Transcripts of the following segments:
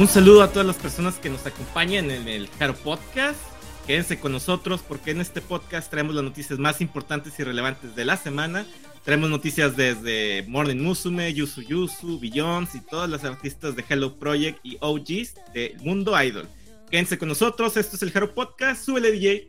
Un saludo a todas las personas que nos acompañan en el Caro Podcast. Quédense con nosotros porque en este podcast traemos las noticias más importantes y relevantes de la semana. Traemos noticias desde Morning Musume, Yusu Yusu, Billions y todas las artistas de Hello Project y OGs del mundo idol. Quédense con nosotros, esto es el Haro Podcast, súbele DJ.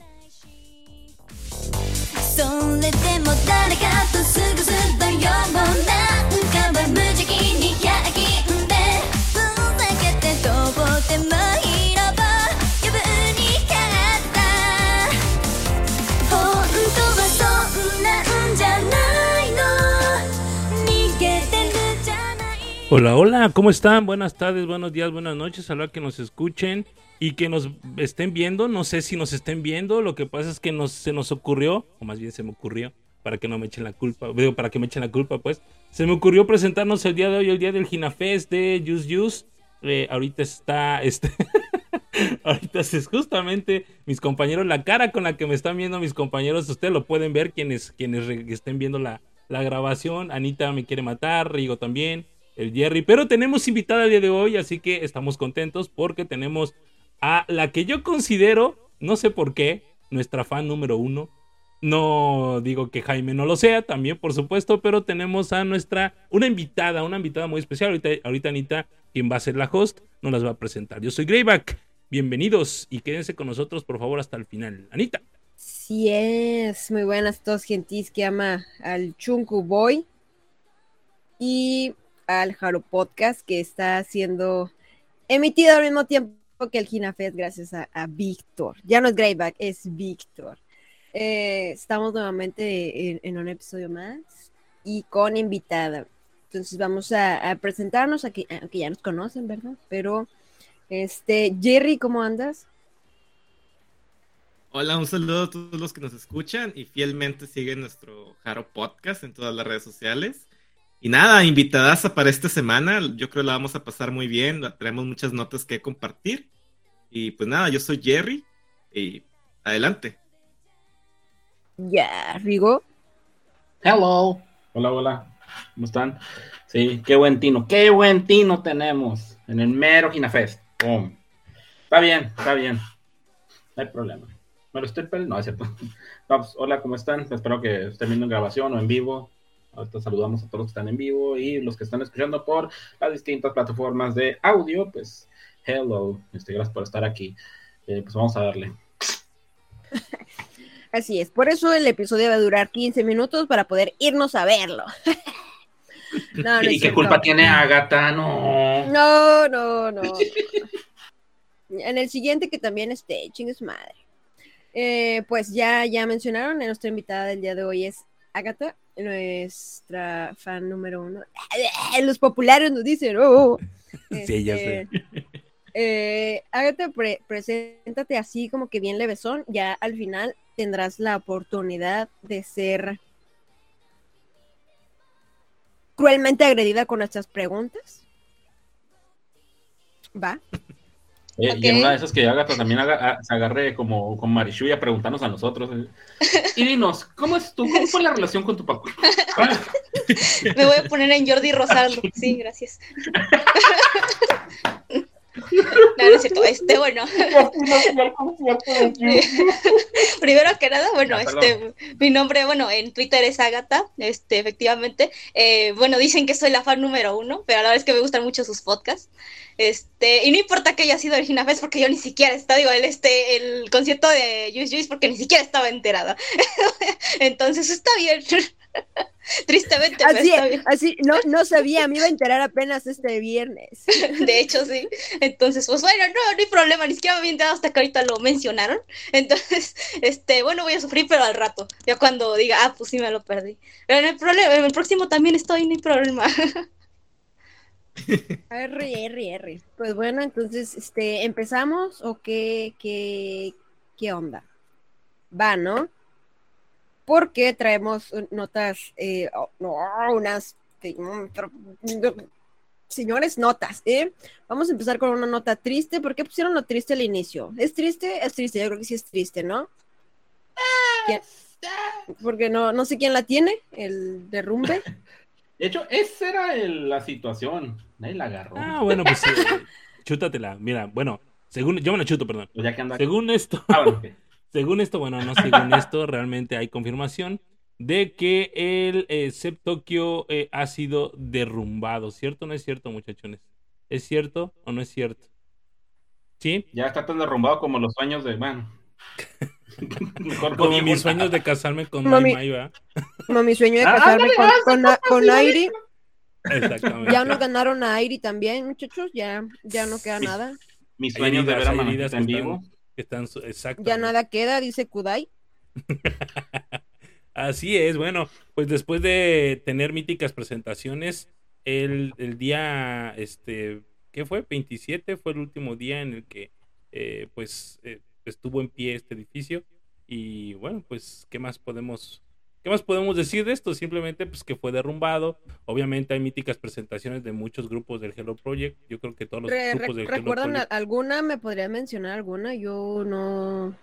Hola, hola, ¿cómo están? Buenas tardes, buenos días, buenas noches, a la que nos escuchen y que nos estén viendo. No sé si nos estén viendo, lo que pasa es que nos, se nos ocurrió, o más bien se me ocurrió, para que no me echen la culpa, para que me echen la culpa, pues, se me ocurrió presentarnos el día de hoy, el día del Ginafest de Juice Juice. Eh, ahorita está, este, ahorita es justamente mis compañeros, la cara con la que me están viendo mis compañeros, ustedes lo pueden ver quienes, quienes estén viendo la, la grabación. Anita me quiere matar, Rigo también el Jerry. Pero tenemos invitada el día de hoy, así que estamos contentos porque tenemos a la que yo considero, no sé por qué, nuestra fan número uno. No digo que Jaime no lo sea, también por supuesto, pero tenemos a nuestra, una invitada, una invitada muy especial. Ahorita, Anita, quien va a ser la host, nos las va a presentar. Yo soy Greyback, bienvenidos y quédense con nosotros por favor hasta el final. Anita. Sí es, muy buenas a todos gentis que ama al Chunku Boy. Y al Jaro Podcast que está siendo emitido al mismo tiempo que el Ginafest gracias a, Víctor. Ya no es Greyback, es Víctor. Eh, estamos nuevamente en, un episodio más y con invitada. Entonces vamos a, presentarnos, aquí, aunque ya nos conocen, ¿verdad? Pero, este, Jerry, ¿cómo andas? Hola, un saludo a todos los que nos escuchan y fielmente siguen nuestro Jaro Podcast en todas las redes sociales. Y nada, invitadas para esta semana. Yo creo que la vamos a pasar muy bien. Tenemos muchas notas que compartir. Y pues nada, yo soy Jerry. Y adelante. Ya, Rigo. Hello. Hola, hola. ¿Cómo están? Sí, qué buen tino. Qué buen tino tenemos en el mero Ginafest. Está bien, está bien. No hay problema. Bueno, estoy no, es cierto. Pues, hola, ¿cómo están? Espero que estén viendo en grabación o en vivo. Ahorita saludamos a todos los que están en vivo y los que están escuchando por las distintas plataformas de audio. Pues, hello, este, gracias por estar aquí. Eh, pues vamos a darle. Así es, por eso el episodio va a durar 15 minutos para poder irnos a verlo. ¿Y qué culpa tiene Agatha? No. No, no, no. en el siguiente que también esté, chingue su madre. Eh, pues ya, ya mencionaron, nuestra invitada del día de hoy es Agatha nuestra fan número uno. Los populares nos dicen, oh. Sí, ya sé. Este, eh, hágate, preséntate así como que bien levesón, ya al final tendrás la oportunidad de ser cruelmente agredida con nuestras preguntas. ¿Va? Y en una de esas que Agatha también se agarre como con Marichu a preguntarnos a nosotros. ¿eh? Y dinos, ¿cómo es tú? ¿Cómo fue la relación con tu papá? Me voy a poner en Jordi Rosado. Sí, gracias. No, no es cierto. Este, bueno. Primero que nada, bueno, ah, este, mi nombre, bueno, en Twitter es Agatha, este, efectivamente. Eh, bueno, dicen que soy la fan número uno, pero a la verdad es que me gustan mucho sus podcasts. Este, y no importa que haya sido Regina Fest porque yo ni siquiera estaba, digo, el, este, el concierto de Juice Juice porque ni siquiera estaba enterada. Entonces está bien. Tristemente, así, así no, no sabía, me iba a enterar apenas este viernes. De hecho, sí. Entonces, pues bueno, no, no hay problema, ni siquiera me había enterado hasta que ahorita lo mencionaron. Entonces, este, bueno, voy a sufrir, pero al rato, ya cuando diga, ah, pues sí me lo perdí. Pero no hay problema, en el próximo también estoy, no hay problema. R, R, R. Pues bueno, entonces, este, ¿empezamos o qué, qué, qué onda? Va, ¿no? Porque traemos notas, eh, oh, no, unas, señores, notas, ¿eh? Vamos a empezar con una nota triste. ¿Por qué pusieron lo triste al inicio? ¿Es triste? Es triste, yo creo que sí es triste, ¿no? Porque no, no sé quién la tiene, el derrumbe. De hecho, esa era la situación. Nadie la agarró. Ah, bueno, pues chútatela. Mira, bueno, según, yo me la chuto, perdón. Pues ya que anda- Según esto, Ah, bueno, ok. según esto, bueno, no según esto, realmente hay confirmación de que el eh, Cep Tokyo eh, ha sido derrumbado. ¿Cierto o no es cierto, muchachones? ¿Es cierto o no es cierto? ¿Sí? Ya está tan derrumbado como los sueños de. Mejor no Como mis sueños de casarme con Mami. Mai Mai. Como mi sueño de Ah, casarme con, con, con Airi. Exactamente. Ya nos ganaron a Airi también, muchachos. Ya, ya no queda nada. Mis sueños de ver a heridas en vivo. Que están exacto. Ya nada queda, dice Kudai. Así es, bueno, pues después de tener míticas presentaciones, el, el día, este, ¿qué fue? 27 fue el último día en el que, eh, pues, eh, estuvo en pie este edificio. Y bueno, pues, ¿qué más podemos, qué más podemos decir de esto? Simplemente, pues, que fue derrumbado. Obviamente hay míticas presentaciones de muchos grupos del Hello Project. Yo creo que todos los Re- grupos del Hello ¿Recuerdan Project. a- alguna? ¿Me podría mencionar alguna? Yo no.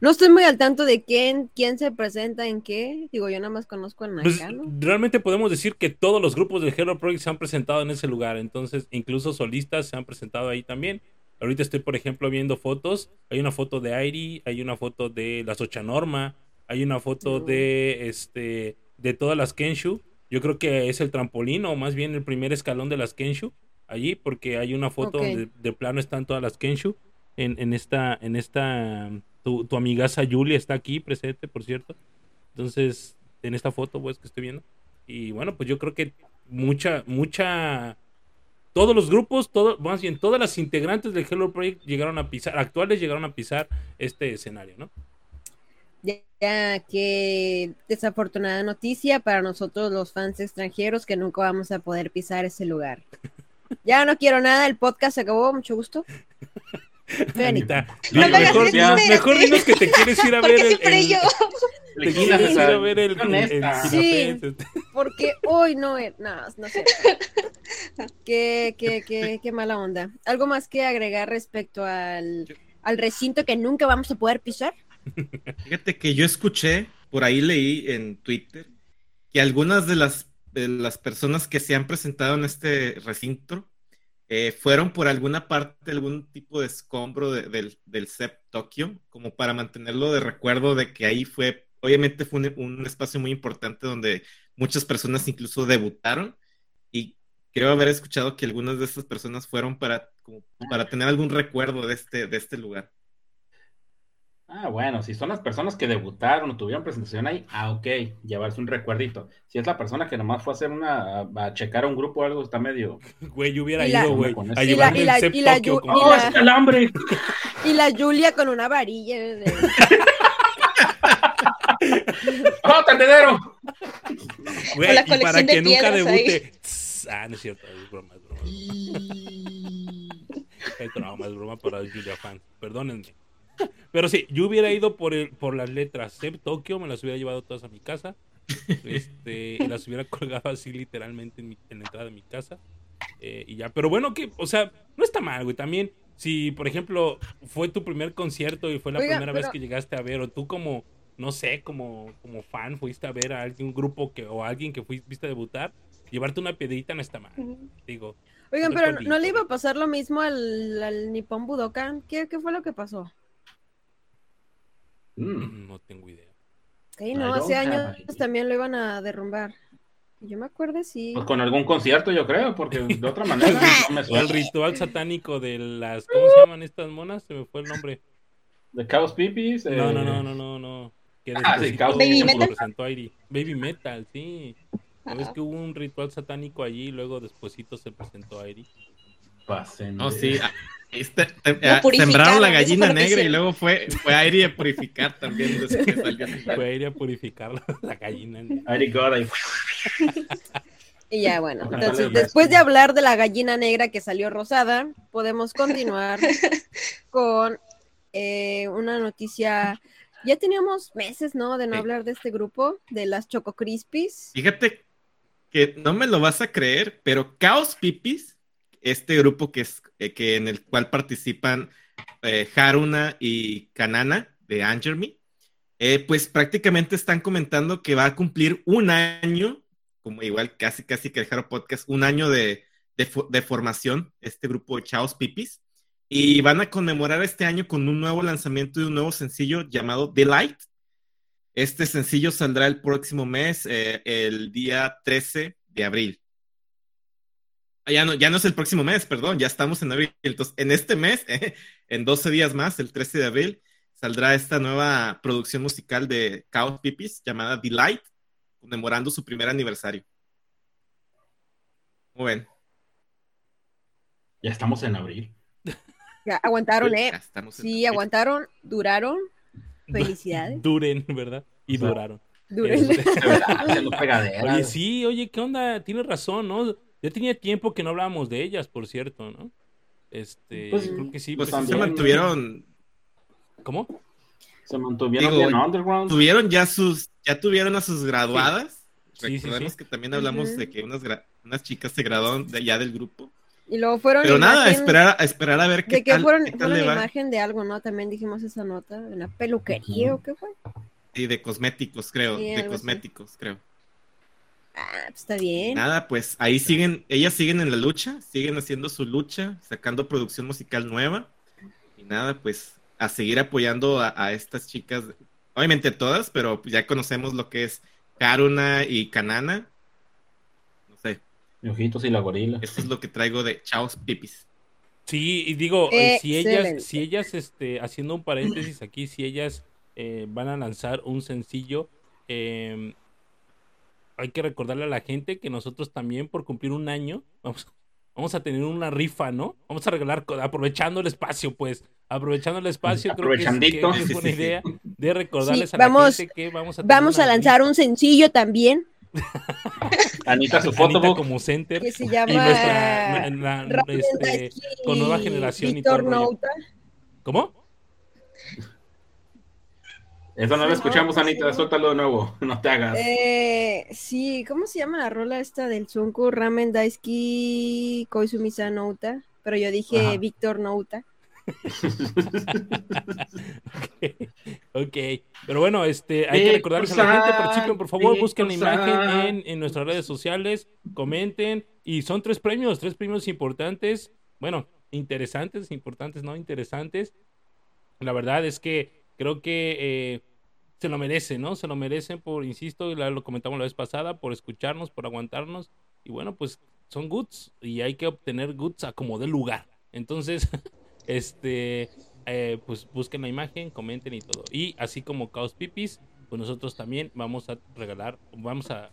No estoy muy al tanto de quién, quién se presenta en qué. Digo, yo nada más conozco a Pues, Nakano. realmente podemos decir que todos los grupos del Hello Project se han presentado en ese lugar, entonces incluso solistas se han presentado ahí también. Ahorita estoy, por ejemplo, viendo fotos. Hay una foto de Airi, hay una foto de la Socha Norma, hay una foto de este de todas las Kenshu. Yo creo que es el trampolín o más bien el primer escalón de las Kenshu allí, porque hay una foto Ok. donde de plano están todas las Kenshu en, en esta en esta tu, tu amigaza Julia está aquí presente, por cierto. Entonces, en esta foto, pues, que estoy viendo. Y bueno, pues yo creo que mucha, mucha. Todos los grupos, todo, más bien, todas las integrantes del Hello Project llegaron a pisar, actuales llegaron a pisar este escenario, ¿no? Ya, ya, qué desafortunada noticia para nosotros los fans extranjeros que nunca vamos a poder pisar ese lugar. Ya no quiero nada, el podcast se acabó, mucho gusto. Anita, No mejor, dinos que te quieres ir a ver Porque el, siempre el- yo. te quieres ir a ver el, el-. Sí. Cinefest. porque hoy no es. No, no sé. Qué, qué, qué, qué mala onda. ¿Algo más que agregar respecto al, al recinto que nunca vamos a poder pisar? Fíjate que yo escuché, por ahí leí en Twitter, que algunas de las, de las personas que se han presentado en este recinto eh, fueron por alguna parte, algún tipo de escombro de- del, CEP Tokio, como para mantenerlo de recuerdo de que ahí fue, obviamente fue un, un espacio muy importante donde muchas personas incluso debutaron y creo haber escuchado que algunas de estas personas fueron para, para tener algún recuerdo de este, de este lugar. Ah, bueno, si son las personas que debutaron o tuvieron presentación ahí, ah, ok, llevarse un recuerdito. Si es la persona que nomás fue a hacer una, a, a checar a un grupo o algo, está medio... Güey, yo hubiera Y la- ido, güey, Con a eso. Y la- llevarme y la- el Cep Tokio ¡Oh, la- es calambre! Y la Julia con una varilla. de- ¡Oh, tendedero! Güey, y para que nunca debute. Tss, Ah, no es cierto, es broma, es broma. Es broma, es broma para Julia Fan. Perdónenme. Pero sí, yo hubiera ido por el, por las letras Cep Tokio, me las hubiera llevado todas a mi casa. Este, y las hubiera colgado así literalmente en, mi- en la entrada de mi casa. eh, y ya. Pero bueno, que, o sea, no está mal, güey. También, si, por ejemplo, fue tu primer concierto y fue la Oiga, primera vez que llegaste a ver, o tú como, no sé, como, como fan fuiste a ver a un grupo que, o a alguien que fuiste viste a debutar, llevarte una piedrita no está mal. Digo, Oigan, No pero ¿no le iba a pasar lo mismo al, al Nippon Budokan? ¿Qué, ¿Qué fue lo que pasó? Mm, no tengo idea. Sí, no, hace años idea. también lo iban a derrumbar. Yo me acuerdo, sí. Pues con algún concierto, yo creo, porque de otra manera no me el ritual satánico de las, ¿cómo se llaman estas monas? Se me fue el nombre. De Chaos Pipis. eh, No, no, no, no, no, no. Que Ah, sí, Chaos Baby lo Metal. presentó Airi. Baby Metal, sí. ¿Sabes que hubo un ritual satánico allí y luego despuesesito se presentó Airi? Pasen. Oh, de- sí. Este, te- ah, sembraron la gallina negra y luego fue, fue aire a purificar también salió. Fue Airi a purificar la, la gallina. Ahí. Y ya, bueno, entonces después de hablar de la gallina negra que salió rosada, podemos continuar con eh, una noticia. Ya teníamos meses, ¿no? De no Sí. hablar de este grupo, de las Choco Crispies. Fíjate que no me lo vas a creer, pero Chaos Pipis, este grupo que es eh, que en el cual participan eh, Haruna y Kanana de Anger Me, eh, pues prácticamente están comentando que va a cumplir un año, como igual casi casi que el Haro Podcast, un año de, de, formación, este grupo Chaos Pipis, y van a conmemorar este año con un nuevo lanzamiento de un nuevo sencillo llamado Delight. Este sencillo saldrá el próximo mes, eh, el día 13 de abril. Ah, ya no, ya no es el próximo mes, perdón, ya estamos en abril. Entonces, en este mes, en 12 días más, el 13 de abril, saldrá esta nueva producción musical de Chaos Pipis llamada Delight, conmemorando su primer aniversario. Muy bien. Ya estamos en abril. Ya aguantaron, ¿eh? Sí, aguantaron, duraron. Felicidades. Duren, ¿verdad? Y duraron. Duren. oye, sí, oye, ¿qué onda? Tienes razón, ¿no? Ya tenía tiempo que no hablábamos de ellas, por cierto, ¿no? Este, pues, creo que sí. Pues, pues se mantuvieron. ¿Cómo? Se mantuvieron bien underground. Tuvieron ya sus, ya tuvieron a sus graduadas. Sí. Recordemos que también hablamos de que unas, unas chicas se graduaron de, ya del grupo. Y luego fueron. Pero nada, esperar, a, esperar a ver qué de que fueron, qué tal imagen de algo, ¿no? También dijimos esa nota, ¿En la peluquería o qué fue. Sí, de cosméticos, creo. de cosméticos, creo. Ah, pues está bien. Nada, pues ahí siguen, ellas siguen en la lucha, siguen haciendo su lucha, sacando producción musical nueva. Y nada, pues a seguir apoyando a, estas chicas, obviamente todas, pero ya conocemos lo que es Karuna y Kanana. No sé. Mi ojitos y la gorila. Eso es lo que traigo de Chaos Pipis. Sí, y digo, si ellas, si ellas, este, haciendo un paréntesis aquí, si ellas eh, van a lanzar un sencillo, eh, hay que recordarle a la gente que nosotros también por cumplir un año vamos, vamos a tener una rifa, ¿no? Vamos a regalar, aprovechando el espacio, pues, aprovechando el espacio, creo que es, buena idea de recordarles a la gente que vamos a Vamos a lanzar un sencillo también. Anita su foto como center. Que se llama este, con nueva generación y todo ¿Cómo? Eso no lo escuchamos, Anita, suéltalo de nuevo, no te hagas. Eh, sí, ¿cómo se llama la rola esta del Sunku Ramen Daisuki Koizumi-san Nouta? Pero yo dije Víctor Nouta. ok, pero bueno, este, hay que recordarles a la gente, participen por favor, busquen la imagen en, en nuestras redes sociales, comenten, y son tres premios, tres premios importantes, bueno, interesantes, importantes, no interesantes. La verdad es que creo que eh, se lo merece, ¿no? Se lo merecen por, insisto, lo comentamos la vez pasada, por escucharnos, por aguantarnos. Y bueno, pues son goods y hay que obtener goods a como de lugar. Entonces, este, eh, pues busquen la imagen, comenten y todo. Y así como Chaos Pipis, pues nosotros también vamos a regalar, vamos a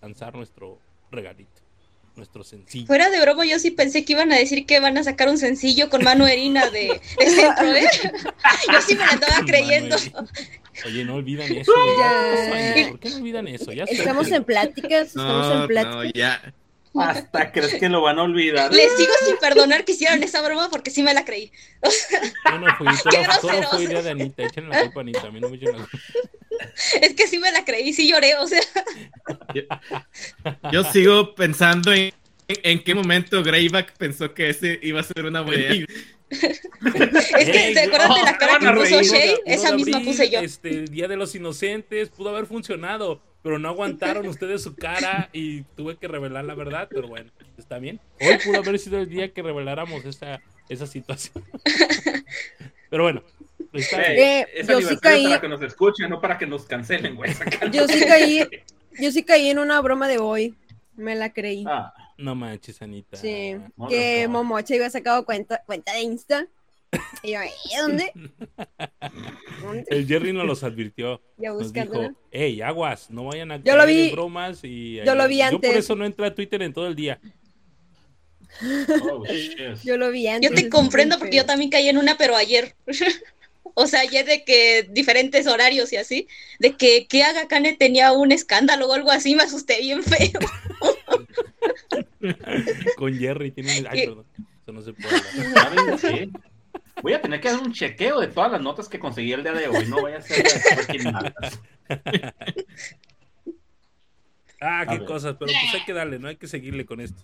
lanzar nuestro regalito nuestro sencillo. Fuera de broma, yo sí pensé que iban a decir que van a sacar un sencillo con Manu Erina de, centro, ¿eh? Yo sí me la estaba creyendo. Oye, no olvidan eso. ¿Por qué no olvidan eso? Ya estamos en pláticas, estamos en pláticas. No, ya. Hasta crees que lo van a olvidar. Les sigo sin perdonar que hicieran esa broma porque sí me la creí. Yo no fui, todo, fue idea de Anita. Échenle la culpa a Anita, a mí no me echen la culpa. Es que sí me la creí, sí lloré, o sea. Yo, sigo pensando en, en qué momento Greyback pensó que ese iba a ser una buena idea. es que, ¿te acuerdas de la cara que puso Shay? Esa misma puse yo. Este, Día de los Inocentes, pudo haber funcionado pero no aguantaron ustedes su cara y tuve que revelar la verdad, pero bueno, está bien. Hoy pudo haber sido el día que reveláramos esa, esa situación. pero bueno. Está eh, yo sí caí... para que nos escuchen, no para que nos cancelen, güey. Yo sí caí, yo sí caí en una broma de hoy. Me la creí. Ah. No manches, Anita. Sí, que Momocha iba sacado cuenta, cuenta de Insta y yo, ¿dónde? El Jerry nos los advirtió. Ya nos dijo, hey, aguas, no vayan a yo lo vi, bromas y... Yo lo vi antes. Yo por eso no entré a Twitter en todo el día. Oh, yo lo vi antes. Yo te comprendo porque yo también caí en una, pero ayer. o sea, ayer de que diferentes horarios y así, de que, que Haga Kane tenía un escándalo o algo así, me asusté bien feo. Con Jerry tiene un... Ay, perdón. Eso no se puede. Voy a tener que hacer un chequeo de todas las notas que conseguí el día de hoy. No voy a hacer Ah, qué cosas, pero pues hay que darle, no hay que seguirle con esto.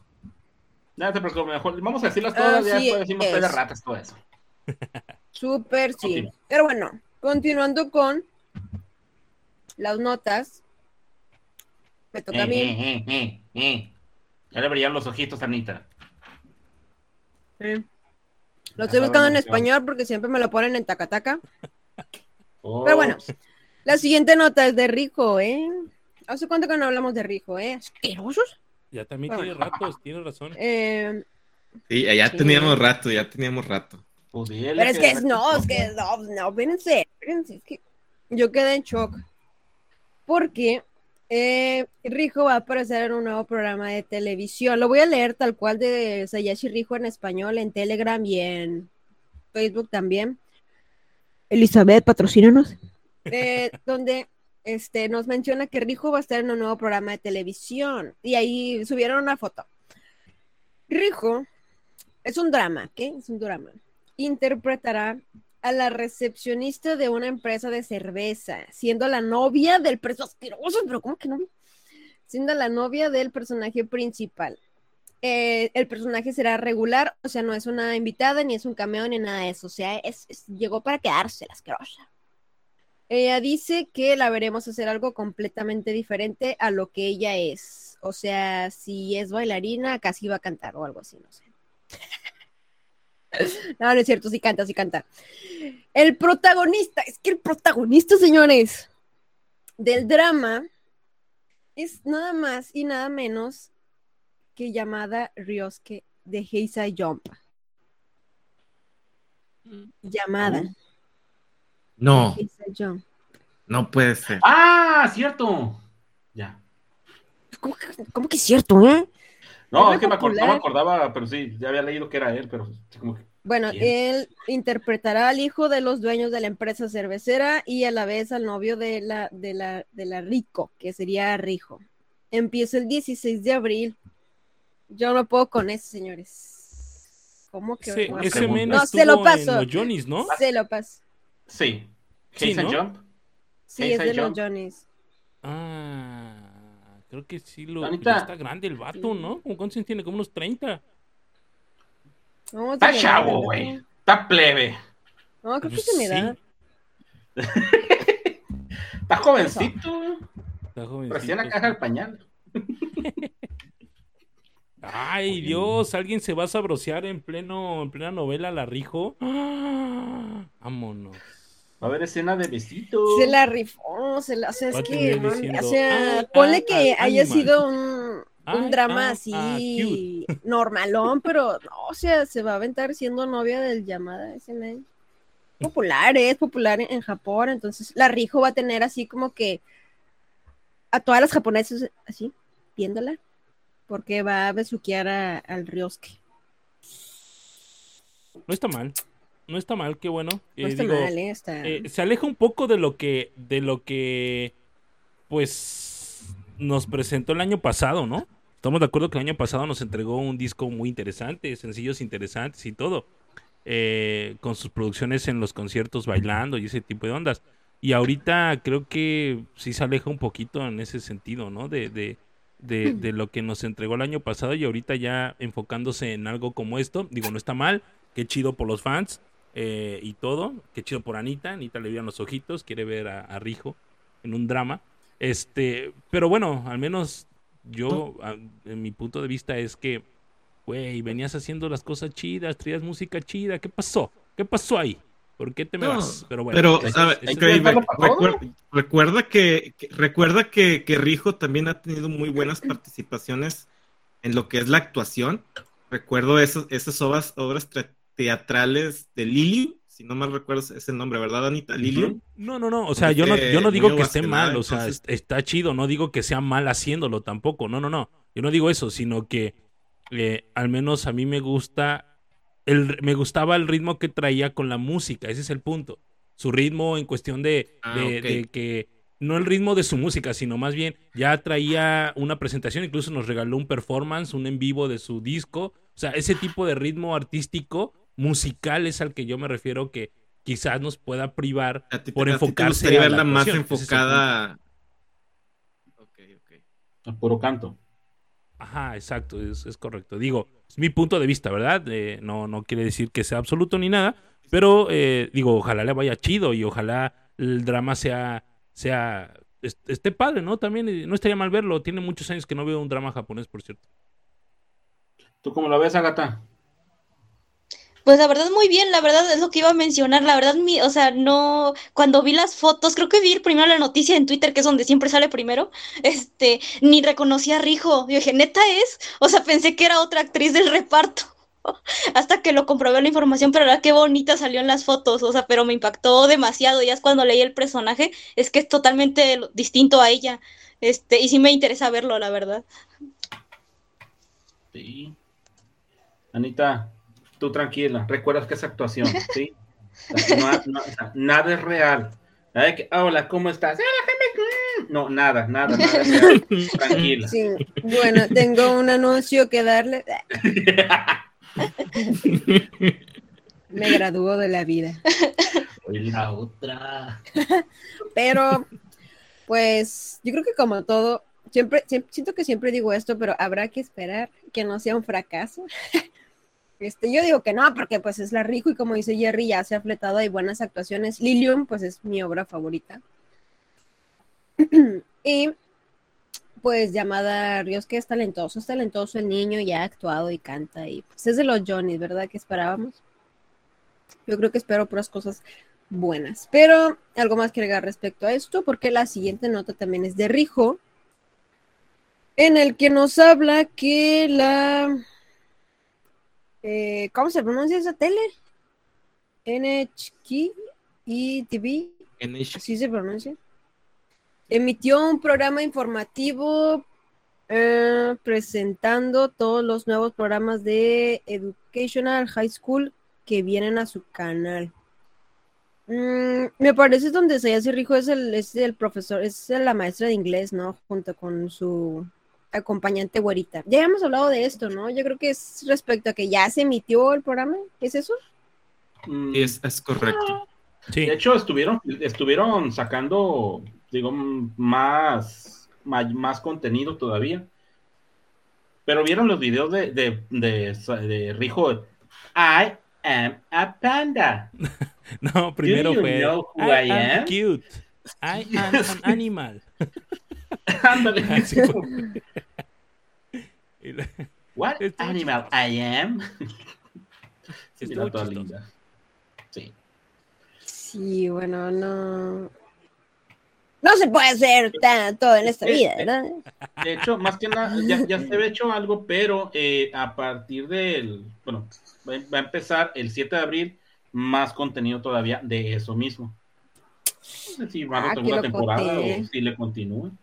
No te preocupes, mejor vamos a decirlas todas, ya después decimos de ratas, todo eso. Súper, sí. Pero bueno, continuando con las notas. Me toca a mí. Eh, eh, eh, ya le brillan los ojitos, Anita. Lo estoy buscando en español porque siempre me lo ponen en tacataca. Pero bueno, la siguiente nota es de Rijo, ¿eh? ¿Hace cuánto que no hablamos de Rijo, eh? ¿Asquerosos? Ya también tiene ratos, tiene razón. Eh, sí, ya teníamos rato, ya teníamos rato. Pues Pero es que no, es que no, no, espérense, espérense, es que yo quedé en shock. Porque eh, Rijo va a aparecer en un nuevo programa de televisión. Lo voy a leer tal cual de Sayashi Rijo en español, en Telegram y en Facebook también. Elizabeth, patrocínanos. Eh, donde este, nos menciona que Rijo va a estar en un nuevo programa de televisión. Y ahí subieron una foto. Rijo es un drama, ¿qué? Es un drama. Interpretará a la recepcionista de una empresa de cerveza, siendo la novia del asqueroso, pero ¿cómo que no? Siendo la novia del personaje principal. Eh, el personaje será regular, o sea, no es una invitada, ni es un cameo, ni nada de eso. O sea, es, llegó para quedarse la asquerosa. Ella dice que la veremos hacer algo completamente diferente a lo que ella es. O sea, si es bailarina, casi va a cantar o algo así, no sé. No, no es cierto, sí canta, sí canta. El protagonista, es que el protagonista, señores, del drama es nada más y nada menos que llamada Ryosuke de Heisei Jump. Llamada. No. No puede ser. Ah, cierto. Ya. ¿Cómo que, cómo que es cierto, eh? No, es que me no me acordaba, pero sí, ya había leído que era él, pero como que... Bueno, él interpretará al hijo de los dueños de la empresa cervecera y a la vez al novio de la, de la, de la Rico, que sería Rijo. Empieza el 16 de abril. Yo no puedo con eso, señores. ¿Cómo que? Sí, ese no, se lo paso. En los Johnny's, ¿no? Se lo paso. Sí. sí ¿no? Jump. Sí, es de los Johnny's. Ah. Creo que sí lo. está grande el vato, ¿no? ¿Cuántos tiene? Como unos 30. está chavo, güey. Está plebe. No, creo que se me da. está jovencito. Está jovencito. Recién la caja del pañal. Ay, Dios, alguien se va a sabrosear en pleno, en plena novela La Rijo. ¡Ah! Vámonos. Va a haber escena de besitos. Se la rifó, se la, o sea, es que, o sea, ah, ponle ah, que ah, haya sido un, un drama así normalón, pero no, o sea, se va a aventar siendo novia del llamada ese. Popular, es popular en, Japón, entonces la Rijo va a tener así como que a todas las japonesas así, viéndola, porque va a besuquear al Ryosuke. No está mal no está mal, qué bueno. No está mal, eh, eh, se aleja un poco de lo que, de lo que, pues, nos presentó el año pasado, ¿no? Estamos de acuerdo que el año pasado nos entregó un disco muy interesante, sencillos interesantes y todo, eh, con sus producciones en los conciertos bailando y ese tipo de ondas. Y ahorita creo que sí se aleja un poquito en ese sentido, ¿no? De, de, de, de lo que nos entregó el año pasado y ahorita ya enfocándose en algo como esto. Digo, no está mal, qué chido por los fans, eh, y todo. Qué chido por Anita. Anita le vieron los ojitos, quiere ver a, Rijo en un drama. Este, pero bueno, al menos yo, en mi punto de vista, es que, güey, venías haciendo las cosas chidas, traías música chida. ¿Qué pasó? ¿Qué pasó ahí? ¿Por qué te me vas? Pero bueno, recuerda que, recuerda que, que, Rijo también ha tenido muy buenas participaciones en lo que es la actuación. Recuerdo esas, esas obras, obras teatrales de Lili, si no mal recuerdo ese nombre, ¿verdad, Anita? Lili. No, no, no, o sea, yo no, yo no digo que esté mal, o sea, está chido, no digo que sea mal haciéndolo tampoco, no, no, no, yo no digo eso, sino que eh, al menos a mí me gusta, el, me gustaba el ritmo que traía con la música, ese es el punto, su ritmo en cuestión de, ah, de que no el ritmo de su música, sino más bien ya traía una presentación, incluso nos regaló un performance, un en vivo de su disco. O sea, ese tipo de ritmo artístico musical es al que yo me refiero que quizás nos pueda privar por enfocarse a verla más enfocada ok, ok. A puro canto. Ajá exacto es, correcto. Digo es mi punto de vista verdad eh, no no quiere decir que sea absoluto ni nada pero eh, digo ojalá le vaya chido y ojalá el drama sea sea esté padre no también no estaría mal verlo. Tiene muchos años que no veo un drama japonés por cierto. Tú cómo lo ves Agata Pues la verdad muy bien, la verdad es lo que iba a mencionar, la verdad, mi, o sea, no, cuando vi las fotos, creo que vi primero la noticia en Twitter, que es donde siempre sale primero, este, ni reconocí a Rijo, yo dije, neta es, o sea, pensé que era otra actriz del reparto, hasta que lo comprobé la información, pero la qué bonita salió en las fotos, o sea, pero me impactó demasiado, ya es cuando leí el personaje, es que es totalmente distinto a ella, este, y sí me interesa verlo, la verdad. Sí. Anita, tú tranquila, recuerdas que es actuación, ¿sí? nada es real. hola, ¿cómo estás? No, nada, nada, nada. real. Tranquila. Sí. Bueno, tengo un anuncio que darle. Me graduó de la vida. Hoy la otra. Pero, pues, yo creo que como todo, siempre, siento que siempre digo esto, pero habrá que esperar que no sea un fracaso. Este, yo digo que no, porque pues es la rico y como dice Jerry, ya se ha fletado, hay buenas actuaciones. Lilium, pues es mi obra favorita. y pues llamada Ríos, que es talentoso, es talentoso el niño, ya ha actuado y canta y pues es de los Johnny, ¿verdad? Que esperábamos. Yo creo que espero puras cosas buenas. Pero algo más que agregar respecto a esto, porque la siguiente nota también es de Rijo, en el que nos habla que la eh, ¿cómo se pronuncia esa tele? NHK y TV. Así se pronuncia. Emitió un programa informativo eh, presentando todos los nuevos programas de Educational High School que vienen a su canal. Mm, me parece donde se Rijo es el, es el profesor, es la maestra de inglés, ¿no? Junto con su acompañante güerita. Ya hemos hablado de esto, ¿no? Yo creo que es respecto a que ya se emitió el programa, ¿es eso? Mm. Es, es correcto. Sí. De hecho, estuvieron, estuvieron sacando, digo, más, más, contenido todavía. Pero vieron los videos de, de, de, Rijo. I am a panda. no, primero fue. I, am? cute. I am an animal. Ándale. What animal I am? sí, Sí. Sí, bueno, no. No se puede hacer tanto en esta vida, ¿verdad? De hecho, más que nada, ya, ya se había hecho algo, pero eh, a partir del. Bueno, va a empezar el 7 de abril más contenido todavía de eso mismo. No sé si van a ah, segunda temporada o si le continúan.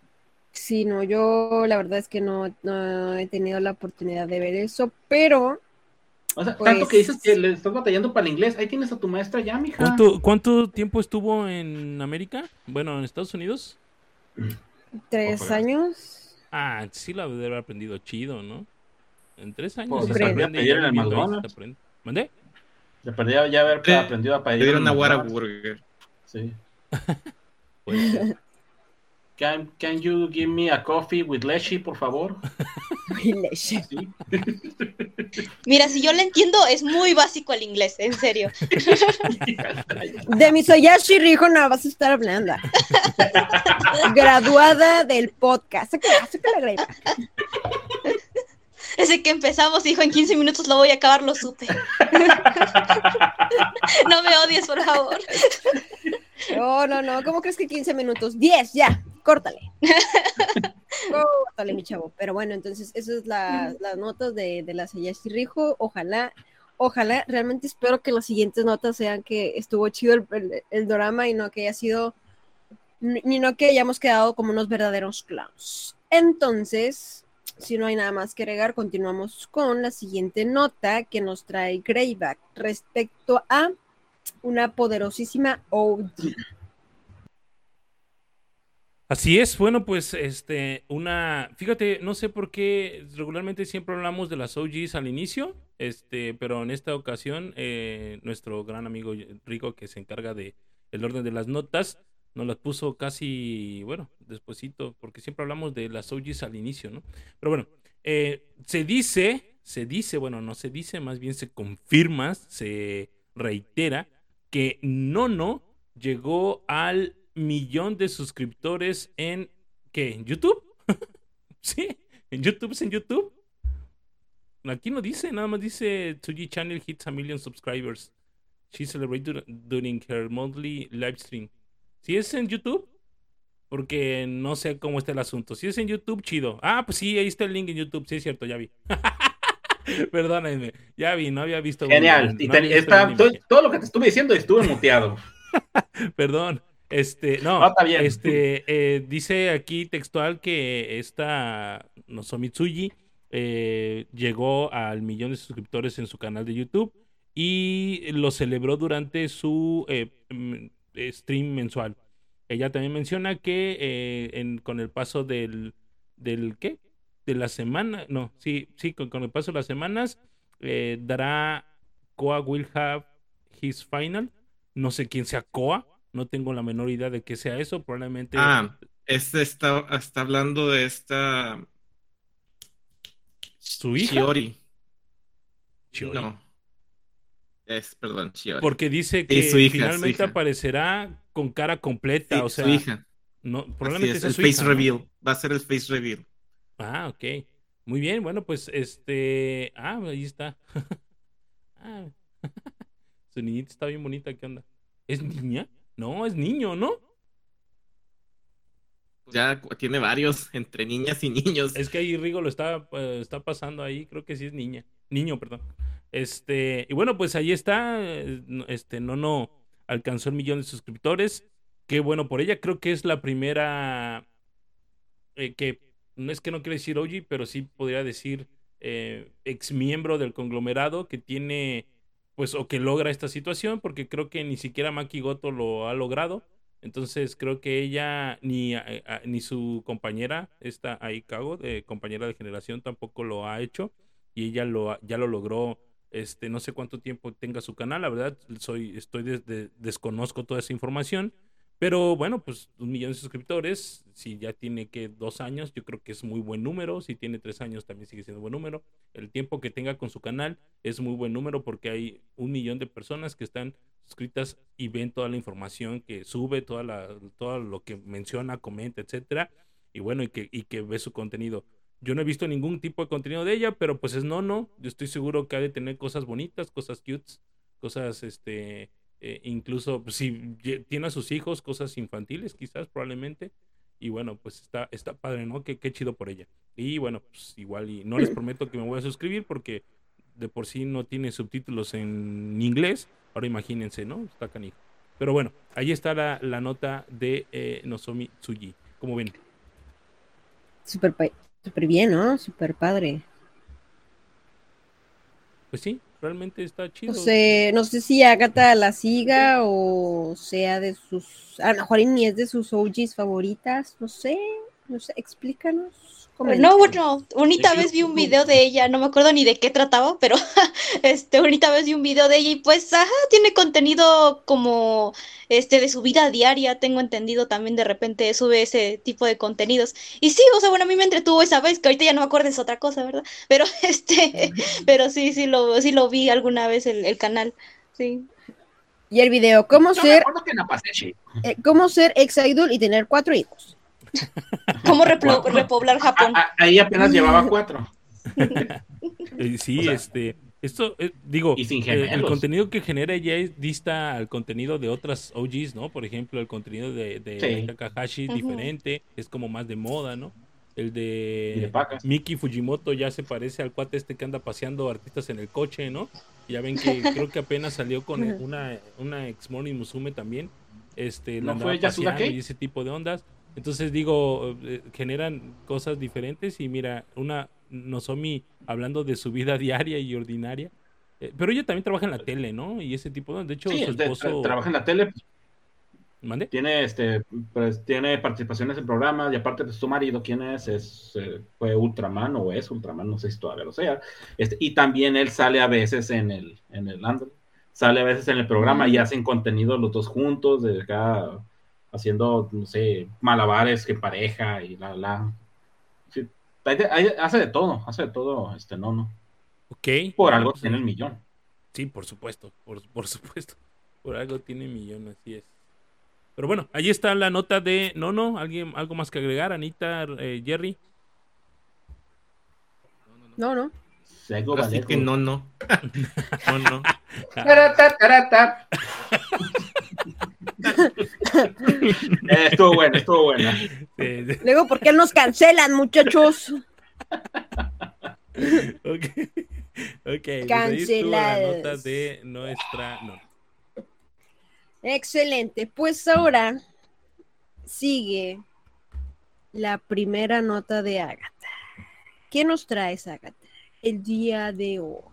Sí, no, yo la verdad es que no, he tenido la oportunidad de ver eso, pero... O sea, tanto que dices que le estás batallando para el inglés, ahí tienes a tu maestra ya, mija. ¿Cuánto, ¿Cuánto tiempo estuvo en América? Bueno, en Estados Unidos. ¿Tres años? Ah, sí la debe haber aprendido chido, ¿no? En tres años. Pues se aprende en el McDonald's. ¿Mandé? Se perdía ya haber aprendido a pedir. una Burger. Sí. pues, Can, can you give me a coffee with leche, por favor? leche. Mira, si yo le entiendo, es muy básico el inglés, en serio. De mi Soyashi Rijo no vas a estar hablando. Graduada del podcast. la Ese que empezamos, dijo, en 15 minutos lo voy a acabar, lo supe. no me odies, por favor. No, no, no. ¿Cómo crees que 15 minutos? 10, ya córtale. córtale, mi chavo. Pero bueno, entonces, esas es las notas de, de la Sayashi Rijo. Ojalá, ojalá, realmente espero que las siguientes notas sean que estuvo chido el, el, drama y no que haya sido, ni no que hayamos quedado como unos verdaderos clowns. Entonces, si no hay nada más que agregar, continuamos con la siguiente nota que nos trae Greyback respecto a una poderosísima OG. Así es, bueno, pues este, una, fíjate, no sé por qué regularmente siempre hablamos de las OGs al inicio, este, pero en esta ocasión eh, nuestro gran amigo Rico que se encarga de el orden de las notas, nos las puso casi, bueno, despuesito, porque siempre hablamos de las OGs al inicio, ¿no? Pero bueno, eh, se dice, se dice, bueno, no se dice, más bien se confirma, se reitera que Nono llegó al millón de suscriptores en ¿qué? ¿En YouTube? sí, en YouTube es en YouTube. aquí no dice, nada más dice Tsuji Channel hits a million subscribers. She celebrated during her monthly live stream. Si es en YouTube, porque no sé cómo está el asunto. Si es en YouTube, chido. Ah, pues sí, ahí está el link en YouTube. Sí, es cierto, ya vi. Perdónenme, ya vi, no había visto. Genial. todo, lo que te estuve diciendo estuve muteado. Perdón. Este, no, está bien. este, eh, dice aquí textual que esta Nozomitsuji eh, llegó al millón de suscriptores en su canal de YouTube y lo celebró durante su eh, mm, stream mensual. Ella también menciona que eh, con el paso del, del ¿qué? De la semana, no, sí, sí, con, el paso de las semanas eh, dará Koa will have his final. No sé quién sea Koa, no tengo la menor idea de qué sea eso, probablemente. Ah, este está, está hablando de esta. Su hija. Chiori. No. Es, perdón, Porque dice que finalmente aparecerá con cara completa, o sea. Su hija. No, probablemente es, el face reveal. Va a ser el face reveal. Ah, ok. Muy bien, bueno, pues este. Ah, ahí está. ah. Su niñita está bien bonita, ¿qué onda? ¿Es niña? No, es niño, ¿no? Ya tiene varios entre niñas y niños. Es que ahí Rigo lo está, eh, está pasando ahí, creo que sí es niña. Niño, perdón. Este, y bueno, pues ahí está. Este, no, no alcanzó el millón de suscriptores. Qué bueno por ella. Creo que es la primera eh, que no es que no quiero decir Oji, pero sí podría decir eh, ex miembro del conglomerado que tiene, pues, o que logra esta situación, porque creo que ni siquiera Maki Goto lo ha logrado. Entonces creo que ella ni, ni su compañera, esta Aikago, de compañera de generación, tampoco lo ha hecho. Y ella lo, ya lo logró este, no sé cuánto tiempo tenga su canal, la verdad, soy, estoy desconozco toda esa información. Pero bueno, pues un millón de suscriptores, si ya tiene que dos años, yo creo que es muy buen número. Si tiene tres años, también sigue siendo buen número. El tiempo que tenga con su canal es muy buen número porque hay un millón de personas que están suscritas y ven toda la información que sube, toda la, todo lo que menciona, comenta, etcétera. Y bueno, y que, y que ve su contenido. Yo no he visto ningún tipo de contenido de ella, pero pues es no, no. Yo estoy seguro que ha de tener cosas bonitas, cosas cutes, cosas, este, eh, incluso pues, si tiene a sus hijos, cosas infantiles quizás, probablemente. Y bueno, pues está, está padre, ¿no? Qué, qué chido por ella. Y bueno, pues igual y no les prometo que me voy a suscribir porque de por sí no tiene subtítulos en inglés. Ahora imagínense, ¿no? Está canijo. Pero bueno, ahí está la, la nota de eh, Nozomi Tsuji. ¿Cómo ven? Super Súper bien, ¿no? Súper padre. Pues sí, realmente está chido. No sé, no sé si Agatha la siga o sea de sus. A lo mejor ni es de sus OGs favoritas, no sé, no sé, explícanos. No, bueno, bonita vez vi un video de ella, no me acuerdo ni de qué trataba, pero este, bonita vez vi un video de ella y pues, ajá, tiene contenido como este de su vida diaria, tengo entendido también de repente sube ese tipo de contenidos. Y sí, o sea, bueno, a mí me entretuvo esa vez, que ahorita ya no me acuerdo es otra cosa, ¿verdad? Pero este, pero sí, sí lo, sí lo vi alguna vez el, canal, sí. Y el video, ¿cómo ser, eh, cómo ser ex idol y tener cuatro hijos? ¿Cómo repoblar Japón? ahí apenas llevaba cuatro. Eh, sí, este. Esto, eh, digo, eh, el contenido que genera ya es dista al contenido de otras OGs, ¿no? Por ejemplo, el contenido de, de Takahashi es diferente, es como más de moda, ¿no? El de, Miki Fujimoto ya se parece al cuate este que anda paseando artistas en el coche, ¿no? Ya ven que creo que apenas salió con una, una ex Morning Musume también. Este, ¿No fue paseando y ese tipo de ondas. Entonces digo, eh, generan cosas diferentes y mira, una Nozomi hablando de su vida diaria y ordinaria, eh, pero ella también trabaja en la tele, ¿no? Y ese tipo, de hecho, su esposo... trabaja en la tele. ¿Mande? Tiene, este, pues, tiene participaciones en programas y aparte de pues, su marido, ¿quién es? es eh, fue Ultraman o es Ultraman, no sé si todavía lo sea. Este, y también él sale a veces en el, en el sale a veces en el programa y hacen contenido los dos juntos, de acá haciendo, no sé, malabares que pareja y la, la. hace de todo, hace de todo, este, no, no. Ok. Por algo tiene el millón. Sí, por supuesto, por, por supuesto. Por algo tiene millón, así es. Pero bueno, ahí está la nota de no, no, alguien, algo más que agregar, Anita, eh, Jerry. No, no. Así que no, no. no, no. Eh, estuvo bueno, estuvo bueno. Luego, ¿por qué nos cancelan, muchachos? ok. Nota de nuestra Excelente. Pues ahora sigue la primera nota de Agatha. ¿Qué nos traes, Agatha, el día de hoy?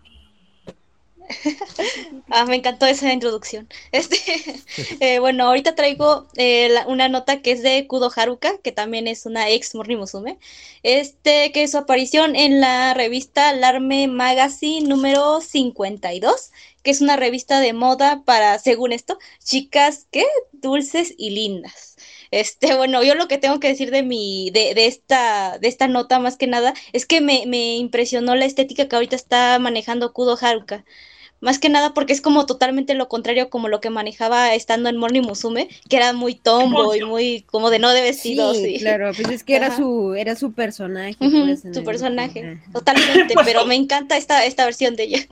ah, me encantó esa introducción. Este, eh, bueno, ahorita traigo eh, una nota que es de Kudo Haruka, que también es una ex Morri Musume. Este, que su aparición en la revista Alarme Magazine número 52, que es una revista de moda para, según esto, chicas que dulces y lindas. Este, bueno, yo lo que tengo que decir de mi, de, de esta, de esta nota más que nada, es que me impresionó la estética que ahorita está manejando Kudo Haruka. Más que nada porque es como totalmente lo contrario como lo que manejaba estando en Morning Musume, que era muy tombo y muy como de no de vestido. Sí, claro, pues es que era su, era su personaje. Pues, su personaje, totalmente, pero me encanta esta, esta versión de ella.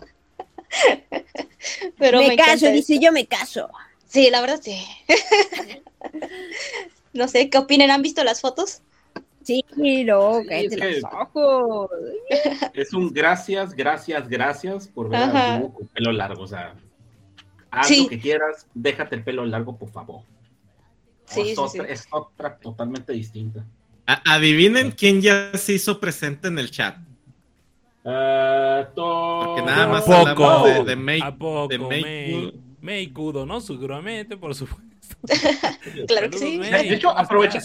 pero me, caso, dice yo me caso. Sí, la verdad sí. no sé, ¿qué opinan? ¿Han visto las fotos? Sí, loco, sí, los ojos. Es un gracias, gracias, gracias por ver a con pelo largo. O sea, haz lo que quieras, déjate el pelo largo, por favor. Sí, es, otra, es, otra, totalmente distinta. adivinen quién ya se hizo presente en el chat. Uh, Porque nada más hablamos de, de Make, ¿A poco? De Kudo, ¿no? Seguramente, por supuesto. claro que sí. De hecho, aprovecha,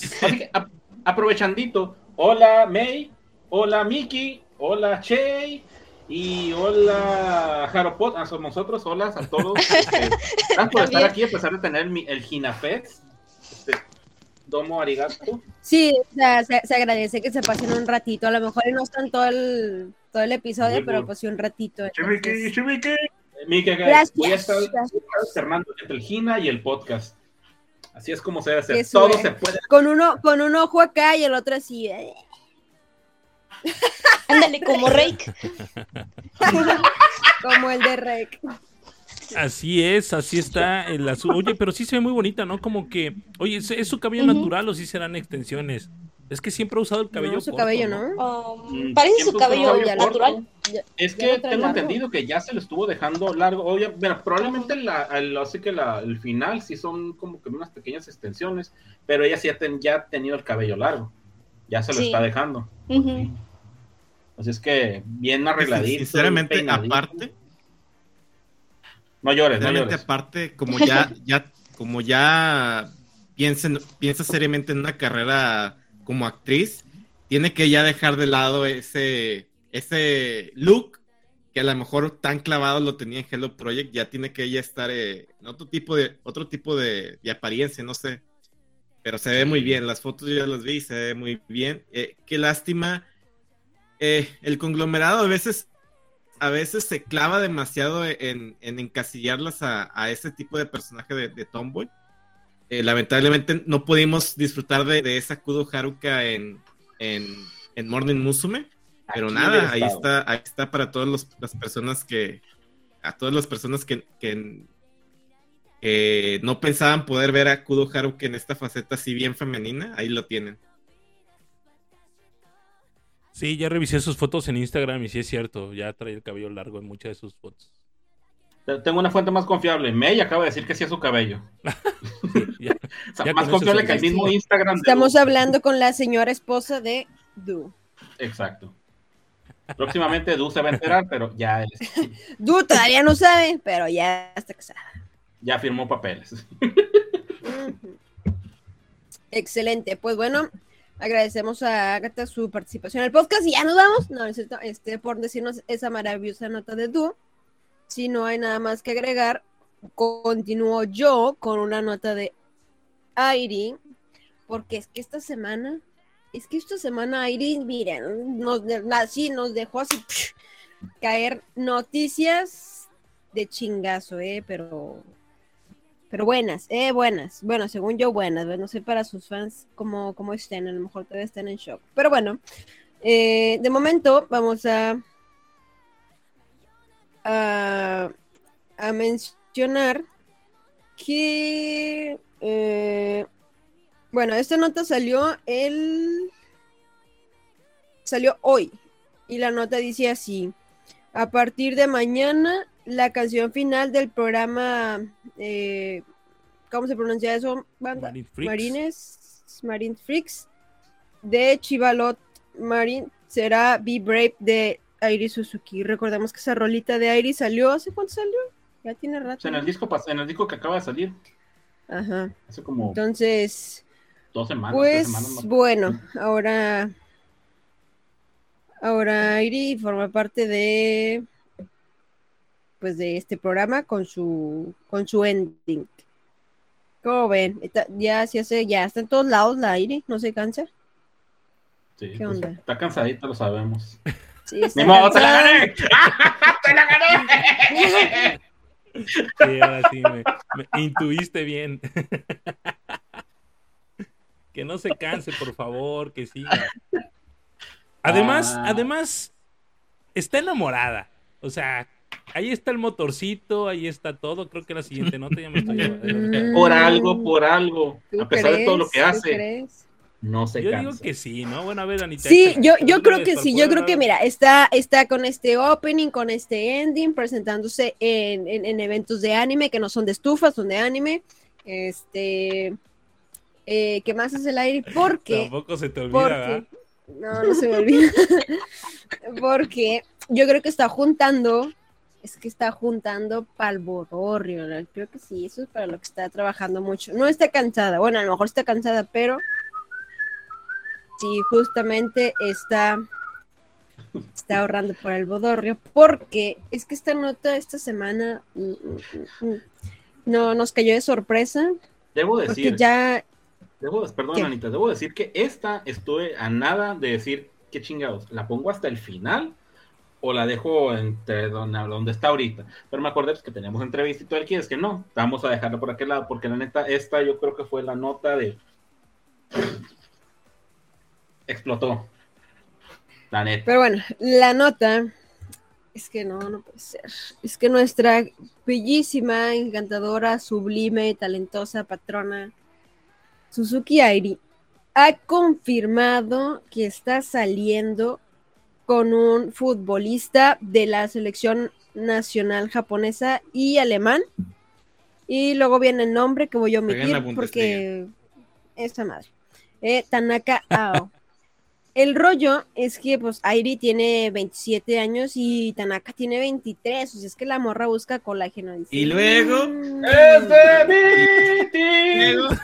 aprovechandito. Hola May, hola Miki, hola Che y hola Haropot, a nosotros, hola a todos. Este, gracias por estar aquí a pesar de tener el Ginafest. Este, domo arigato. Sí, se, agradece que se pasen un ratito. A lo mejor no están todo el, todo el episodio, pero pues sí un ratito. Chimiki, Chimiki. Miki, gracias. Voy a estar alternando entre el Gina y el podcast. Así es como se debe hacer. Todo se puede. Con uno, con un ojo acá y el otro así. ¿eh? Ándale, como Rake. como el de Rake. Así es, así está el azul. Oye, pero sí se ve muy bonita, ¿no? Como que, oye, ¿es, su cabello natural o sí serán extensiones? Es que siempre ha usado el cabello. No, su cabello, ¿no? Um, mm, parece su cabello, natural. Es que tengo entendido que ya se lo estuvo dejando largo. Oye, bueno, probablemente la, así que la, el final sí son como que unas pequeñas extensiones, pero ella sí ya, ha tenido el cabello largo. Ya se lo está dejando. Así es que bien arregladito. Sinceramente, aparte. No llores, no llores. aparte, como ya, ya, como ya piensa, piensa seriamente en una carrera como actriz, tiene que ya dejar de lado ese, ese look que a lo mejor tan clavado lo tenía en Hello Project, ya tiene que ella estar eh, en otro tipo de, otro tipo de, apariencia, no sé. Pero se ve muy bien, las fotos yo ya las vi, se ve muy bien. Eh, qué lástima. Eh, el conglomerado a veces, a veces se clava demasiado en, encasillarlas a, ese tipo de personaje de Tomboy eh, lamentablemente no pudimos disfrutar de, esa Kudo Haruka en, en, Morning Musume. Pero nada, ahí está, ahí está para todas las personas que, a todas las personas que, no pensaban poder ver a Kudo Haruka en esta faceta así bien femenina, ahí lo tienen. Sí, ya revisé sus fotos en Instagram y sí es cierto, ya trae el cabello largo en muchas de sus fotos. Tengo una fuente más confiable. May acaba de decir que sí es su cabello. más confiable que el mismo Instagram. Estamos hablando con la señora esposa de Du. Exacto. Próximamente Du se va a enterar, pero ya es. Du todavía no sabe, pero ya está casada. Ya firmó papeles. Excelente. Pues bueno, agradecemos a Agatha su participación en el podcast y ya nos vamos. No, este, por decirnos esa maravillosa nota de Du. Si no hay nada más que agregar, continúo yo con una nota de Airi, porque es que esta semana, es que esta semana Airi, miren, nos, así nos dejó así caer noticias de chingazo, eh, pero pero buenas, eh, buenas. Bueno, según yo, buenas. No sé para sus fans cómo, cómo estén. A lo mejor todavía están en shock. Pero bueno, eh, de momento vamos a a, a mencionar que, eh, bueno, esta nota salió el... Salió hoy. Y la nota dice así. A partir de mañana, la canción final del programa... Eh, ¿Cómo se pronuncia eso? Banda? Marines. Marine Freaks. De Chivalot Marine será Be Brave de Airi Suzuki. Recordemos que esa rolita de Airi salió, ¿hace cuánto salió? Ya tiene rato. en el disco, en el disco que acaba de salir. Ajá. Hace como. Entonces. Dos semanas. Pues bueno, ahora. Ahora Airi forma parte de. Pues de este programa con su. con su ending. ¿Cómo ven? ya se hace, ya está en todos lados la Airi, no se cansa. Sí, ¿Qué pues, onda? Está cansadita, lo sabemos. Sí, está ¡Te la gané! ¡Te la gané! Sí, ahora sí, me, intuiste bien. que no se canse, por favor, que siga. Además, ah. además, está enamorada. O sea, ahí está el motorcito, ahí está todo. Creo que la siguiente nota ya me estoy. por algo, por algo. A pesar de todo lo que hace. No se Yo digo que sí, ¿no? Bueno, a ver, Anita. Sí, yo, yo creo que sí, yo creo que, mira, está, está con este opening, con este ending, presentándose en, en, eventos de anime que no son de estufas, son de anime. Este. Eh, ¿Qué más es el aire? Porque. Tampoco se te olvida, No, no se me olvida. porque yo creo que está juntando. Es que está juntando palvodorrio. Creo que sí, eso es para lo que está trabajando mucho. No está cansada. Bueno, a lo mejor está cansada, pero Sí, justamente está, está ahorrando por el bodorrio, porque es que esta nota esta semana mm, mm, mm, no nos cayó de sorpresa. Debo decir. ya. Debo, perdón, Anita, debo decir que esta estuve a nada de decir qué chingados. ¿La pongo hasta el final? o la dejo entre donde, donde está ahorita. Pero me acordé pues, que teníamos entrevista y todo el que es que no, vamos a dejarla por aquel lado, porque la neta, esta yo creo que fue la nota de explotó. La neta. Pero bueno, la nota es que no, no puede ser. Es que nuestra bellísima, encantadora, sublime, talentosa patrona Suzuki Airi ha confirmado que está saliendo con un futbolista de la selección nacional japonesa y alemán. Y luego viene el nombre que voy a omitir porque esa madre. Eh, Tanaka Ao. El rollo es que, pues, Airi tiene 27 años y Tanaka tiene 23. O sea, es que la morra busca colágeno. Y luego. ¡Es de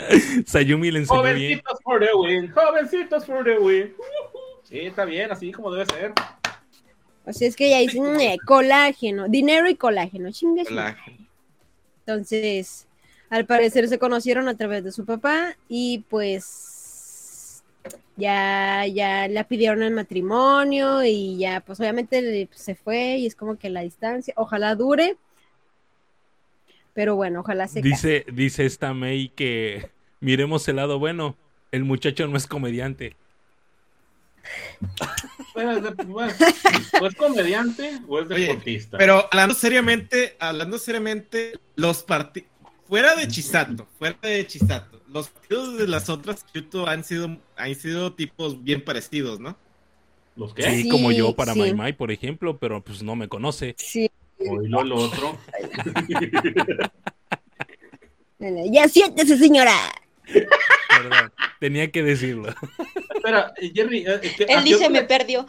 Sayumi le enseñó Jovencitos for the win. Jovencitos for the win. Sí, está bien, así como debe ser. O sea, es que ya dicen colágeno, dinero y colágeno, chingue. Colágeno. Entonces, al parecer se conocieron a través de su papá y pues ya, ya la pidieron el matrimonio y ya, pues obviamente se fue y es como que la distancia, ojalá dure, pero bueno, ojalá se dice, Dice esta May que miremos el lado bueno, el muchacho no es comediante. ¿o es comediante o es deportista? pero hablando seriamente, hablando seriamente, los partidos, fuera de Chisato, fuera de Chisato, los partidos de las otras Kyoto han sido, han sido tipos bien parecidos, ¿no? ¿Los qué? Sí, como yo para sí. Mai por ejemplo, pero pues no me conoce. Sí. Oílo lo otro. ya siéntese, señora. Perdón, tenía que decirlo. Espera, Jerry. Eh, Él dice me perdió.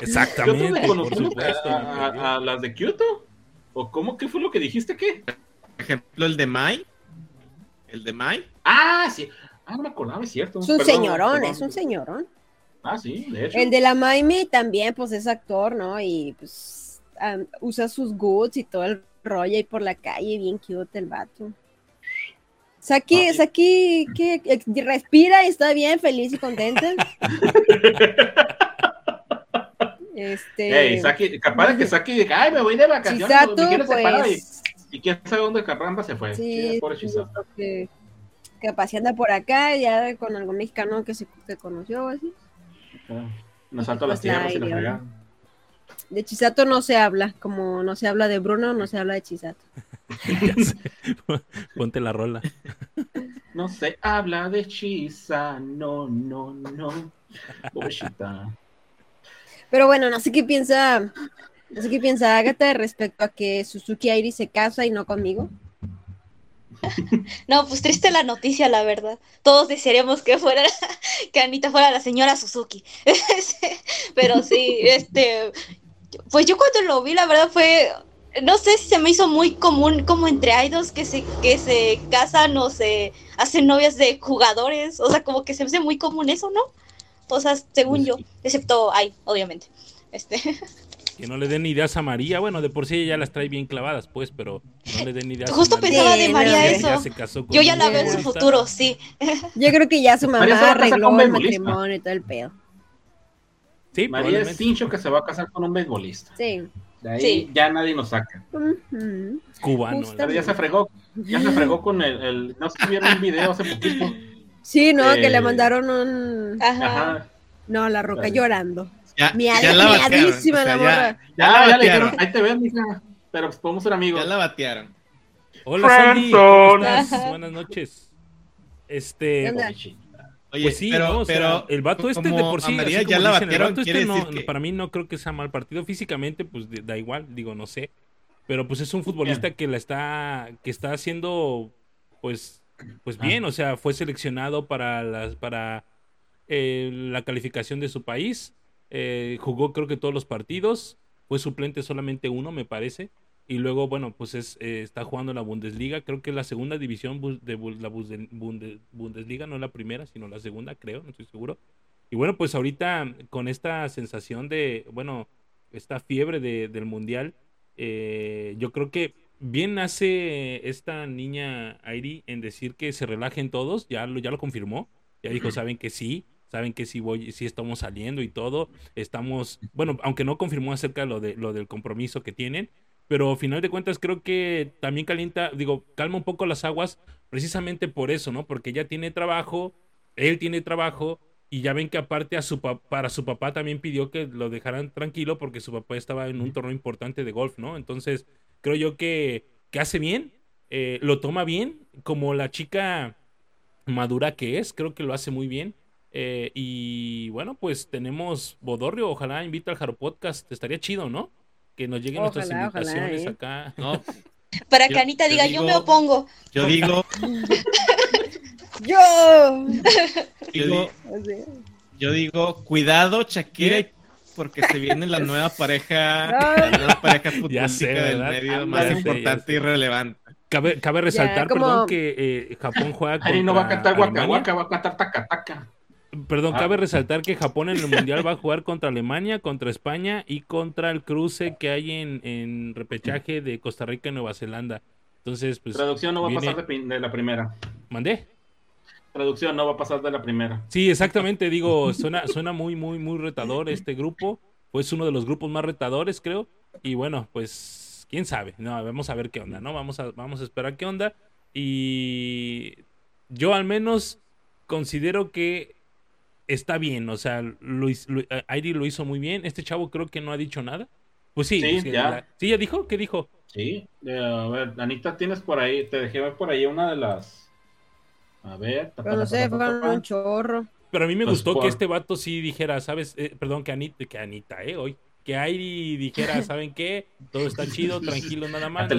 Exactamente. por supuesto, a, a, las de Kyoto? ¿O cómo? ¿Qué fue lo que dijiste? ¿Qué? Por ejemplo, el de Mai ¿El de Mai? Ah, sí. Ah, no me acordaba, es cierto. Es un señorón, es un señorón. Ah, sí, de hecho. El de la Maimi también, pues es actor, ¿no? Y pues usa sus goods y todo el rollo ahí por la calle, bien cute el vato. Saki, Saki, que respira y está bien, feliz y contenta. este. Saki, capaz de que Saki ay, me voy de vacaciones. Chisato, pues, y quién sabe dónde Carramba se fue. Sí, por que, que paseando por acá, ya con algún mexicano que se que conoció o así. nos saltó las pues tierras y la De Chisato no se habla, como no se habla de Bruno, no se habla de Chisato. Ponte la rola. No se habla de Chisa, no, no, no. Pero bueno, no sé qué piensa, no sé qué piensa Agatha respecto a que Suzuki Airi se casa y no conmigo. No, pues triste la noticia, la verdad. Todos desearíamos que fuera, que Anita fuera la señora Suzuki. Pero sí, este, pues yo cuando lo vi, la verdad fue, no sé si se me hizo muy común como entre idols que se, que se casan o se hacen novias de jugadores. O sea, como que se me hace muy común eso, ¿no? O sea, según yo, excepto ay, obviamente. Este. Que no le den ideas a María. Bueno, de por sí ella ya las trae bien clavadas, pues, pero no le den ideas Justo a María. pensaba de María eso. Yo ya la veo en su futuro, sí. Yo creo que ya su mamá arregló el matrimonio y todo el pedo. Sí, María es cincho que se va a casar con un beisbolista. Sí. De ahí ya nadie nos saca. Cubano. Pero ya se fregó, ya se fregó con el, no sé si vieron un video hace poquito. Sí, no, que le eh, mandaron un Ajá. No, la roca llorando. Ya, Mi ya la batearon. O sea, la ya, ya, la ya le dijeron, ahí te ves, mija. Pero pues podemos ser amigos. Ya la batearon. Hola, Sandy. ¿Cómo estás? Buenas noches. Este. Oye, pues sí, pero, no, pero el vato este de por sí, María ya la batieron, este no, para mí no creo que sea mal partido físicamente, pues da igual, digo, no sé, pero pues es un futbolista que la está que está haciendo pues pues ah. bien, o sea, fue seleccionado para las para eh, la calificación de su país, eh, jugó creo que todos los partidos, fue suplente solamente uno, me parece. Y luego, bueno, pues es, eh, está jugando en la Bundesliga, creo que la segunda división de la Bundesliga, no la primera, sino la segunda, creo, no estoy seguro. Y bueno, pues ahorita con esta sensación de, bueno, esta fiebre de, del Mundial, eh, yo creo que bien hace esta niña Airi en decir que se relajen todos, ya lo, ya lo confirmó, ya dijo, saben que sí, saben que si voy, si estamos saliendo y todo, estamos, bueno, aunque no confirmó acerca de lo, de, lo del compromiso que tienen, pero al final de cuentas creo que también calienta, digo, calma un poco las aguas precisamente por eso, ¿no? Porque ella tiene trabajo, él tiene trabajo y ya ven que aparte a su para su papá también pidió que lo dejaran tranquilo porque su papá estaba en un torneo importante de golf, ¿no? Entonces creo yo que, que hace bien, eh, lo toma bien, como la chica madura que es, creo que lo hace muy bien. Eh, y bueno, pues tenemos Bodorrio, ojalá invita al Jaro Podcast, estaría chido, ¿no? que nos lleguen nuestras invitaciones ¿eh? acá. Para que Anita diga, yo me opongo. Yo digo. yo. Digo, yo digo, cuidado, Shakira, porque se viene la nueva pareja, la nueva pareja futbolística del medio más importante y relevante. Cabe, cabe resaltar, perdón, que eh, Japón juega con. Ahí no va a cantar Waka, va a cantar Taca Taca. Perdón, ah. cabe resaltar que Japón en el Mundial va a jugar contra Alemania, contra España y contra el cruce que hay en, en repechaje de Costa Rica y Nueva Zelanda. Entonces, pues. Traducción no va a pasar de, la primera. ¿Mandé? Traducción no va a pasar de la primera. Sí, exactamente. Digo, suena, suena muy, muy, muy retador este grupo. Pues uno de los grupos más retadores, creo. Y bueno, pues, quién sabe. No, vamos a ver qué onda, ¿no? Vamos a, vamos a esperar qué onda. Y yo al menos considero que está bien, o sea, Luis, Airi lo hizo muy bien. Este chavo creo que no ha dicho nada. Pues sí, sí, ya. ¿Sí ya dijo? ¿Qué dijo? Sí, a ver, Anita, tienes por ahí, te dejé ver por ahí una de las. A ver, Pero no sé, fue un chorro. Pero a mí me pues gustó que este vato sí dijera, ¿sabes? Eh, perdón, que Anita, que Anita, ¿eh? Hoy. Que Airi dijera, ¿saben qué? Todo está chido, tranquilo, nada más.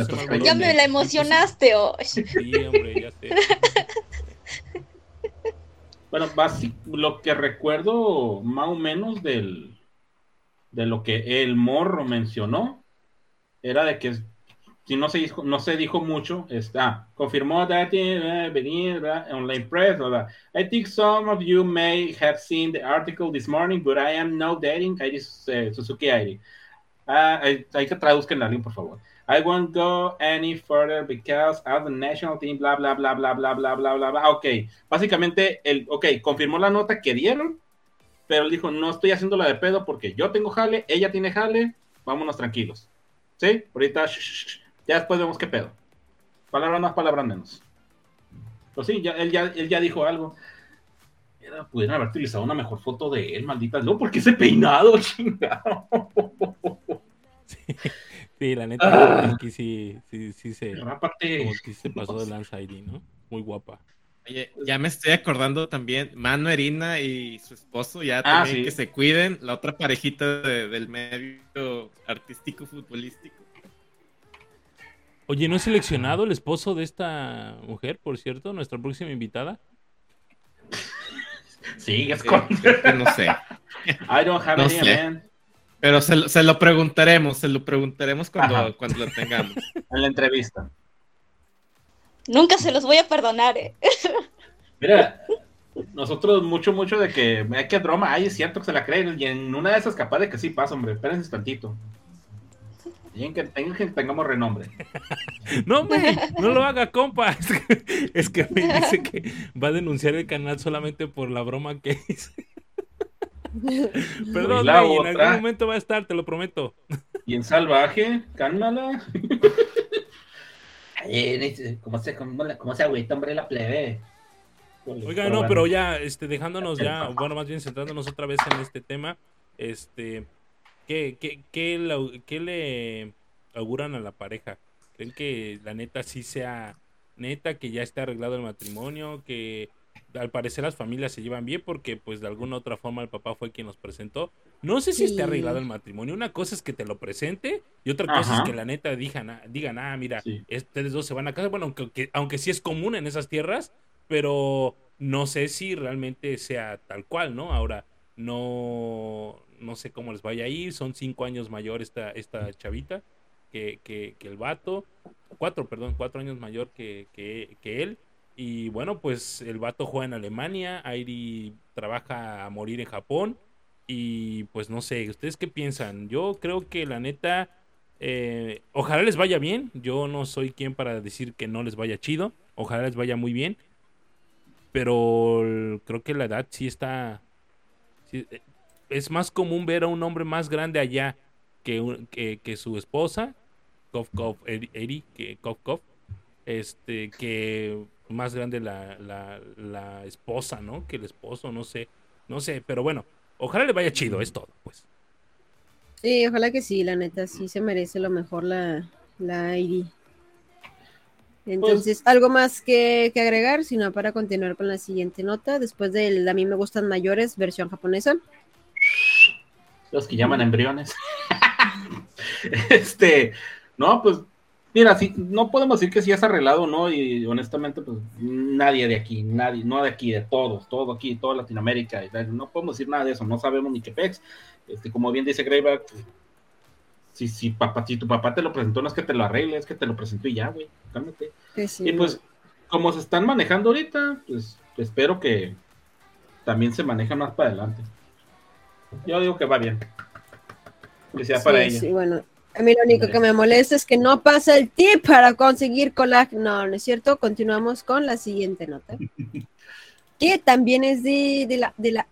ya me la emocionaste hoy. Sí, hombre, ya sé. Bueno, lo que recuerdo más o menos del, de lo que el morro mencionó era de que si no se dijo, no se dijo mucho, está confirmó that venir online press. Uh, I think some of you may have seen the article this morning, but I am now dating I uh, Suzuki Airi. Uh, hay que traduzcan la link, por favor. I won't go any further because as the national team, bla, bla, bla, bla, bla, bla, bla, bla, bla. Ok, básicamente, el, confirmó la nota que dieron, pero dijo, no estoy haciendo la de pedo porque yo tengo jale, ella tiene jale, vámonos tranquilos. ¿Sí? Ahorita, ya después vemos qué pedo. Palabras más, palabras menos. Pues sí, ya, él, ya, él ya dijo algo. pudieran haber utilizado una mejor foto de él, maldita. No, porque ese peinado, chingado. Sí, la neta, aquí sí, sí, sí se, como que se pasó de lanza ID, ¿no? Muy guapa. Oye, ya me estoy acordando también, Mano Erina y su esposo, ya Ah, también sí. que se cuiden, la otra parejita de- del medio artístico futbolístico. Oye, ¿no es seleccionado el esposo de esta mujer, por cierto? Nuestra próxima invitada. Eh, con. creo que no sé. I don't have No any sé. man. Pero se, lo- se lo preguntaremos, se lo preguntaremos cuando, Ajá. cuando lo tengamos. En la entrevista. Nunca se los voy a perdonar, ¿eh? Mira, nosotros mucho, mucho de que hay que broma, ay, es cierto que se la creen, y en una de esas capaz de que sí pasa, hombre, espérense tantito. Y en que, en que tengamos renombre. No, hombre, no lo haga, compa. Es que, es que me dice que va a denunciar el canal solamente por la broma que hice. Perdón, la en algún momento va a estar, te lo prometo. Y en salvaje, cálmala. ¿cómo se, cómo, se agüita, hombre, la plebe? Oiga, no, pero ya, este, dejándonos ya, bueno, más bien centrándonos otra vez en este tema, este, ¿qué, qué, qué, le- qué le auguran a la pareja? ¿Creen que la neta sí sea neta, que ya esté arreglado el matrimonio, que al parecer las familias se llevan bien porque pues de alguna otra forma el papá fue quien nos presentó? No sé si esté arreglado el matrimonio, una cosa es que te lo presente y otra cosa es que la neta digan, ah, digan, ah, mira, Sí. ustedes dos se van a casa, bueno, aunque, aunque- aunque sí es común en esas tierras, pero no sé si realmente sea tal cual, ¿no? Ahora, no, no sé cómo les vaya a ir, son cinco años mayor esta, esta chavita que, que, que el vato, cuatro, perdón, cuatro años mayor que, que él, y bueno, pues el vato juega en Alemania, Airi trabaja a morir en Japón, y pues no sé, ¿ustedes qué piensan? Yo creo que la neta... Eh, ojalá les vaya bien. Yo no soy quien para decir que no les vaya chido. Ojalá les vaya muy bien. Pero creo que la edad sí está. eh, es más común ver a un hombre más grande allá que, que, que su esposa. Kof Kof Eri, que Kof Kof. Este, que más grande la, la, la esposa, ¿no? Que el esposo, no sé. No sé, pero bueno. Ojalá le vaya chido, es todo, pues. Sí, ojalá que sí, la neta, sí se merece lo mejor la, la ID. Entonces, algo más que, que agregar, sino para continuar con la siguiente nota, después del A mí me gustan mayores, versión japonesa. Los que llaman embriones. este, no, pues, mira, sí, no podemos decir que sí es arreglado, ¿no? Y honestamente, pues, nadie de aquí, nadie, no de aquí, de todos, todo aquí, toda Latinoamérica, no podemos decir nada de eso, no sabemos ni qué pex. Este, como bien dice Greyback, si, si, papá, si tu papá te lo presentó, no es que te lo arregle, es que te lo presentó y ya, güey, cálmate. Que sí, Y pues, como se están manejando ahorita, pues espero que también se manejen más para adelante. Yo digo que va bien. Felicidad para sí, ella. sí, bueno, a mí lo único que me molesta es que no pasa el tip para conseguir colágeno. No, no es cierto. Continuamos con la siguiente nota. que también es de, de la, de la.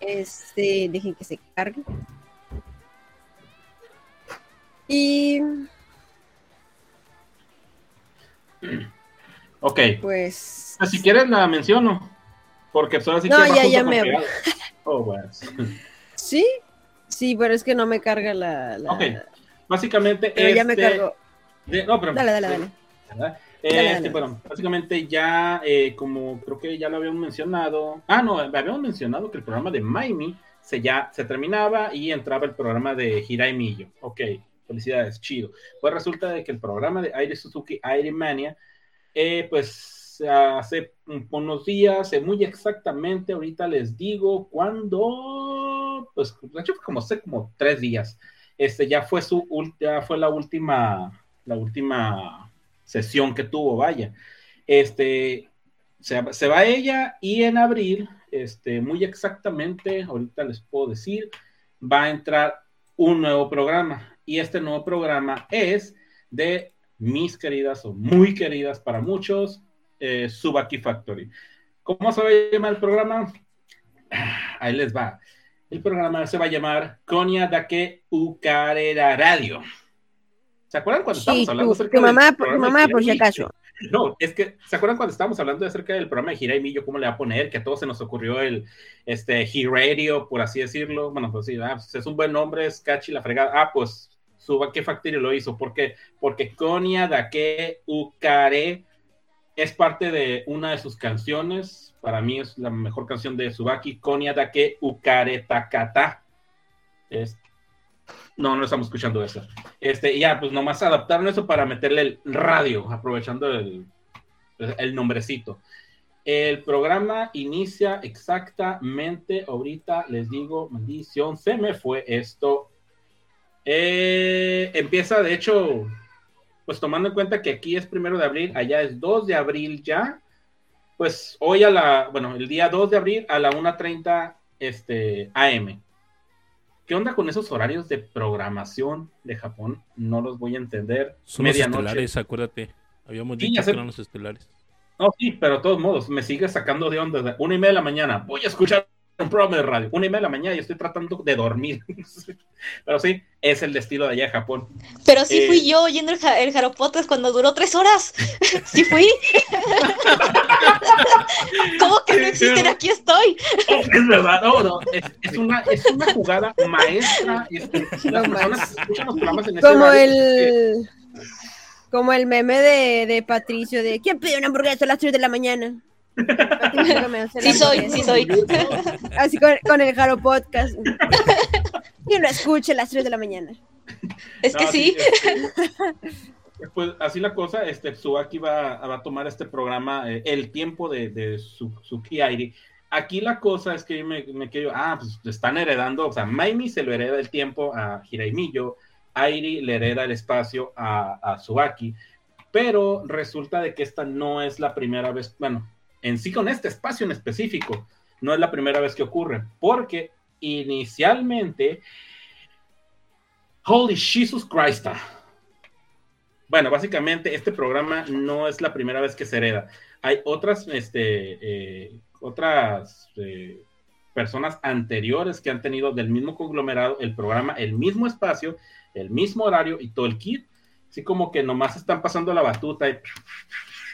Este, dejen que se cargue. Y Ok, pues. pues, si quieres la menciono. Porque solo así No, que va ya, ya me pegado. Oh, bueno. Sí, sí, pero es que no me carga la. la- Ok, Básicamente, Pero ya me este- cargó. de- no, pero- Dale, dale, dale. Dale, Este, dale. bueno, básicamente ya, eh, como creo que ya lo habíamos mencionado, ah, no, habíamos mencionado que el programa de Miami se ya se terminaba y entraba el programa de Hirai Millo. Ok, felicidades, chido. Pues resulta de que el programa de Aire Suzuki Aire Mania, eh, pues hace un- unos días, eh, muy exactamente, ahorita les digo cuándo, pues de hecho como hace como tres días. Este ya fue su ya fue la última, la última sesión que tuvo, vaya. Este, se, se va ella y en abril, este, muy exactamente, ahorita les puedo decir, va a entrar un nuevo programa. Y este nuevo programa es de mis queridas o muy queridas para muchos, eh, Subaki Factory. ¿Cómo se va a llamar el programa? Ah, Ahí les va. El programa se va a llamar Konya Dake Ukarera Radio. ¿Se acuerdan cuando Sí, estábamos hablando tu, acerca tu mamá, de por si Hirai? acaso. No, es que, ¿se acuerdan cuando estábamos hablando acerca del programa de Gira y Millo, cómo le va a poner? Que a todos se nos ocurrió el este, He Radio, por así decirlo. Bueno, pues sí, ah, pues es un buen nombre, es catchy la fregada. Ah, pues Suba qué Factory lo hizo. ¿Por qué? Porque Konya Dake Ukare es parte de una de sus canciones. Para mí es la mejor canción de Subaki, Konya Dake Ukare Takata. Es no, no estamos escuchando eso. Este, ya, pues nomás adaptaron eso para meterle el radio, aprovechando el, el nombrecito. El programa inicia exactamente, ahorita les digo, maldición, se me fue esto. Eh, empieza, de hecho, pues tomando en cuenta que aquí es primero de abril, allá es 2 de abril ya, pues hoy a la, bueno, el día 2 de abril a la 1.30 este, AM. ¿Qué onda con esos horarios de programación de Japón? No los voy a entender. Son los estelares, acuérdate. Habíamos dicho que eran los estelares. No, sí, pero de todos modos, me sigue sacando de onda. De una y media de la mañana, voy a escuchar un programa de radio. Una y media de la mañana y estoy tratando de dormir. Pero sí, es el destino de allá de Japón. Pero sí fui eh, yo oyendo el, el cuando duró tres horas. sí fui. ¿Cómo que no existen? Aquí estoy. Es verdad, no, no. Es, una, es una jugada maestra. Como el. Como el meme de, de Patricio de ¿Quién pide una hamburguesa a las 3 de la mañana? Sí soy, sí soy. Así con, el Jaro Podcast. Y lo escuche a las 3 de la mañana. Es que sí. pues así la cosa, este Suaki va, va a tomar este programa, eh, el tiempo de, de su, Airi. Aquí la cosa es que me, me quedo, ah, pues están heredando, o sea, Maimi se lo hereda el tiempo a Hiraimillo, Airi le hereda el espacio a, a Suaki, pero resulta de que esta no es la primera vez, bueno, en sí con este espacio en específico. No es la primera vez que ocurre, porque inicialmente, Holy Jesus Christ. Bueno, básicamente este programa no es la primera vez que se hereda. Hay otras, este, eh, otras eh, personas anteriores que han tenido del mismo conglomerado el programa, el mismo espacio, el mismo horario y todo el kit. Así como que nomás están pasando la batuta y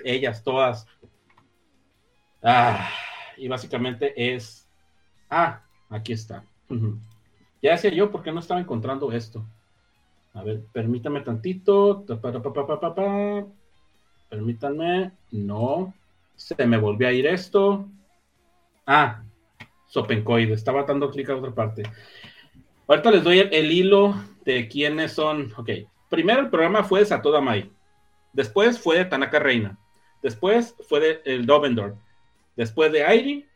ellas todas Ah, y básicamente es. Ah, aquí está. Ya decía yo, ¿por qué no estaba encontrando esto? A ver, permítame tantito. Permítanme. No. Se me volvió a ir esto. Ah, Sopencoide. Estaba dando clic a otra parte. Ahorita les doy el, hilo de quiénes son. Ok. Primero el programa fue de Satoda Mai. Después fue de Tanaka Reina. Después fue de el Dovendor después de Airi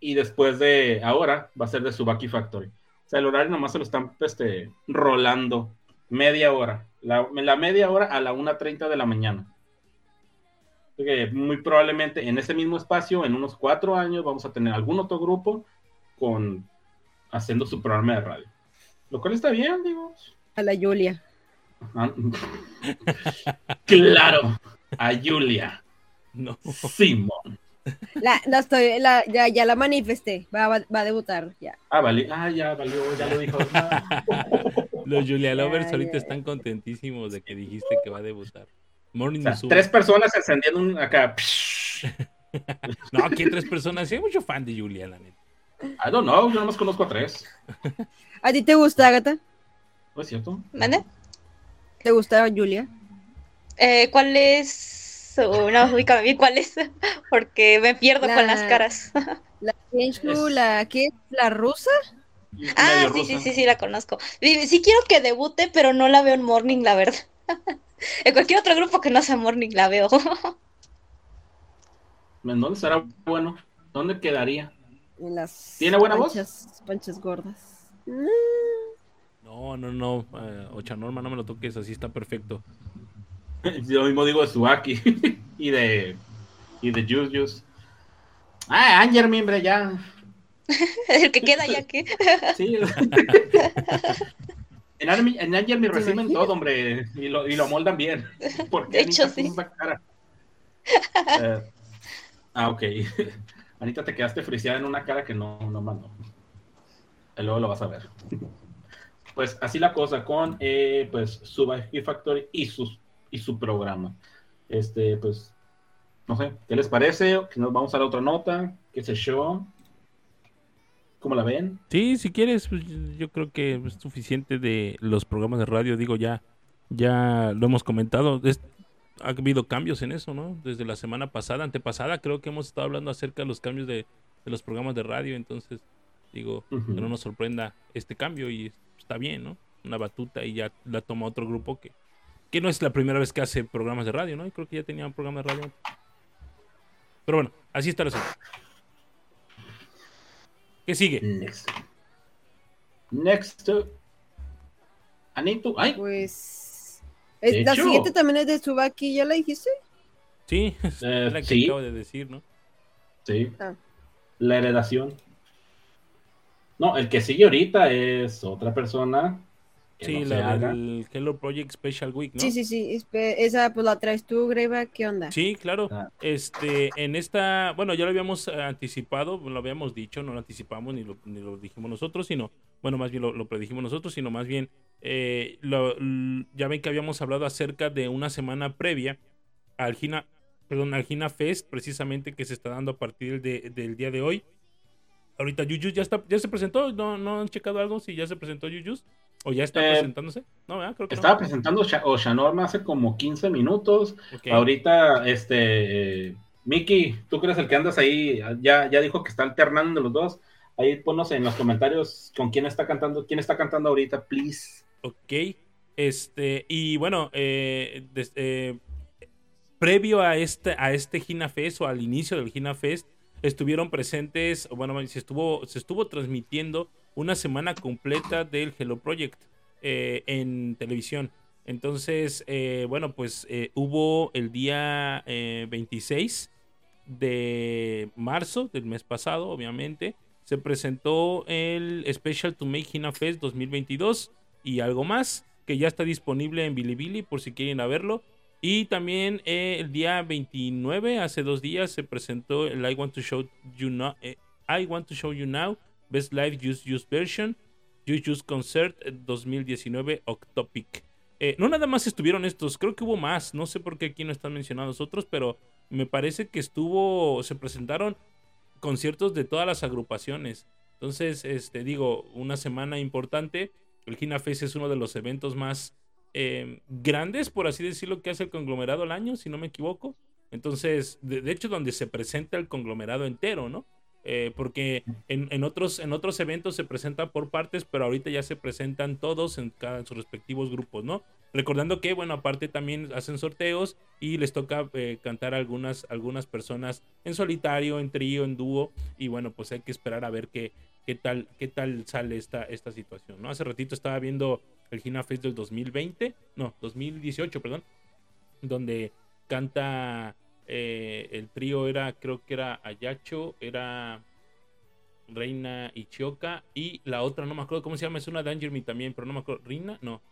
y después de ahora va a ser de Subaki Factory. O sea, el horario nomás se lo están este, rolando media hora. La, la media hora a la 1.30 de la mañana. muy probablemente en ese mismo espacio, en unos cuatro años, vamos a tener algún otro grupo con haciendo su programa de radio. Lo cual está bien, digo. A la Julia. claro, a Julia. No. Simón. La, la estoy, la, ya, ya, la manifesté, va, va, va, a debutar, ya. Ah, vale, ah, ya valió, ya lo dijo. Los Julia Lovers ahorita están contentísimos de que dijiste que va a debutar. Morning o sea, tres personas encendiendo un acá. no, aquí hay tres personas, sí hay mucho fan de Julia, la neta. I don't know, yo nomás conozco a tres. ¿A ti te gusta, Agatha? ¿No es cierto? ¿Mande? ¿Te gusta Julia? Eh, ¿Cuál es no, ubícame bien cuál es, porque me pierdo con las caras. La la ¿qué? ¿La rusa? Ah, sí, sí, sí, sí, la conozco. Sí quiero que debute, pero no la veo en Morning, la verdad. En cualquier otro grupo que no sea Morning la veo. ¿Dónde será bueno? ¿Dónde quedaría? En las ¿Tiene buena panchas, voz? Panchas gordas. No, no, no. Eh, Ocha Norma, no me lo toques, así está perfecto. Yo mismo digo de Suaki y de y de Juice Ah, Anger, hombre, ya. El que queda ya que. sí. En, Army, en Anger me reciben todo, hombre, y lo, y lo moldan bien. Porque de hecho, sí. Cara. Uh, ah, ok. Anita, te quedaste friseada en una cara que no, no mandó. Luego lo vas a ver. Pues así la cosa con eh, pues Subaki Factory y sus y su programa. Este, pues, no sé, ¿qué les parece? Que nos vamos a la otra nota, qué sé yo. ¿Cómo la ven? Sí, si quieres, pues, yo creo que es suficiente de los programas de radio. Digo, ya, ya lo hemos comentado. ha habido cambios en eso, ¿no? Desde la semana pasada, antepasada, creo que hemos estado hablando acerca de los cambios de, los programas de radio. Entonces, digo, que no nos sorprenda este cambio y está bien, ¿no? Una batuta y ya la toma otro grupo que, que no es la primera vez que hace programas de radio, ¿no? Y creo que ya tenía un programa de radio. Pero bueno, así está la asunto. ¿Qué sigue? Next. Next. Anito. Ay. Pues. la siguiente también es de Subaki, ¿ya la dijiste? Sí, es eh, la que acabo de decir, ¿no? Sí. Ah. La heredación. No, el que sigue ahorita es otra persona Sí, la del Hello Project Special Week, ¿no? Sí, sí, sí. Esa pues la traes tú, Greva, ¿qué onda? Sí, claro. Ah. Este, en esta, bueno, ya lo habíamos anticipado, lo habíamos dicho, no lo anticipamos ni lo, ni lo dijimos nosotros, sino, bueno, más bien lo, predijimos nosotros, sino más bien, eh, ya ven que habíamos hablado acerca de una semana previa al Gina, perdón, al Gina Fest, precisamente que se está dando a partir del día de hoy. Ahorita Yuyus ya está, ya se presentó, ¿no, no han checado algo si ya se presentó Yuyus? ¿O ya está eh, presentándose? No, creo que Estaba presentando Oshanorma hace como 15 minutos. Ahorita, este, eh, Miki, tú crees el que andas ahí, ya, ya dijo que está alternando los dos. Ahí ponos en los comentarios con quién está cantando, quién está cantando ahorita, please. Ok, este, y bueno, eh, previo a este, a este Gina Fest o al inicio del Gina Fest, estuvieron presentes, bueno, se estuvo, se estuvo transmitiendo una semana completa del Hello Project eh, en televisión. Entonces, eh, bueno, pues eh, hubo el día 26 de marzo del mes pasado, obviamente, se presentó el Special to Make Hina Fest 2022 y algo más que ya está disponible en Bilibili por si quieren verlo. Y también el día 29, hace dos días, se presentó el I Want to Show You Now Best Live Use Use Version, Use Use Concert 2019 Octopic. Eh, no nada más estuvieron estos, creo que hubo más, no sé por qué aquí no están mencionados otros, pero me parece que estuvo, se presentaron conciertos de todas las agrupaciones. Entonces, este, digo, una semana importante. El Gina Fest es uno de los eventos más eh, grandes, por así decirlo, que hace el conglomerado al año, si no me equivoco. Entonces, de hecho, donde se presenta el conglomerado entero, ¿no? Eh, porque en, otros, en otros eventos se presentan por partes, pero ahorita ya se presentan todos en, cada, sus respectivos grupos, ¿no? Recordando que, bueno, aparte también hacen sorteos y les toca eh, cantar algunas, algunas personas en solitario, en trío, en dúo, y bueno, pues hay que esperar a ver qué, qué, tal, qué tal sale esta, esta situación, ¿no? Hace ratito estaba viendo el Gina Fest del 2020, no, 2018, perdón, donde canta eh, el trío era, creo que era Ayacho, era Reina Ichioka y la otra, no me acuerdo cómo se llama, es una Danger Me también, pero no me acuerdo, Reina, no,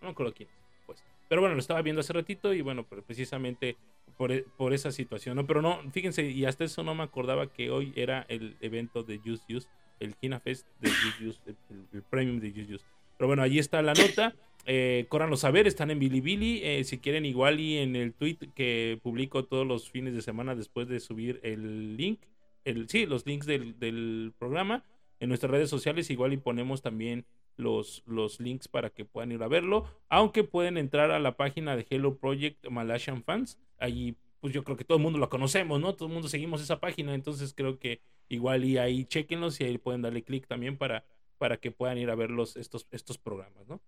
no me acuerdo quién. Pues. Pero bueno, lo estaba viendo hace ratito y bueno, precisamente por, e, por, esa situación, ¿no? Pero no, fíjense, y hasta eso no me acordaba que hoy era el evento de Use Use, el Kina Fest de Use el, el, premium de Use Use. Pero bueno, ahí está la nota. Eh, a saber, están en Bilibili. Eh, si quieren, igual y en el tweet que publico todos los fines de semana después de subir el link, el, sí, los links del, programa. En nuestras redes sociales, igual y ponemos también los, los links para que puedan ir a verlo. Aunque pueden entrar a la página de Hello Project Malaysian Fans. Allí, pues yo creo que todo el mundo lo conocemos, ¿no? Todo el mundo seguimos esa página. Entonces creo que igual y ahí chequenlos y ahí pueden darle clic también para, para que puedan ir a ver estos, estos programas, ¿no?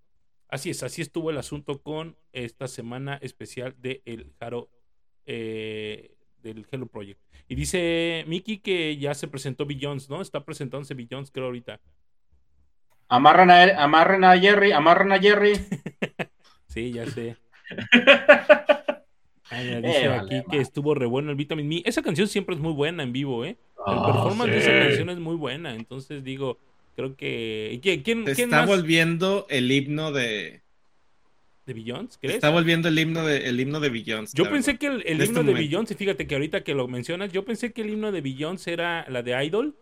Así es, así estuvo el asunto con esta semana especial de el Jaro eh, del Hello Project. Y dice Miki que ya se presentó Billions, ¿no? Está presentándose Billions, creo ahorita. Amarran a, amarran a Jerry, amarran a Jerry. sí, ya sé. dice eh, aquí que estuvo re bueno el Vitamin Me. Esa canción siempre es muy buena en vivo, ¿eh? El ah, performance de esa canción es muy buena. Entonces digo, Creo que. ¿Quién, quién, está volviendo el himno de. ¿De Billions? ¿crees? Está volviendo el himno de, el himno de Billions. Yo pensé que el, este himno de Billions, y fíjate que ahorita que lo mencionas, yo pensé que el himno de Billions era la de Idol.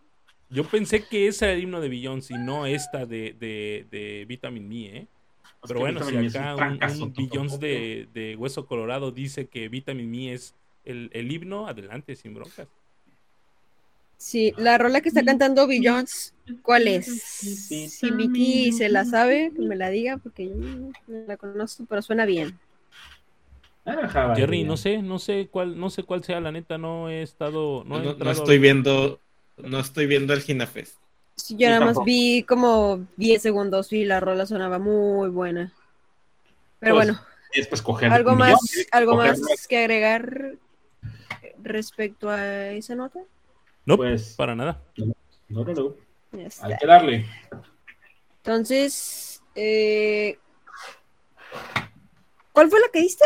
Yo pensé que esa era el himno de Billions y no esta de, de, de Vitamin Me, ¿eh? Pero bueno, si acá un, un de, de, Hueso Colorado dice que Vitamin Me es el, el himno, adelante, sin broncas. Sí, la rola que está cantando Billions, ¿cuál es? Si Vicky se la sabe, que me la diga, porque yo no la conozco, pero suena bien. Ah, Jerry, no sé, no sé cuál, no sé cuál sea, la neta, no he estado, no, estoy viendo, no estoy viendo el Ginafest. yo nada más vi como 10 segundos y la rola sonaba muy buena. Pero pues, bueno, algo más, algo más que agregar respecto a esa nota. No, pues, para nada. No, no, no. Hay que darle. Entonces, eh, ¿cuál fue la que diste?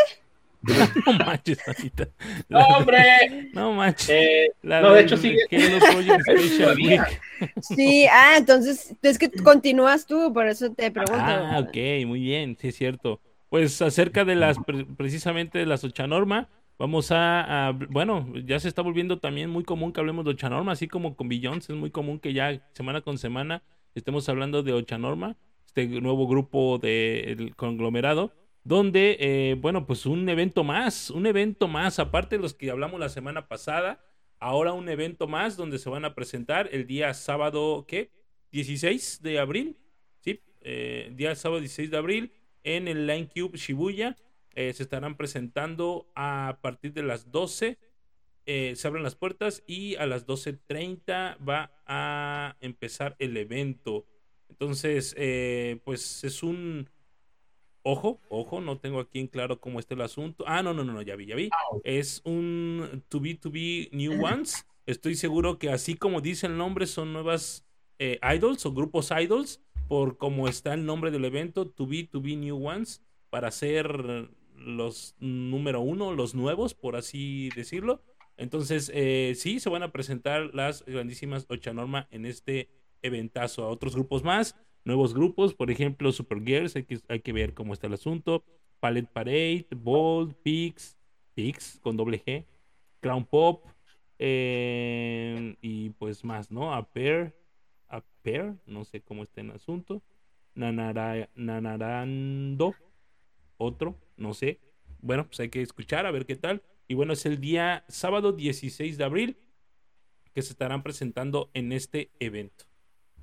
no manches, Anita. ¡No, hombre! No manches. Eh, no, de hecho sí. sí, ah, entonces es que continúas tú, por eso te pregunto. Ah, ok, muy bien, sí es cierto. Pues acerca de las, precisamente de las Ochanorma, Vamos a, bueno, ya se está volviendo también muy común que hablemos de Ochanorma, así como con Billions, es muy común que ya semana con semana estemos hablando de Ochanorma, este nuevo grupo del conglomerado, donde, eh, bueno, pues un evento más, un evento más, aparte de los que hablamos la semana pasada, ahora un evento más donde se van a presentar el día sábado, ¿qué? 16 de abril, ¿sí? Eh, día sábado 16 de abril en el Line Cube Shibuya eh, se estarán presentando a partir de las 12. Eh, se abren las puertas y a las 12.30 va a empezar el evento. Entonces, eh, pues es un... Ojo, ojo, no tengo aquí en claro cómo está el asunto. Ah, no, no, no, ya vi, ya vi. Ah, es un To Be To Be New Ones. Estoy seguro que así como dice el nombre, son nuevas idols o grupos idols, por cómo está el nombre del evento, To Be To Be New Ones, para ser los número uno, los nuevos, por así decirlo. Entonces, eh, sí, se van a presentar las grandísimas Ochanorma en este eventazo. A otros grupos más, nuevos grupos, por ejemplo, Supergirls, hay que, hay que ver cómo está el asunto. Palette Parade, Bold, Pix, Pix con doble G, Crown Pop, eh, y pues más, ¿no? A Pair, A no sé cómo está el asunto. Nanara, nanarando, otro, no sé. Bueno, pues hay que escuchar a ver qué tal. Y bueno, es el día sábado 16 de abril que se estarán presentando en este evento.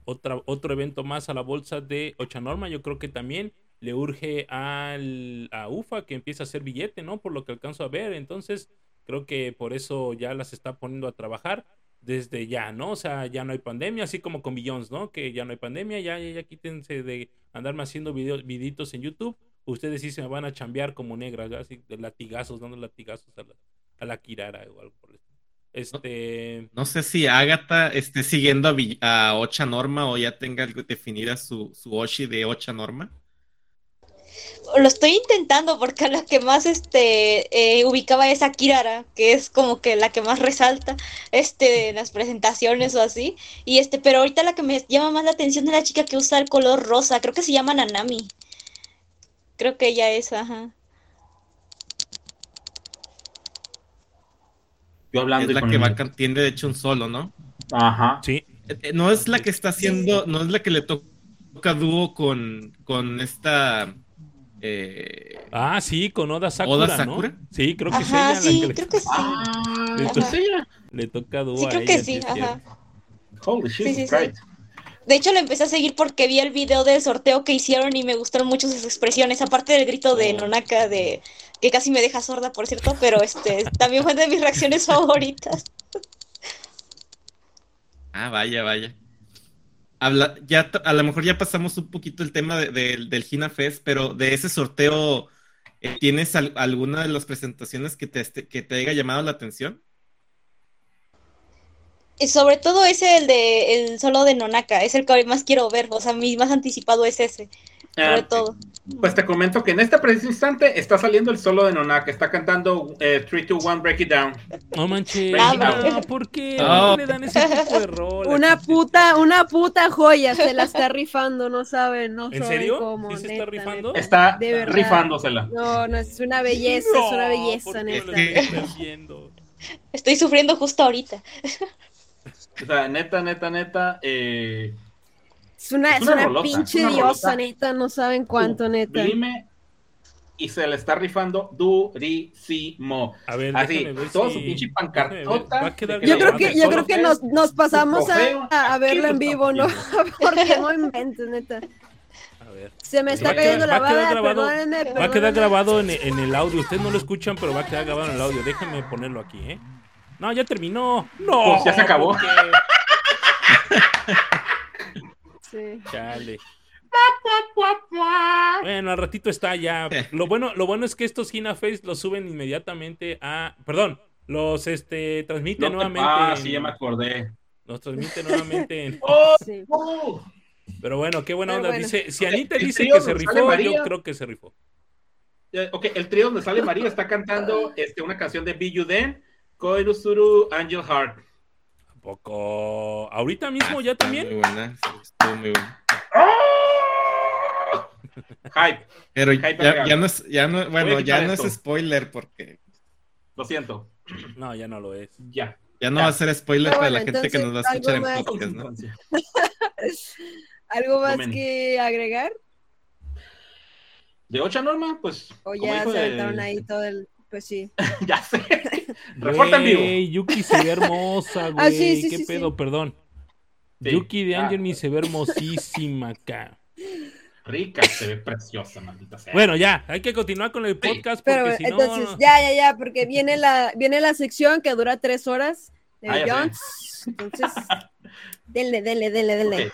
Otra, otro evento más a la bolsa de Ochanorma, yo creo que también le urge al, a UFA que empiece a hacer billete, ¿no? Por lo que alcanzo a ver. Entonces, creo que por eso ya las está poniendo a trabajar desde ya, ¿no? O sea, ya no hay pandemia, así como con Billions, ¿no? Que ya no hay pandemia, ya, ya, quítense de andarme haciendo videos, viditos en YouTube ustedes sí se me van a chambear como negras, así de latigazos, dando latigazos a la, a la Kirara o algo por el este... No, sé si Agatha esté siguiendo a, a, Ocha Norma o ya tenga definida su, su Oshi de Ocha Norma. Lo estoy intentando porque la que más este eh, ubicaba es a Kirara, que es como que la que más resalta este en las presentaciones o así. Y este, pero ahorita la que me llama más la atención es la chica que usa el color rosa, creo que se llama Nanami. Creo que ella es, ajá. Yo hablando es la que va, tiene de hecho un solo, ¿no? Ajá. Sí. Eh, eh, no es la que está haciendo, no es la que le toca dúo con, con esta. Eh... Ah, sí, con Oda Sakura. Oda Sakura. Sí, creo que ajá, sí, le... creo que sí. Ah, le, toca, le toca dúo sí, creo que sí, ajá. Holy shit, sí, sí, right. De hecho, lo empecé a seguir porque vi el video del sorteo que hicieron y me gustaron mucho sus expresiones, aparte del grito de oh. Nonaka de que casi me deja sorda, por cierto, pero este también fue de mis reacciones favoritas. Ah, vaya, vaya. Habla, ya a lo mejor ya pasamos un poquito el tema del Gina Fest, pero de ese sorteo, eh, ¿tienes alguna de las presentaciones que te, que te haya llamado la atención? Sobre todo ese, el de el solo de Nonaka, es el que más quiero ver, o sea, mi más anticipado es ese, sobre ah, todo. Pues te comento que en este preciso instante está saliendo el solo de Nonaka, está cantando 3, 2, 1, Break It Down. No manches, ah, ¿por qué? Oh. le dan ese tipo de rol? Una puta, una puta joya, se la está rifando, no saben, no ¿En serio? Cómo, se está rifando? Está rifándosela. No, no, es una belleza, es una belleza, neta. Estoy sufriendo justo ahorita. O sea, neta, neta, neta. Eh, Es una, es una, pinche diosa, neta, no saben cuánto, neta. Dime y se le está rifando durísimo. A ver, Así, ver todo si... su pinche pancartota. Yo creo que, yo creo que nos, nos pasamos a, a, verla en vivo, ¿no? Porque no inventes, neta. A ver. Se me está cayendo la baba, grabado, Va a quedar grabado en, en, el audio. Ustedes no lo escuchan, pero va a quedar grabado en el audio. Déjenme ponerlo aquí, ¿eh? No, ya terminó. No. Pues ya se acabó. sí. Chale. Bueno, al ratito está ya. Lo bueno, lo bueno es que estos Gina Face los suben inmediatamente a. Perdón, los este transmiten no, nuevamente. Ah, sí, ya me acordé. Los transmiten nuevamente en. ¡Oh! Sí. Pero bueno, qué buena onda. Bueno. Dice, si Anita okay, dice que se rifó, yo creo que se rifó. Ok, el trío donde sale María está cantando este, una canción de Be Den, Koirusuru Angel Heart. ¿A poco? ¿Ahorita mismo ya también? Muy buena, estuvo muy buena. ¡Oh! Hype. Pero Hype ya, ya, no es, ya no, bueno, ya no esto. es spoiler porque. Lo siento. No, ya no lo es. Ya. Ya no ya. va a ser spoiler Pero para bueno, la gente que nos va a escuchar en más. podcast, ¿no? ¿Algo más que agregar? De ocha norma, pues. O ya se de- aventaron ahí todo el. Pues sí. ya sé. Reporta en vivo. Güey, Yuki se ve hermosa, güey. Ah, sí, sí, ¿Qué sí, pedo? sí. Perdón. Sí. Yuki de Ah. Angel Me se ve hermosísima acá. Rica, se ve preciosa, maldita sea. Bueno, ya, hay que continuar con el podcast porque Pero si no. entonces, ya, ya, ya, porque viene la, viene la sección que dura tres horas de Ah. Jones. Entonces, denle, denle, denle, denle.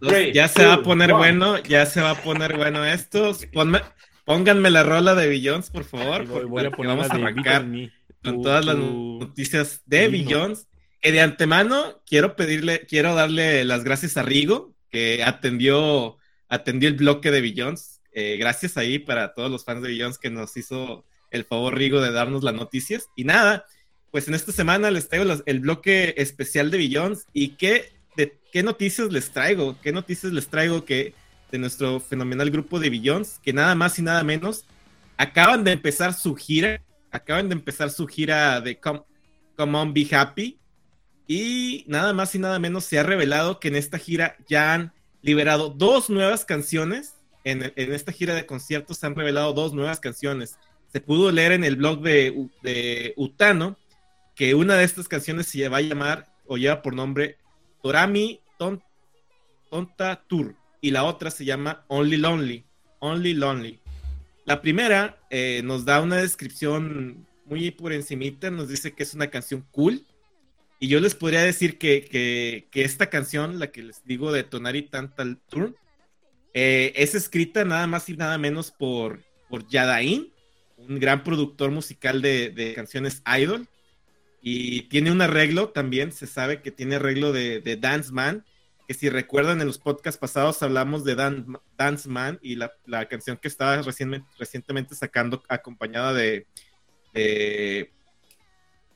Entonces, ya se va a poner one. bueno, ya se va a poner bueno esto. Ponme- pónganme la rola de Billions, por favor, voy, porque voy a poner vamos a de arrancar Me. Con todas las noticias de vino. Billions. Que de antemano quiero pedirle, quiero darle las gracias a Rigo, que atendió, atendió el bloque de Billions. Eh, gracias ahí para todos los fans de Billions que nos hizo el favor Rigo de darnos las noticias. Y nada, pues en esta semana les traigo las- el bloque especial de Billions y qué, de, qué noticias les traigo, qué noticias les traigo que de nuestro fenomenal grupo de Billions, que nada más y nada menos acaban de empezar su gira, acaban de empezar su gira de Come, On Be Happy y nada más y nada menos se ha revelado que en esta gira ya han liberado dos nuevas canciones. En, en esta gira de conciertos se han revelado dos nuevas canciones. Se pudo leer en el blog de, de Utano que una de estas canciones se va a llamar o lleva por nombre Torami Ton- Tonta Tour y la otra se llama Only Lonely. Only Lonely. La primera eh, nos da una descripción muy por encimita, nos dice que es una canción cool. Y yo les podría decir que, que- esta canción, la que les digo de Tonari Tantal Tour, eh, es escrita nada más y nada menos por, por un gran productor musical de, canciones idol. Y tiene un arreglo también, se sabe que tiene arreglo de Dance Man, que si recuerdan en los podcasts pasados hablamos de Dan- Dance Man y la, la canción que estaba recientemente, sacando acompañada de,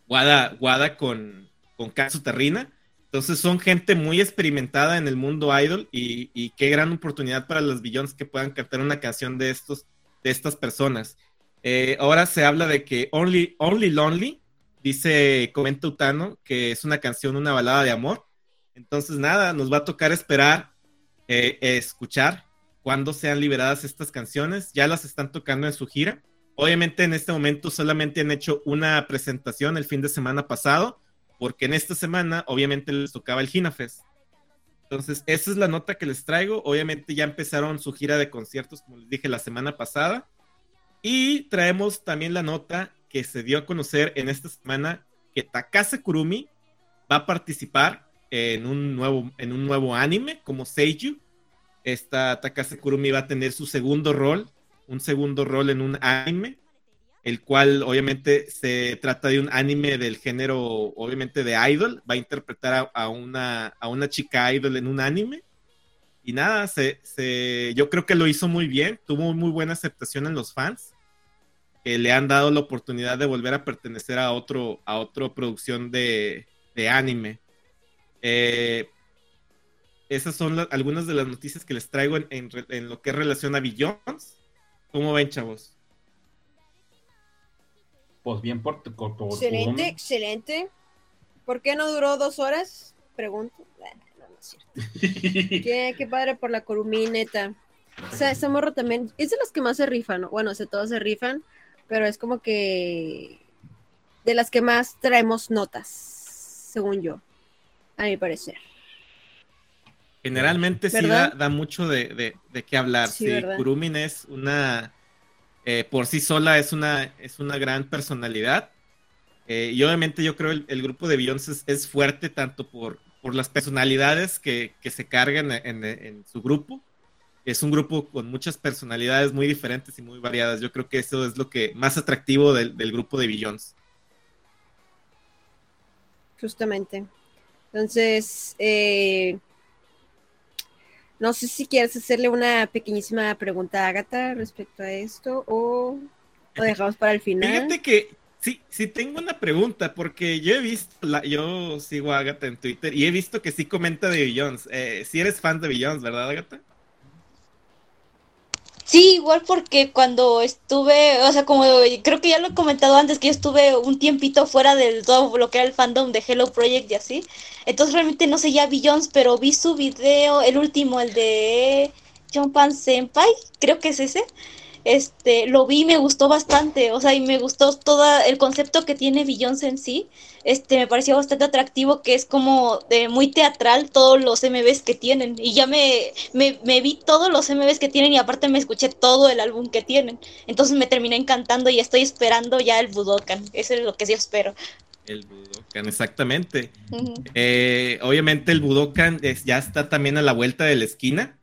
Wada, Wada con, con Katsu Terrina. Entonces son gente muy experimentada en el mundo idol y, y qué gran oportunidad para los billones que puedan cantar una canción de, estos, de estas personas. Eh, ahora se habla de que Only, Only Lonely, dice, comenta Utano, que es una canción, una balada de amor. Entonces nada, nos va a tocar esperar, eh, escuchar cuándo sean liberadas estas canciones. Ya las están tocando en su gira. Obviamente en este momento solamente han hecho una presentación el fin de semana pasado, porque en esta semana obviamente les tocaba el Ginafest. Entonces, esa es la nota que les traigo. Obviamente ya empezaron su gira de conciertos, como les dije, la semana pasada. Y traemos también la nota que se dio a conocer en esta semana que Takase Kurumi va a participar en un nuevo, en un nuevo anime como Seiju. Esta Takase Kurumi va a tener su segundo rol, un segundo rol en un anime, el cual obviamente se trata de un anime del género, obviamente de idol. Va a interpretar a, a una, a una chica idol en un anime. Y nada, se, se, yo creo que lo hizo muy bien, tuvo muy buena aceptación en los fans, que le han dado la oportunidad de volver a pertenecer a otro, a otra producción de, de anime. Eh, esas son la- algunas de las noticias que les traigo en, en re- en lo que es relación a Billions. ¿Cómo ven, chavos? Pues bien por tu por- Excelente, excelente. ¿Por qué no duró dos horas? Pregunto. qué, qué padre por la Kurumi, neta. O sea, ese morro también es de los que más se rifan, ¿no? bueno, o sea, todos se rifan, pero es como que de las que más traemos notas, según yo, a mi parecer. Generalmente sí da, mucho de, de, qué hablar. Sí, Kurumin es una, eh, por sí sola es una, es una gran personalidad. Eh, y obviamente yo creo el, el grupo de Beyoncé es, fuerte tanto por, por las personalidades que, que se cargan en, en, su grupo. Es un grupo con muchas personalidades muy diferentes y muy variadas. Yo creo que eso es lo que más atractivo del, del grupo de Beyoncé. Justamente. Entonces, eh, no sé si quieres hacerle una pequeñísima pregunta a Agatha respecto a esto o dejamos para el final. Fíjate que sí, sí tengo una pregunta porque yo he visto, la, yo sigo a Agatha en Twitter y he visto que sí comenta de Billions. Eh, si eres fan de Billions, ¿verdad, Agatha? Sí, igual porque cuando estuve, o sea, como creo que ya lo he comentado antes, que yo estuve un tiempito fuera del todo lo que era el fandom de Hello Project y así. Entonces realmente no sé ya Billions, pero vi su video, el último, el de John Pan Senpai, creo que es ese este, lo vi y me gustó bastante, o sea, y me gustó todo el concepto que tiene Beyoncé en sí, este, me pareció bastante atractivo, que es como de muy teatral todos los MVs que tienen, y ya me, me, me, vi todos los MVs que tienen y aparte me escuché todo el álbum que tienen, entonces me terminé encantando y estoy esperando ya el Budokan, eso es lo que sí espero. El Budokan, exactamente. Eh, obviamente el Budokan es, ya está también a la vuelta de la esquina.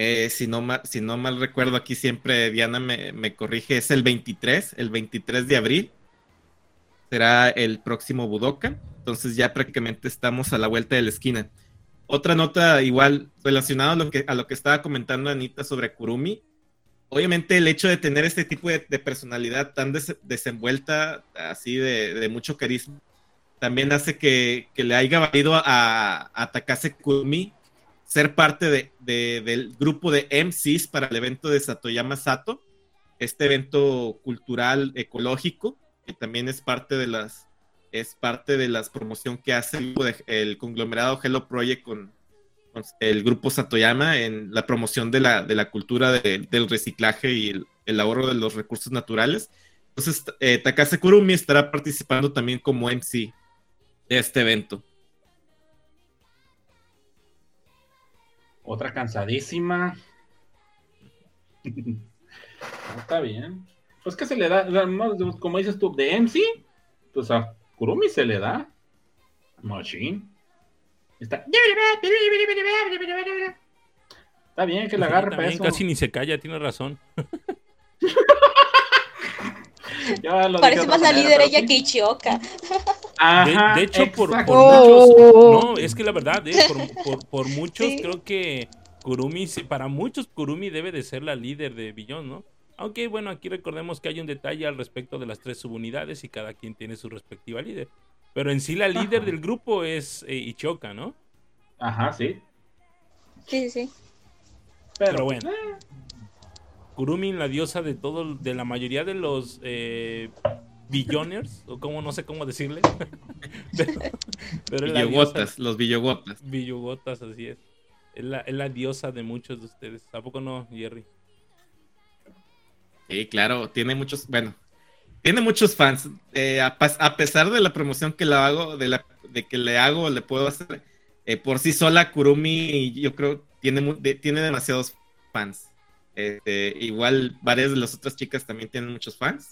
Eh, si, no mal, si no mal recuerdo, aquí siempre Diana me, corrige, es el 23, el 23 de abril. Será el próximo Budokan. Entonces ya prácticamente estamos a la vuelta de la esquina. Otra nota igual relacionada a lo que, a lo que estaba comentando Anita sobre Kurumi. Obviamente el hecho de tener este tipo de, personalidad tan desenvuelta, así de, mucho carisma, también hace que, le haya valido a, a Takase Kurumi ser parte de, del grupo de MCs para el evento de Satoyama Sato, este evento cultural ecológico, que también es parte de las es parte de las promoción que hace el, conglomerado Hello Project con, el grupo Satoyama en la promoción de la, de la cultura del reciclaje y el, ahorro de los recursos naturales. Entonces, eh, Takase Kurumi estará participando también como MC de este evento. Otra cansadísima. está bien. Pues que se le da, como dices tú, de MC, pues a Kurumi se le da. Machine. Está. Está bien que le agarre peso. Casi ni se calla, tiene razón. Parece más la líder ella que Ichioka. de, hecho, por, muchos. No, es que la verdad, eh, por, muchos, creo que Kurumi, para muchos, Kurumi debe de ser la líder de Billón, ¿no? Aunque, bueno, aquí recordemos que hay un detalle al respecto de las tres subunidades y cada quien tiene su respectiva líder. Pero en sí, la líder del grupo es eh, Ichioka, ¿no? Ajá, sí. Sí, sí. Pero, bueno. Eh. Kurumi, la diosa de todo, de la mayoría de los eh, billoners, o como no sé cómo decirle. pero, los billogotas. Billogotas, así es. Es la, es la diosa de muchos de ustedes. ¿Tampoco no, Jerry? Sí, claro, tiene muchos, bueno, tiene muchos fans. Eh, a, pesar de la promoción que le hago, de, la, de que le hago, le puedo hacer, eh, por sí sola, Kurumi, yo creo, tiene, tiene demasiados fans. Este, igual varias de las otras chicas también tienen muchos fans.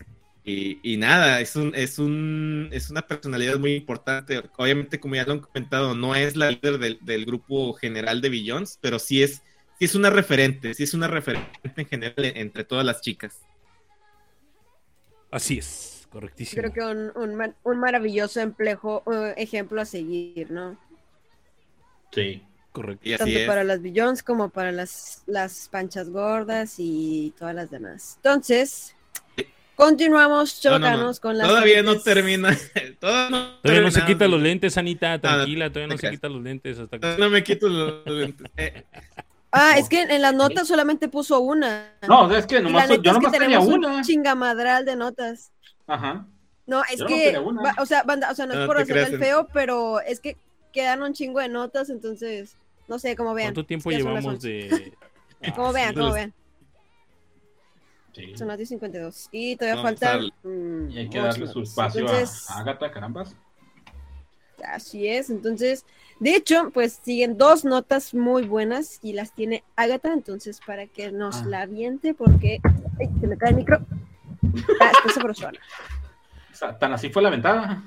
Y, nada, es, un, es, un, es una personalidad muy importante. Obviamente, como ya lo han comentado, no es la líder del, grupo general de Billions, pero sí es, sí es una referente, sí es una referente en general entre todas las chicas. Así es, correctísimo. Creo que un, un, maravilloso emplejo, uh, ejemplo a seguir, ¿no? Sí. Correcto. Tanto para las billones como para las, las panchas gordas y todas las demás. Entonces, continuamos, chocanos con las. Todavía no termina. todavía no, se quita los lentes, Anita, tranquila, todavía no se quita los lentes. Hasta No me quito los lentes. Eh. Ah, es que en las notas solamente puso una. No, es que nomás, yo nomás tenía una. Un chingamadral de notas. Ajá. No, es que, o sea, banda, o sea, no es por hacer el feo, pero es que quedan un chingo de notas, entonces No sé, cómo vean. ¿Cuánto tiempo llevamos 11. de...? Como vean, como vean. Sí. Son las 10.52. Y todavía faltan. al- mm, Y hay que darle su espacio Entonces, a Agatha, carambas. Así es, entonces, de hecho, pues siguen dos notas muy buenas y las tiene Agatha, entonces para que nos Ah. la aviente, porque ay, se me cae el micro. Ah, está sabrosona. O sea, tan así fue la ventana.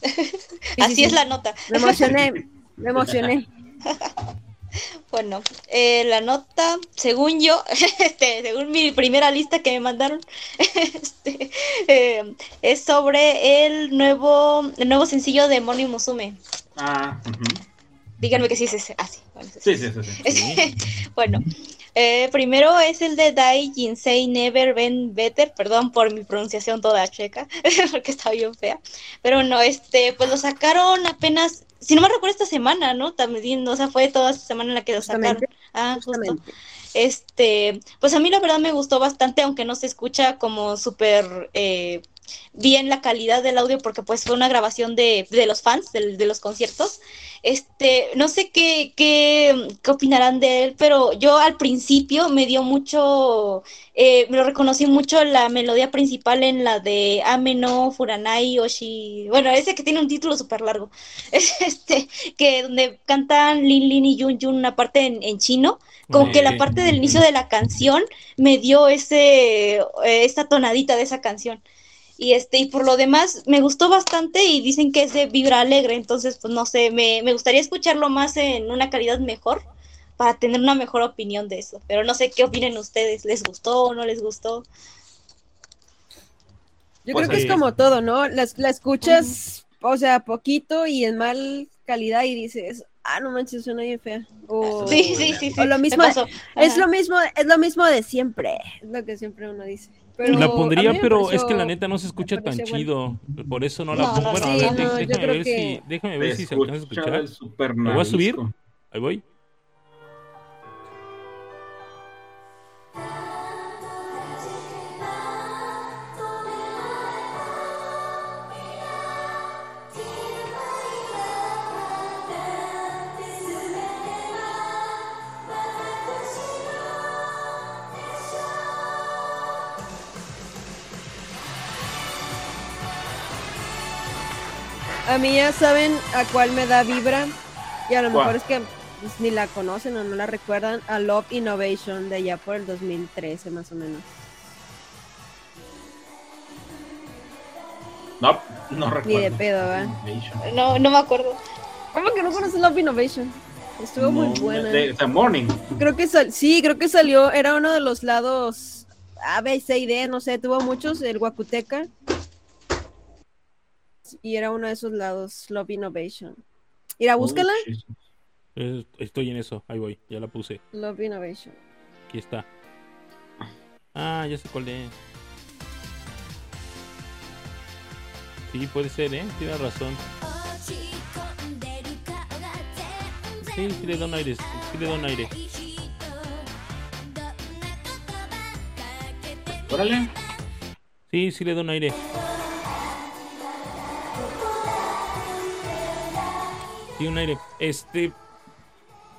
Sí, Así sí, es sí. la nota. Me emocioné, me emocioné. Bueno, eh, la nota, según yo, este, según mi primera lista que me mandaron, este, eh, es sobre el nuevo, el nuevo sencillo de Moni Musume. Ah. Díganme que sí es ese. Ah, sí. Bueno, es sí, ese. sí, sí. sí. bueno, eh, primero es el de Dai Jinsei Never Been Better, perdón por mi pronunciación toda checa, porque está bien fea. Pero no, este, pues lo sacaron apenas, si no me recuerdo esta semana, ¿no? También, o sea, fue toda esta semana en la que lo sacaron. Justamente, Ah, justo. Justamente. Este, pues a mí la verdad me gustó bastante, aunque no se escucha como súper eh, bien la calidad del audio, porque pues fue una grabación de, de los fans, del- de, los conciertos. Este, no sé qué, qué, qué opinarán de él, pero yo al principio me dio mucho, eh, me lo reconocí mucho la melodía principal en la de Ame no Furanai Oshi, bueno, ese que tiene un título súper largo, es este, que donde cantan Lin Lin y Yun Yun una parte en, en chino, como que la parte del inicio de la canción me dio ese, eh, esta tonadita de esa canción. Y este, y por lo demás, me gustó bastante y dicen que es de vibra alegre, entonces, pues no sé, me, me gustaría escucharlo más en una calidad mejor para tener una mejor opinión de eso. Pero no sé qué opinen ustedes, ¿les gustó o no les gustó? Yo Pues creo que es como todo, ¿no? La, la escuchas, o sea, poquito y en mal calidad y dices, ah, no manches, suena bien fea. O, Sí, sí, sí, sí. o lo mismo, es lo mismo, es lo mismo de siempre, es lo que siempre uno dice. Pero La pondría, pero pareció- es que la neta no se escucha tan chido. Por eso no la pongo. no, Bueno, a ver, no, déjame ver si, déjame ver si se alcanza a escuchar. el super ¿Lo voy a subir? Ahí voy. Mí ya saben a cuál me da vibra y a lo ¿Cuál? mejor es que pues, ni la conocen o no la recuerdan, a Love Innovation de allá por el 2013 más o menos. No, no recuerdo. Ni de pedo. Innovation. No, no me acuerdo. ¿Cómo que no conoces Love Innovation? Estuvo muy No, buena. De, The Morning. Creo que sal- sí, creo que salió, era uno de los lados A, B, C y D, no sé, tuvo muchos, el Wakuteca. Y era uno de esos lados, Love Innovation. Mira, búscala. Oh. Eh, Estoy en eso. Ahí voy. Ya la puse. Love Innovation. Aquí está. Ah, ya sé cuál es. Sí, puede ser, ¿eh? Tienes razón. Sí, sí le da un aire. Sí le da un aire. Órale. Sí, sí le da un aire. Sí, un aire. Este.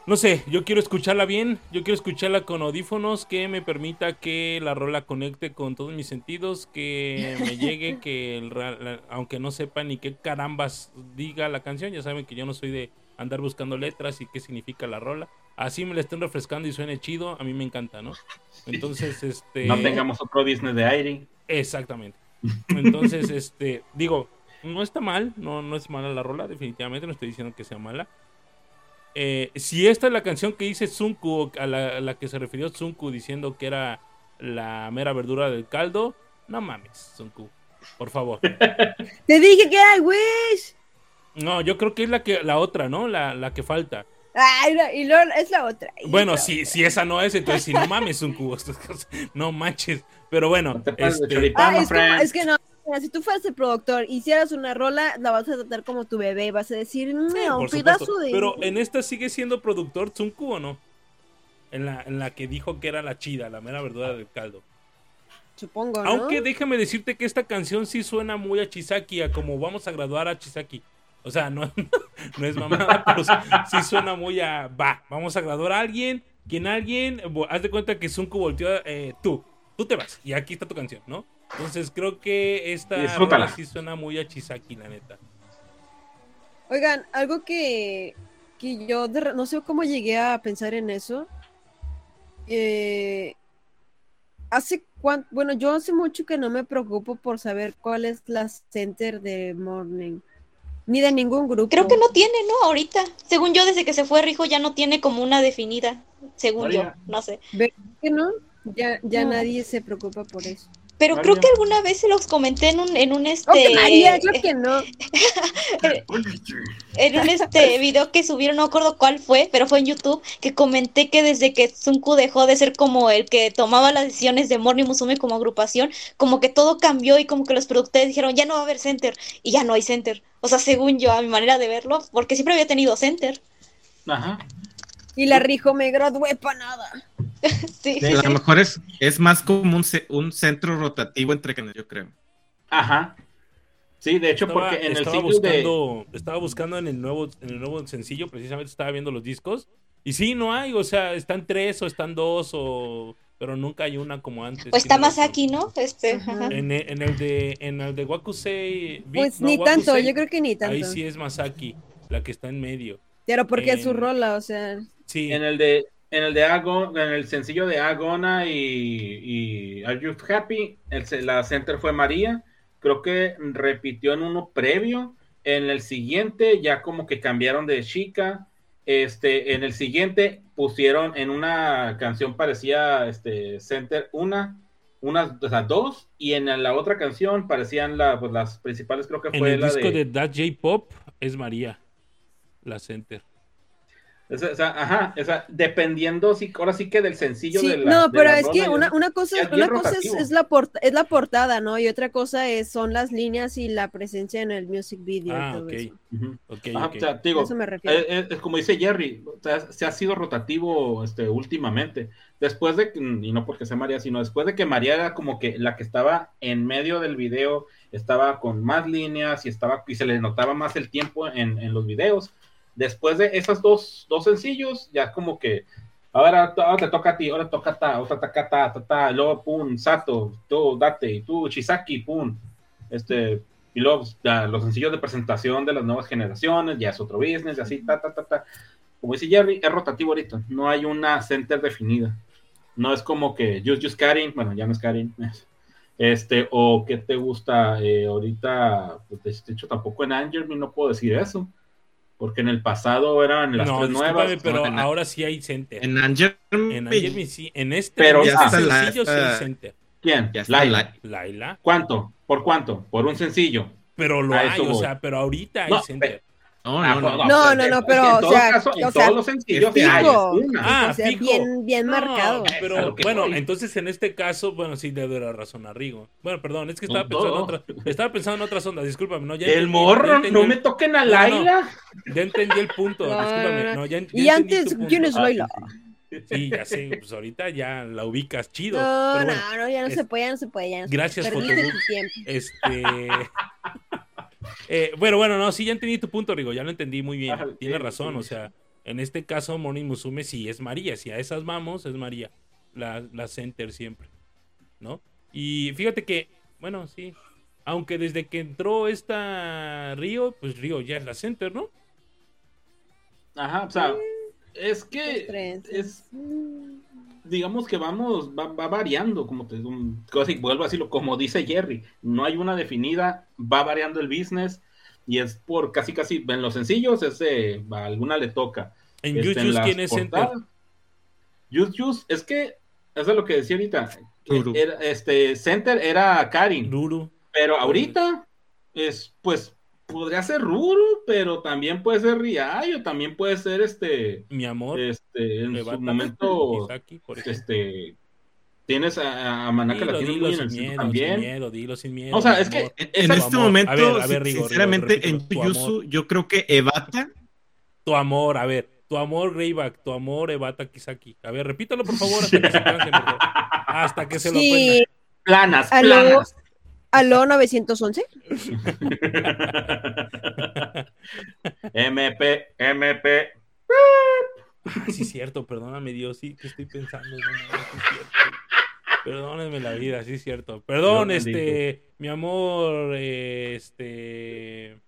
No sé, yo quiero escucharla bien. Yo quiero escucharla con audífonos que me permita que la rola conecte con todos mis sentidos. Que me llegue, que el ra- la- aunque no sepa ni qué carambas diga la canción, ya saben que yo no soy de andar buscando letras y qué significa la rola. Así me la estén refrescando y suene chido, a mí me encanta, ¿no? Entonces, este. No tengamos otro Disney de aire. Exactamente. Entonces, este, digo, no está mal, no, no es mala la rola, definitivamente, no estoy diciendo que sea mala. Eh, si esta es la canción que dice Zunku, a la, a la que se refirió Zunku diciendo que era la mera verdura del caldo, no mames, Zunku, por favor. Te dije que era Wish. No, yo creo que es la que la otra, ¿no? La, la que falta. No, y luego es la otra. y Bueno, si, si esa no es, entonces si no mames, Zunku, no manches. Pero bueno, No te pases de este, choripán, Ah, es, friend. es que no. Mira, Si tú fueras el productor, hicieras una rola, la vas a tratar como tu bebé, vas a decir, "Mm, Sí, pedazo de. Pero en esta sigue siendo productor Tsunku o no? En la, en la que dijo que era la chida, la mera verdura del caldo. Supongo, ¿no? Aunque déjame decirte que esta canción sí suena muy a Chisaki, a como vamos a graduar a Chisaki. O sea, no, no es mamada, pero sí, suena muy a. Va, vamos a graduar a alguien. Quien alguien. Haz de cuenta que Zunku volteó. Eh, tú, tú te vas. Y aquí está tu canción, ¿no? Entonces creo que esta rola sí suena muy a Chisaki, la neta. Oigan, algo que, que yo no sé cómo llegué a pensar en eso. Eh, hace cuánto, bueno, yo hace mucho que no me preocupo por saber cuál es la center de Morning. Ni de ningún grupo. Creo que no tiene, ¿no? Ahorita. Según yo, desde que se fue Rijo ya no tiene como una definida. Según yo, no sé. ¿Ves que no? Ya, ya nadie se preocupa por eso. Pero creo que alguna vez se los comenté en un, en un este. creo que no. en un este video que subieron, no recuerdo cuál fue, pero fue en YouTube, que comenté que desde que Sunku dejó de ser como el que tomaba las decisiones de Morning Musume como agrupación, como que todo cambió y como que los productores dijeron, ya no va a haber center, y ya no hay center. O sea, según yo, a mi manera de verlo, porque siempre había tenido center. Ajá. Y la Rijo me gradué para nada. sí, a lo mejor es, es más como un, centro rotativo entre quienes, yo creo. Ajá. Sí, de hecho, porque en el estaba buscando, Estaba buscando en el, nuevo, en el nuevo sencillo, precisamente estaba viendo los discos. Y sí, no hay, o sea, están tres o están dos, o pero nunca hay una como antes. Pues está más aquí, ¿no? Este, En, el de en el de Wakusei. Pues ni tanto, yo creo que ni tanto. Ahí sí es Masaki, la que está en medio. Pero porque es su rola, o sea. Sí. En el de en el de en el sencillo de Agona y, y Are You Happy, la center fue María. Creo que repitió en uno previo. En el siguiente ya como que cambiaron de chica. Este, en el siguiente pusieron en una canción parecía este center una, unas o sea, dos y en la otra canción parecían la, pues, las principales creo que fue en el la disco de, de That J Pop es María la center ajá, dependiendo, sí, ahora sí que del sencillo de la. No, pero es que una, una, cosa, una cosa es, la es la portada, ¿no? Y otra cosa es, son las líneas y la presencia en el music video. Ah, ok. okay, eso me refiero. Es, como dice Jerry, se ha sido rotativo este, últimamente. Después de, y no porque sea María, sino después de que María era como que la que estaba en medio del video, estaba con más líneas y estaba y se le notaba más el tiempo en, en los videos después de esos dos, dos sencillos, ya como que, ahora, te toca a ti, ahora toca ta, otra ta, ta, ta, ta, luego, pum, Sato, tú, date, y tú, Chisaki, pum, este, y luego los sencillos de presentación de las nuevas generaciones, ya es otro business, y así, ta, ta, ta, ta. Como dice Jerry, es rotativo ahorita, no hay una center definida. No es como que Just Just Karin, bueno, ya no es Karin, este, o que te gusta eh, ahorita, pues, de hecho tampoco en Angel no puedo decir eso porque en el pasado eran las tres nuevas. pero ahora sí hay center. En Angel, en Angel sí, en este, pero ya este sencillo sí hay center. ¿Quién? Laila. Laila. ¿Cuánto? ¿Por cuánto? Por un sencillo. Pero lo hay, o sea, pero ahorita hay center. No, no, no, no, no, no, pero, o sea, caso, en todos los sencillos hay una. Ah, o sea, bien, bien marcado. Pero bueno, entonces en este caso, bueno, sí debe la razón a Rigo. Bueno, perdón, es que estaba pensando en otra, estaba pensando en otras ondas, discúlpame, no, ya El morro, no me toquen a Laila. ya entendí el punto, discúlpame, no, ya, ya Y antes, ¿quién es Laila? Sí, ya sé, pues ahorita ya la ubicas chido. No, no, no, ya no se puede, ya no se puede, ya no Gracias, Fotobook. Este eh, bueno, bueno, no, sí, ya entendí tu punto, Rigo, ya lo entendí muy bien. Tienes razón, o sea, en este caso, Morning Musume sí es María. Si a esas vamos, es María. La, la center siempre, ¿no? Y fíjate que, bueno, sí. Aunque desde que entró esta Río, pues Río ya es la center, ¿no? Ajá, o sea, es que es digamos que vamos, va, variando, como te vuelvo a decirlo, como dice Jerry, no hay una definida, va variando el business y es por casi casi en los sencillos ese a alguna le toca. En este, ¿quién es Center? es que eso es lo que decía ahorita. este Center era Karin. Pero ahorita es pues podría ser Ruru, pero también puede ser Riayo, también puede ser este. Mi amor. Este, en su momento. este. Tienes a, a Manaka muy en el miedo, también. Sin miedo, dilo sin miedo. O sea, es que en este momento, a ver, a ver, sinceramente, en Yusu, yo creo que Evata. Tu amor, a ver, tu amor, Greyback, tu amor, Evata Kisaki. A ver, repítalo por favor hasta que se canse, Hasta que se lo aprenda. Planas, planas. ¿Aló 911? MP, MP. Ah, sí, es cierto, perdóname, Dios, sí, que estoy pensando. No, no, sí es cierto. Perdónenme la vida, sí es cierto. Perdón, este, mi amor, este.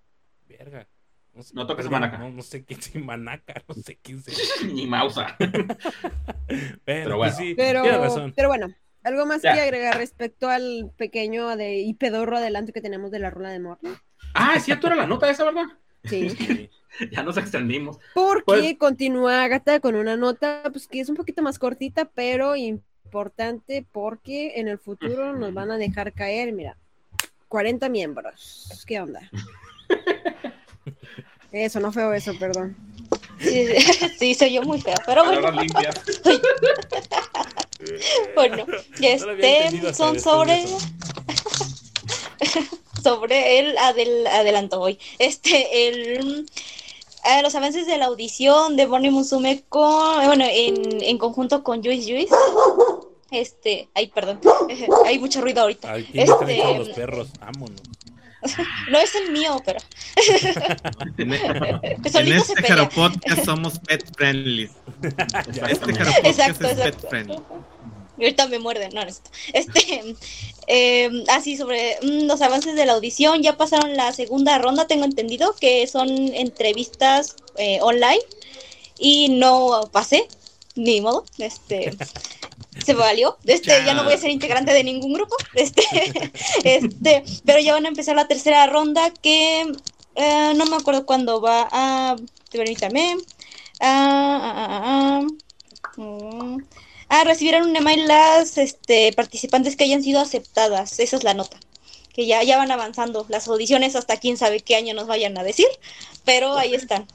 Verga. sé- No toques Manaca. No, no sé quién es Manaca, no sé quién sea. Ni Mausa. Pero pues bueno. sí, Pero, tienes razón. pero bueno, algo más Ya. que agregar respecto al pequeño de, y pedorro adelanto que tenemos de la rola de Morning. Ah, es cierto, era la nota esa, ¿verdad? Sí. Sí. Ya nos extendimos. Porque Pues- continúa Agatha con una nota pues que es un poquito más cortita, pero importante porque en el futuro nos van a dejar caer, mira, 40 miembros. ¿Qué onda? Eso, no feo eso, perdón. Sí, sí, se oyó muy feo, pero bueno. bueno, este son sobre sobre el adel, adelanto hoy. Este, el eh, los avances de la audición de Bonnie Musume con, bueno, en, en conjunto con Juice Juice. Este, ay, perdón, hay mucho ruido ahorita. Ay, ¿quién está Este- los perros? Vámonos. No es el mío, pero En, en solito este se pelea. Jaro Podcast somos pet friendly. Ya Este estamos. Jaro Podcast Exacto, es exacto. pet friendly. Y ahorita me muerden, no, no es. Este, eh, así sobre mm, los avances de la audición, ya pasaron la segunda ronda, tengo entendido, que son entrevistas eh, online y no pasé, ni modo, este, se valió, este, ya no voy a ser integrante de ningún grupo, este, este, pero ya van a empezar la tercera ronda que eh, no me acuerdo cuándo va a, permítame, ah, ah, ah, mm. Recibieron un email las este, participantes que hayan sido aceptadas. Esa es la nota. Que ya, ya van avanzando las audiciones hasta quién sabe qué año nos vayan a decir. Pero ahí están.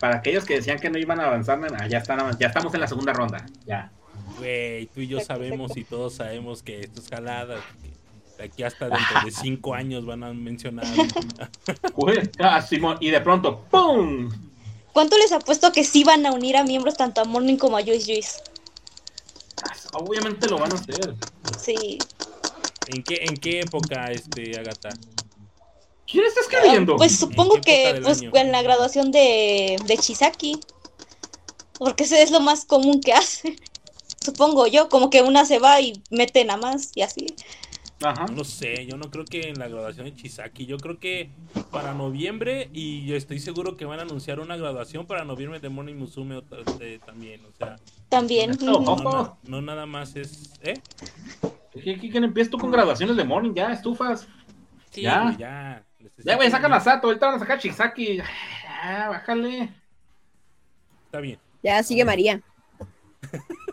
Para aquellos que decían que no iban a avanzar, ya, están, ya estamos en la segunda ronda. Ya. Güey, tú y yo sabemos y todos sabemos que esto es jalada. que de aquí hasta dentro de cinco años van a mencionar. Ah, Simón, y de pronto, ¡pum! ¿Cuánto les apuesto que sí van a unir a miembros tanto a Morning como a Joyce Joyce? Ah, Obviamente lo van a hacer. Sí. ¿En qué, en qué época, este, Agata? ¿Quién está escribiendo? Pues supongo ¿En qué época que pues, año? en la graduación de, de Chisaki. Porque ese es lo más común que hace. Supongo yo, como que una se va y mete nada más y así. Ajá. No sé, yo no creo que en la graduación de Chisaki, yo creo que para noviembre y yo estoy seguro que van a anunciar una graduación para noviembre de Morning Musume otra- eh, también, o sea, También. No, no, nada más es, ¿eh? ¿Qué, qué, qué empiezas tú con graduaciones de morning? Ya, estufas. Sí, Ya. ya. Ya, güey, sacan a Sato. Ahorita van a sacar Chisaki. Ya, bájale. Está bien. Ya sigue María.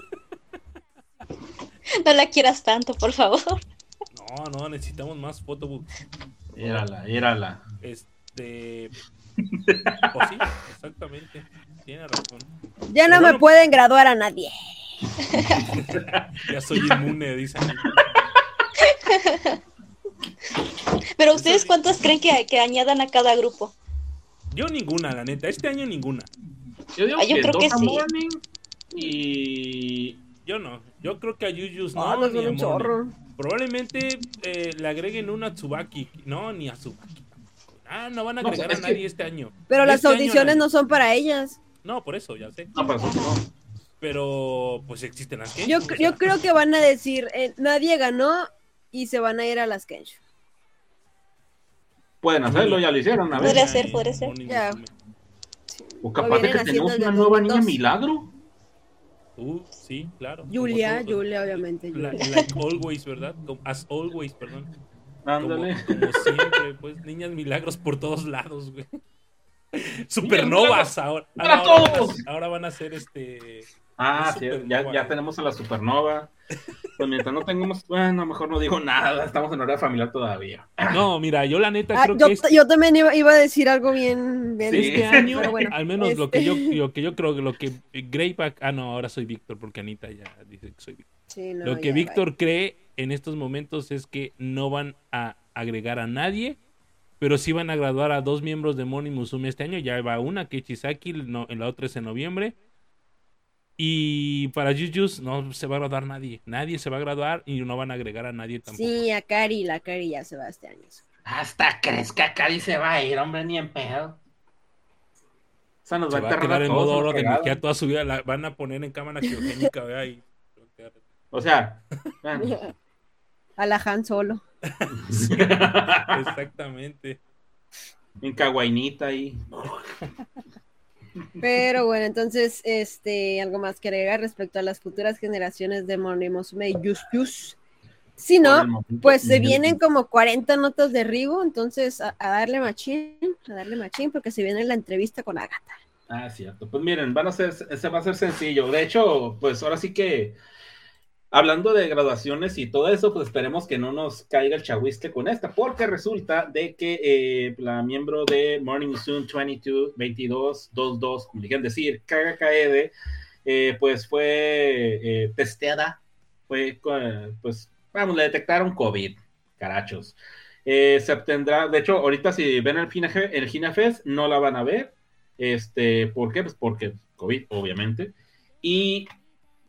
No la quieras tanto, por favor. No, no, necesitamos más photobooks. Érala, érala. Este. Pues sí, exactamente. Tiene razón. Ya no Pero me bueno. pueden graduar a nadie. Ya soy inmune, dicen. Pero ustedes cuántas creen que, que añadan a cada grupo? Yo ninguna, la neta. Este año ninguna. Yo digo Ah, yo que creo dos que a sí. morning y. Yo no. Yo creo que a Yuyus Ah, no, no ni a Morning. chorro. Probablemente eh, le agreguen una a Tsubaki. No, ni a Tsubaki. Ah, no van a No, agregar a que- nadie este año. Pero las Este audiciones no son para ellas. No, por eso, ya sé. No, pero eso no. Pero, pues existen las que. Yo, yo creo que van a decir, eh, nadie ganó y se van a ir a las Kensho. Pueden hacerlo, ya lo hicieron a ver. Podría ser, podría ser. Ya. O capaz de que tenemos una nueva niña 2002. milagro. Uh, sí, claro. Julia, Julia, obviamente. Julia. like always, ¿verdad? Como- as always, perdón. Como, Ándale. como siempre, pues, niñas milagros por todos lados, güey. Supernovas ahora. ¡Para ahora, van a- todos! ahora van a ser este. Ah, sí, ya, ya tenemos a la supernova. Pues mientras no tengamos, bueno, mejor no digo nada, estamos en hora familiar todavía. No, mira, yo la neta Ah, creo yo, que este, yo también iba, iba a decir algo bien, bien Sí. este año, pero bueno, al menos lo que yo este- lo que yo creo que lo que Greyback, ah no, ahora soy Víctor porque Anita ya dice que soy Víctor. Sí, no, lo que Víctor cree en estos momentos es que no van a agregar a nadie, pero sí van a graduar a dos miembros de Moni Musume este año. Ya va una, que es Chisaki, no- en la otra es en noviembre. Y para Jujus no se va a graduar nadie. Nadie se va a graduar y no van a agregar a nadie tampoco. Sí, a Cari, la Cari ya se va este año. Hasta crees que a Cari se va a ir, hombre, ni en pedo. O sea, nos va, a quedar en modo oro de toda su vida. La van a poner en cámara criogénica, vea, y... O sea, a la Han solo. exactamente. En Caguainita ahí. Pero bueno, entonces, este, algo más que agregar respecto a las futuras generaciones de Monimosume y Yus Yus. Si no, pues se vienen como 40 notas de Rigo, entonces a, darle machín, a darle machín, porque se viene la entrevista con Agatha. Ah, cierto. Pues miren, van a ser, se va a ser sencillo. De hecho, pues ahora sí que hablando de graduaciones y todo eso, pues esperemos que no nos caiga el chahuiste con esta, porque resulta de que eh, la miembro de Morning Soon 22, 22, 22, como dijeron decir, Kaede, eh, pues fue eh, testeada, fue, pues, vamos, le detectaron COVID, carachos. se obtendrá, de hecho, ahorita si ven el, el Ginafest, no la van a ver. Este, ¿por qué? Pues porque COVID, obviamente. Y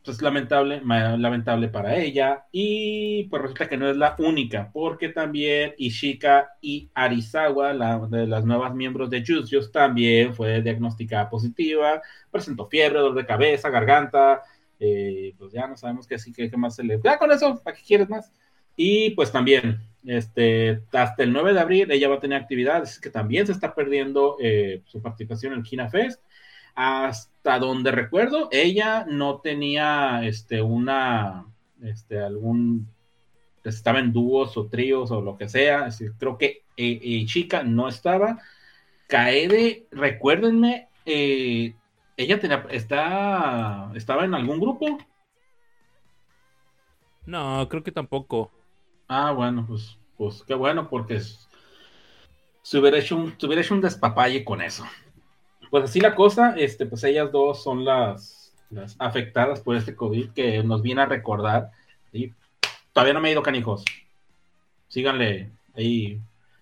pues lamentable, lamentable para ella. Y pues resulta que no es la única, porque también Ishika y Arizawa, la de las nuevas miembros de Juice también fue diagnosticada positiva, presentó fiebre, dolor de cabeza, garganta, eh, pues ya no sabemos qué así que qué más se le. Ya con eso, ¿para qué quieres más? Y pues también, este, hasta el 9 de abril ella va a tener actividades, que también se está perdiendo eh, su participación en Kina Fest hasta donde recuerdo, ella no tenía este, una, este, algún, estaba en dúos o tríos o lo que sea. creo que eh, eh, Chica no estaba. Kaede, recuérdenme, eh, ella tenía, está, estaba en algún grupo. No, creo que tampoco. Ah, bueno, pues, pues qué bueno, porque se hubiera hecho un, se hubiera hecho un despapalle con eso pues así la cosa, este, pues ellas dos son las, afectadas por este COVID que nos viene a recordar. y Todavía no me he ido canijos. Síganle ahí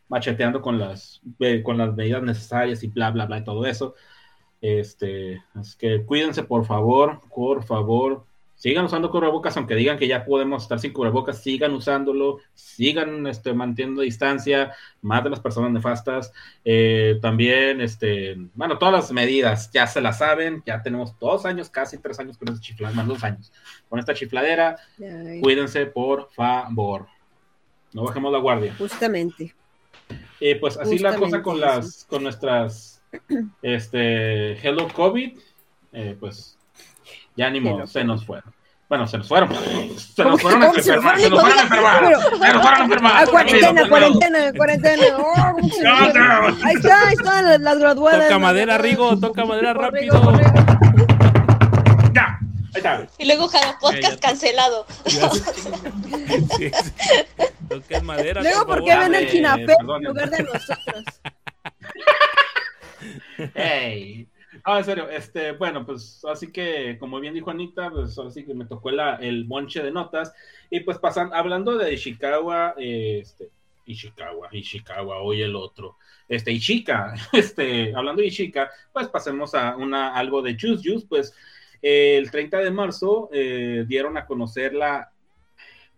macheteando con las, con las medidas necesarias y bla, bla, bla, y todo eso. Este, así que cuídense, por favor, por favor, sigan usando cubrebocas, aunque digan que ya podemos estar sin cubrebocas, sigan usándolo, sigan este, manteniendo distancia, más de las personas nefastas. Eh, también, este, bueno, todas las medidas ya se las saben, ya tenemos dos años, casi tres años con esta chifladera, más dos años con esta chifladera. Cuídense, por favor. No bajemos la guardia. Justamente. Y pues así la cosa con las, con nuestras, este, Hello COVID, eh, pues ya ni modo, se nos fueron. Bueno, se nos fueron. Se nos fueron a enfermar. Se nos fueron a enfermar. Se nos fueron a enfermar. cuarentena, cuarentena, cuarentena. ahí está, ahí están las graduadas. Toca madera, Rigo, toca madera rápido. Ya. Ahí está. Y luego cada podcast cancelado. Toca madera. Luego, ¿por qué ven el Chinafé en lugar de nosotros? Hey. Ah, en serio, este, bueno, pues así que, como bien dijo Anita, pues así que me tocó la, el monche de notas. Y pues pasan, hablando de Ishikawa, este, Ishikawa, Ishikawa, hoy el otro, este, Ishika, este, hablando de Ishika, pues pasemos a una, algo de Juice Juice, pues el 30 de marzo eh, dieron a conocer la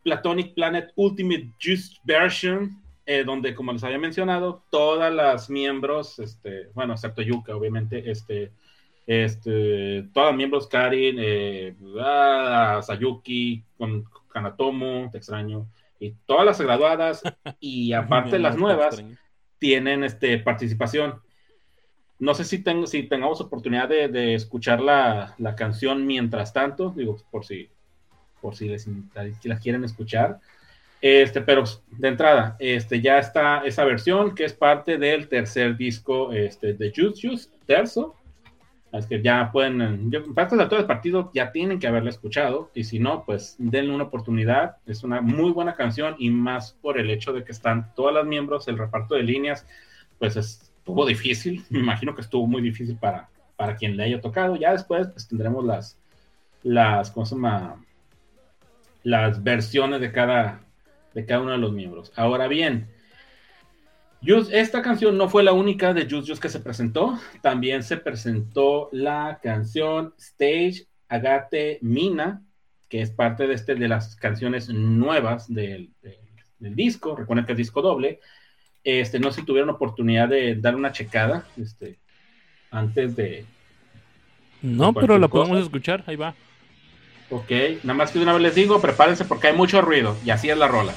Platonic Planet Ultimate Juice Version eh, donde, como les había mencionado, todas las miembros, este, bueno, excepto Yuka, obviamente, este, este, todas las miembros, Karin, eh, ah, Sayuki, con Kanatomo, te extraño, y todas las graduadas, y aparte las nuevas, tienen este, participación. No sé si, tengo, si tengamos oportunidad de, escuchar la, la, canción mientras tanto, digo, por si, por si les, si la quieren escuchar. Este, pero de entrada, este, ya está esa versión que es parte del tercer disco este, de Juice Juice, terzo. Es que ya pueden, parte de todo el partido ya tienen que haberla escuchado, y si no, pues denle una oportunidad. Es una muy buena canción, y más por el hecho de que están todas las miembros, el reparto de líneas, pues estuvo difícil. Me imagino que estuvo muy difícil para, para quien le haya tocado. Ya después, pues tendremos las, las, ¿cómo se llama? Las versiones de cada, de cada uno de los miembros. Ahora bien, esta canción no fue la única de Just que se presentó, también se presentó la canción Stage Agate Mina, que es parte de, este, de las canciones nuevas del, disco. Recuerden que es disco doble. Este, no sé si tuvieron oportunidad de dar una checada este, antes de. No, pero la podemos escuchar, ahí va. Ok, nada más que una vez les digo, prepárense porque hay mucho ruido y así es la rola.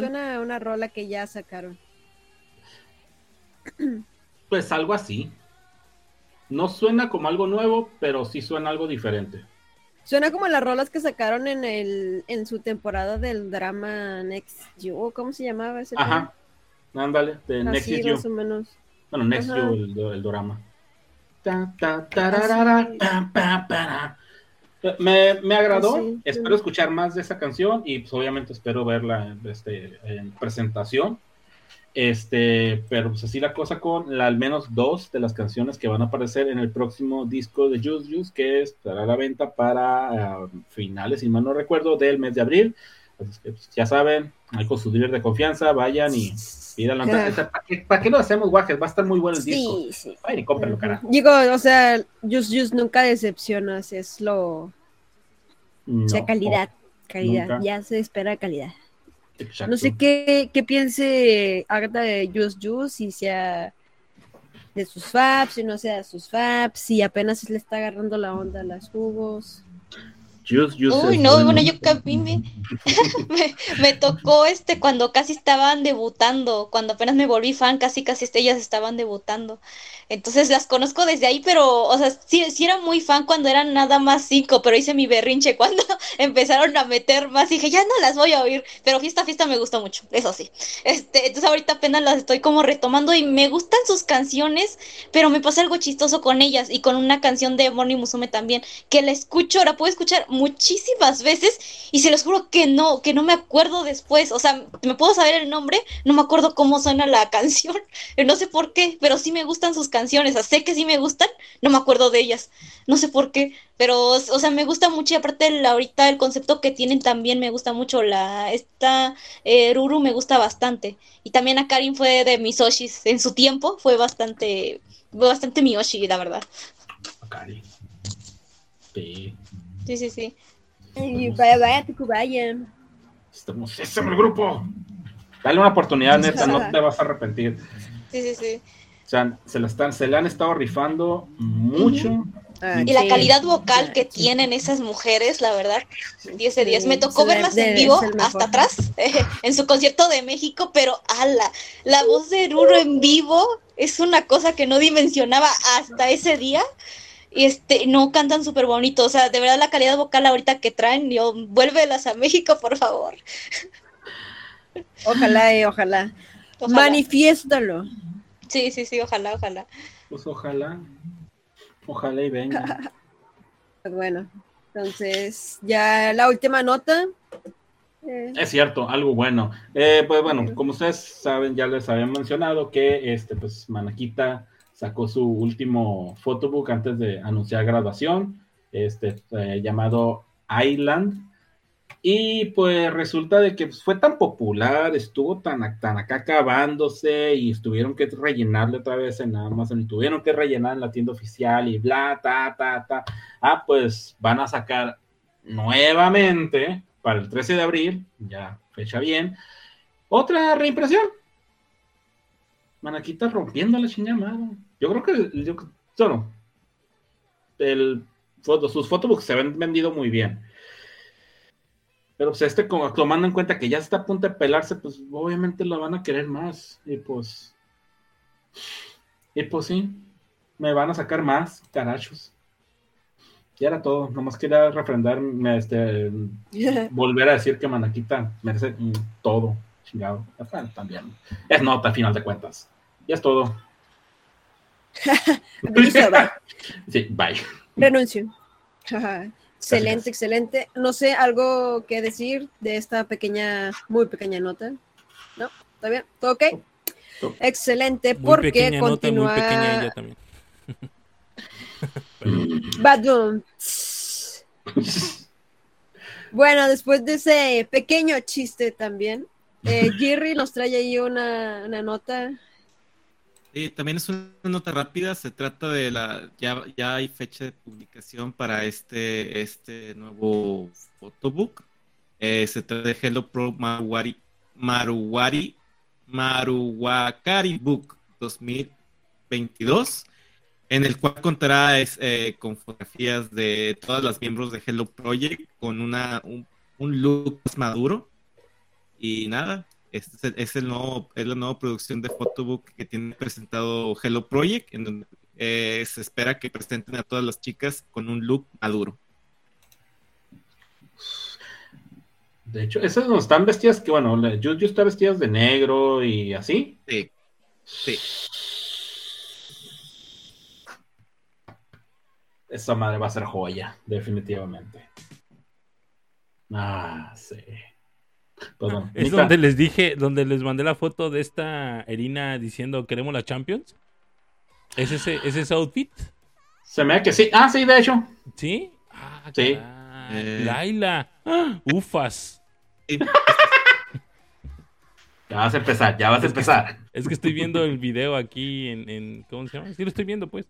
Suena, suena una rola que ya sacaron. Pues algo así. No suena como algo nuevo, pero sí suena algo diferente. Suena como las rolas que sacaron en el en su temporada del drama Next You, ¿cómo se llamaba ese? Ajá. Ándale, de Next You. más o menos. Bueno, Next You, el, drama. Me, me, agradó, espero escuchar más de esa canción y pues obviamente espero verla este, en presentación. Este, pero pues así la cosa con la, al menos dos de las canciones que van a aparecer en el próximo disco de Juice Juice, que estará a la venta para uh, finales, si mal no recuerdo, del mes de abril. Pues, ya saben, hay con su dealer de confianza, vayan y la ¿Para qué, ¿Para qué lo hacemos, guajes? Va a estar muy bueno el disco. Sí, sí. Vayan y cómprenlo, cara. Digo, o sea, Juice Juice nunca decepcionas, es lo. o sea, calidad, calidad, ya se espera calidad. No sé qué, qué piense Agatha de Juice Juice, si sea de sus faps, si no sea de sus faps, si apenas le está agarrando la onda a las jugos. Uy, no, bueno, yo me, me, tocó este cuando casi estaban debutando, cuando apenas me volví fan, casi casi ellas estaban debutando. Entonces las conozco desde ahí, pero, o sea, sí, sí era muy fan cuando eran nada más cinco, pero hice mi berrinche cuando empezaron a meter más. Dije, ya no las voy a oír, pero fiesta, fiesta me gustó mucho, eso sí. Este, entonces ahorita apenas las estoy como retomando y me gustan sus canciones, pero me pasa algo chistoso con ellas y con una canción de Morning Musume también, que la escucho, la puedo escuchar muchísimas veces y se los juro que no, que no me acuerdo después. O sea, me puedo saber el nombre, no me acuerdo cómo suena la canción, no sé por qué, pero sí me gustan sus canciones, o sé que sí me gustan, no me acuerdo de ellas, no sé por qué, pero, o sea, me gusta mucho y aparte la, ahorita el concepto que tienen también me gusta mucho, la, esta eh, Ruru me gusta bastante, y también a Karin fue de mis Oshis en su tiempo, fue bastante, fue bastante mi Oshi, la verdad. Karin. Sí, sí, sí. vaya, vaya, vaya. Estamos, ese es el grupo. Dale una oportunidad, neta, no te vas a arrepentir. Sí, sí, sí. O sea, se la, están, se le han estado rifando mucho. y la calidad vocal que tienen esas mujeres, la verdad, 10 de 10. Me tocó verlas en vivo hasta atrás, en su concierto de México, pero ala, la voz de Ruro en vivo es una cosa que no dimensionaba hasta ese día. Y este, no cantan súper bonito, o sea, de verdad la calidad vocal ahorita que traen, yo, vuélvelas a México, por favor. Ojalá, eh, ojalá. Manifiéstalo. Sí, sí, sí, ojalá, ojalá. Pues ojalá. Ojalá y venga. bueno, entonces, ya la última nota. Eh. Es cierto, algo bueno. Eh, pues bueno, como ustedes saben, ya les había mencionado que este, pues Manaquita sacó su último photobook antes de anunciar graduación, este, eh, llamado Island. Y pues resulta de que fue tan popular, estuvo tan, tan acá acabándose y tuvieron que rellenarle otra vez en Amazon y tuvieron que rellenar en la tienda oficial y bla, ta, ta, ta. Ah, pues van a sacar nuevamente para el 13 de abril, ya fecha bien, otra reimpresión. Manaquita rompiendo la chingada, Yo creo que, yo, solo, el, sus photobooks se han vendido muy bien pero pues este, como tomando en cuenta que ya está a punto de pelarse, pues obviamente lo van a querer más. Y pues. Y pues sí, me van a sacar más, carachos. Y era todo. Nomás quería refrendar, este, volver a decir que Manaquita merece todo. chingado. También. Es nota, al final de cuentas. Y es todo. sí, bye. Renuncio. excelente, excelente. No sé, algo que decir de esta pequeña, muy pequeña nota. ¿No? ¿Está bien? ¿Todo ok? Excelente, muy porque pequeña continúa... muy pequeña ella también. Badum. bueno, después de ese pequeño chiste también, eh, Jerry nos trae ahí una, nota. Sí, también es una nota rápida. Se trata de la. Ya, ya hay fecha de publicación para este, este nuevo photobook. Eh, se trata de Hello Pro Maruwari, Maruwari, Maruwakari Book 2022 en el cual contará eh, con fotografías de todas las miembros de Hello Project con una, un, look más maduro. Y nada, este es, el, nuevo, es la nueva producción de Photobook que tiene presentado Hello Project, en donde eh, se espera que presenten a todas las chicas con un look maduro. De hecho, esas no están vestidas que, bueno, yo, yo está vestidas de negro y así. Sí. Sí. Esa madre va a ser joya, definitivamente. Ah, sí. Perdón. Es donde les dije, donde les mandé la foto de esta Erina diciendo queremos la Champions. ¿Es ese, ¿es ese outfit? Se me da que sí. Ah, sí, de hecho. ¿Sí? Ah, sí. Eh. Laila. ¡Ah! Ufas. Ya vas a empezar, ya vas a empezar. es que estoy viendo el video aquí en, en, ¿Cómo se llama? Sí, lo estoy viendo, pues.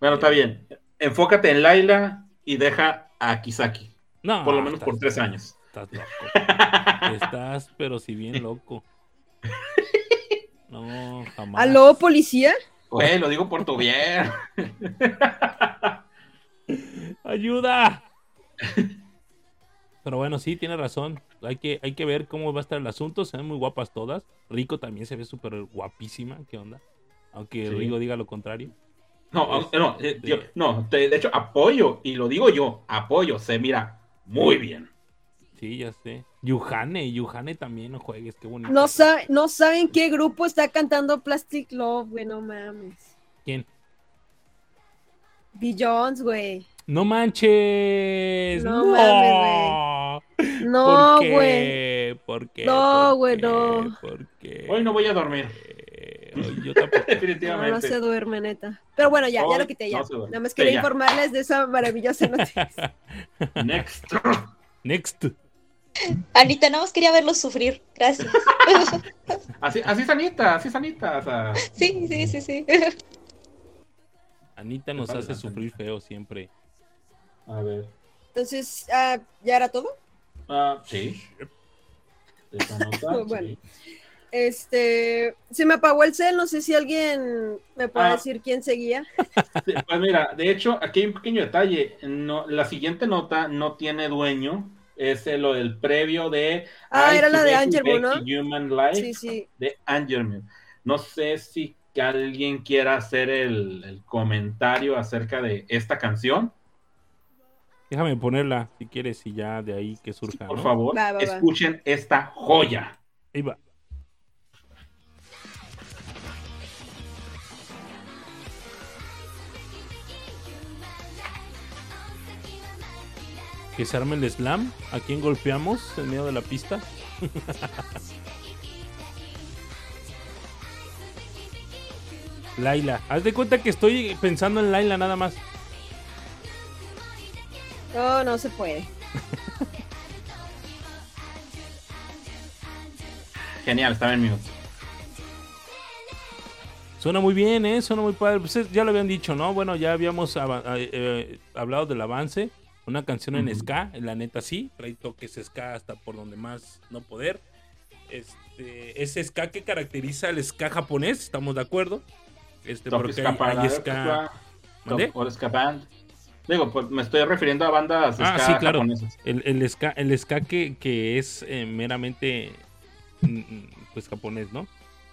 Bueno, está bien enfócate en Laila y deja a Kisaki. No. Por lo menos por tres años. Estás loco. estás, pero si bien loco. No, jamás. ¿Aló, policía? Güey, lo digo por tu bien. ¡Ayuda! Pero bueno, sí, tiene razón. Hay que, hay que ver cómo va a estar el asunto. Se ven muy guapas todas. Rico también se ve súper guapísima. ¿Qué onda? Aunque Rigo diga lo contrario. No, no, eh, no, de hecho apoyo, y lo digo yo, apoyo, se mira muy bien. Sí, ya sé. Yuhane, Yuhane también no juegues, qué bonito. No, no saben qué grupo está cantando Plastic Love, güey, no mames. ¿Quién? Jones, güey. No manches. No, mames, güey. No, güey. ¿Por qué? No, güey, no. ¿Por qué? Hoy no voy a dormir. Yo tampoco. Definitivamente. No, se duerme, neta. Pero bueno, ya, ya lo quité ya. Nada más quería informarles de esa maravillosa noticia. Next. Next. Anita, nada más quería verlos sufrir. Gracias. así, así es Anita, así es Anita. Sí, sí, sí, sí. Anita nos hace sufrir feo siempre. A ver. Entonces, ah, ¿ya era todo? Ah, sí. bueno. Este, se me apagó el cel, no sé si alguien me puede ah. decir quién seguía. pues mira, de hecho, aquí hay un pequeño detalle. No, la siguiente nota no tiene dueño. Es lo del previo de. Ah, era la de Angel ¿no? Human Life sí, sí. de Angel No sé si alguien quiera hacer el, comentario acerca de esta canción. Déjame ponerla si quieres y ya de ahí que surja. por favor, escuchen esta joya. Ahí va. Que se arme el slam. ¿A quién golpeamos en medio de la pista? Laila. Haz de cuenta que estoy pensando en Laila nada más. No, no se puede. Genial, está bien minutos. Suena muy bien, ¿eh? Suena muy padre. Pues ya lo habían dicho, ¿no? Bueno, ya habíamos eh, eh, hablado del avance. Una canción en ska, la neta sí, trae toques ska hasta por donde más no poder. Este, ese ska que caracteriza al ska japonés, estamos de acuerdo. Este, porque hay, ska. O ska band. Digo, pues me estoy refiriendo a bandas ah, ska sí, claro. El, el, ska, el ska que, que es eh, meramente mm, mm, pues japonés, ¿no?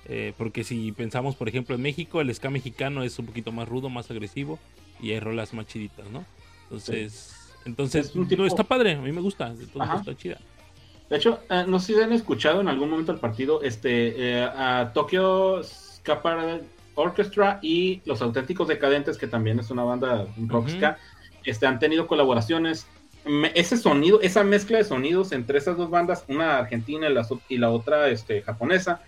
Eh, porque si pensamos, por ejemplo, en México, el ska mexicano es un poquito más rudo, más agresivo y hay rolas más chiditas, ¿no? Entonces, entonces, no, está padre, a mí me gusta, está chida. De hecho, eh, no sé si han escuchado en algún momento el partido este, eh, a Tokyo Ska Orchestra y Los Auténticos Decadentes, que también es una banda rock ska, este, han tenido colaboraciones. ese sonido, esa mezcla de sonidos entre esas dos bandas, una argentina y la, y la otra este, japonesa,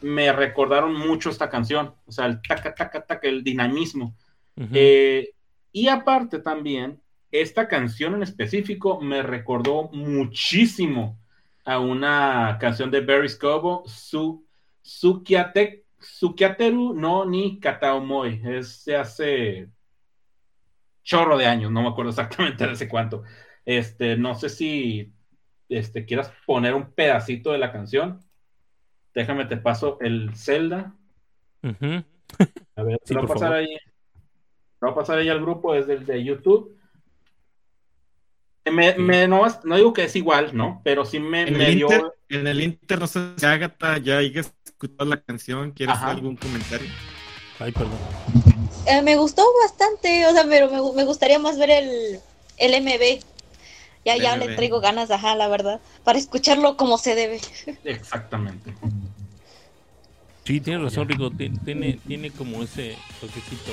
me recordaron mucho esta canción. O sea, el taca, taca, taca, el dinamismo. Eh, y aparte también, esta canción en específico me recordó muchísimo a una canción de Barry Scobo, Su, Sukiateru no ni Kataomoy. Es de hace chorro de años, no me acuerdo exactamente de hace cuánto. Este, no sé si este, quieras poner un pedacito de la canción. Déjame te paso el Zelda. A ver, te lo va a pasar ahí. va a pasar ahí al grupo desde el de YouTube. Me, no, digo que es igual, ¿no? Pero sí me, en el dio. Inter, en el Inter, no sé si Agatha ya haya escuchado la canción. ¿Quieres hacer algún comentario? Ay, perdón. Eh, me gustó bastante, o sea, pero me, gustaría más ver el, el MB. Ya, ya le traigo ganas, ajá, la verdad, para escucharlo como se debe. Exactamente. Sí, tiene razón, Rico. Tiene, tiene como ese toquecito.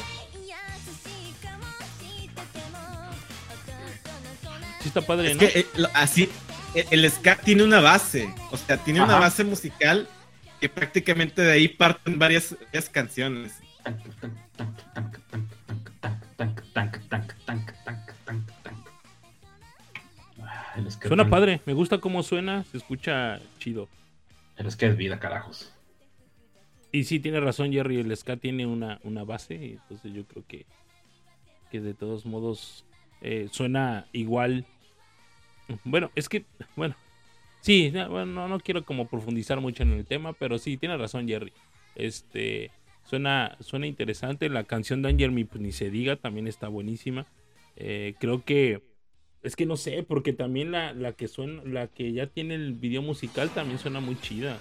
Sí está padre, es Que, eh, así, el, ska tiene una base, o sea, tiene una base musical que prácticamente de ahí parten varias, canciones. Suena padre, me gusta cómo suena, se escucha chido. El ska es vida, carajos. Y sí, tiene razón Jerry, el ska tiene una, una base, entonces yo creo que, que de todos modos eh, suena igual bueno, es que, bueno, sí, no, no quiero como profundizar mucho en el tema, pero sí, tiene razón Jerry. Este, suena, suena interesante. La canción de Angel pues, ni se diga, también está buenísima. Eh, creo que, es que no sé, porque también la, la, que suena, la que ya tiene el video musical también suena muy chida.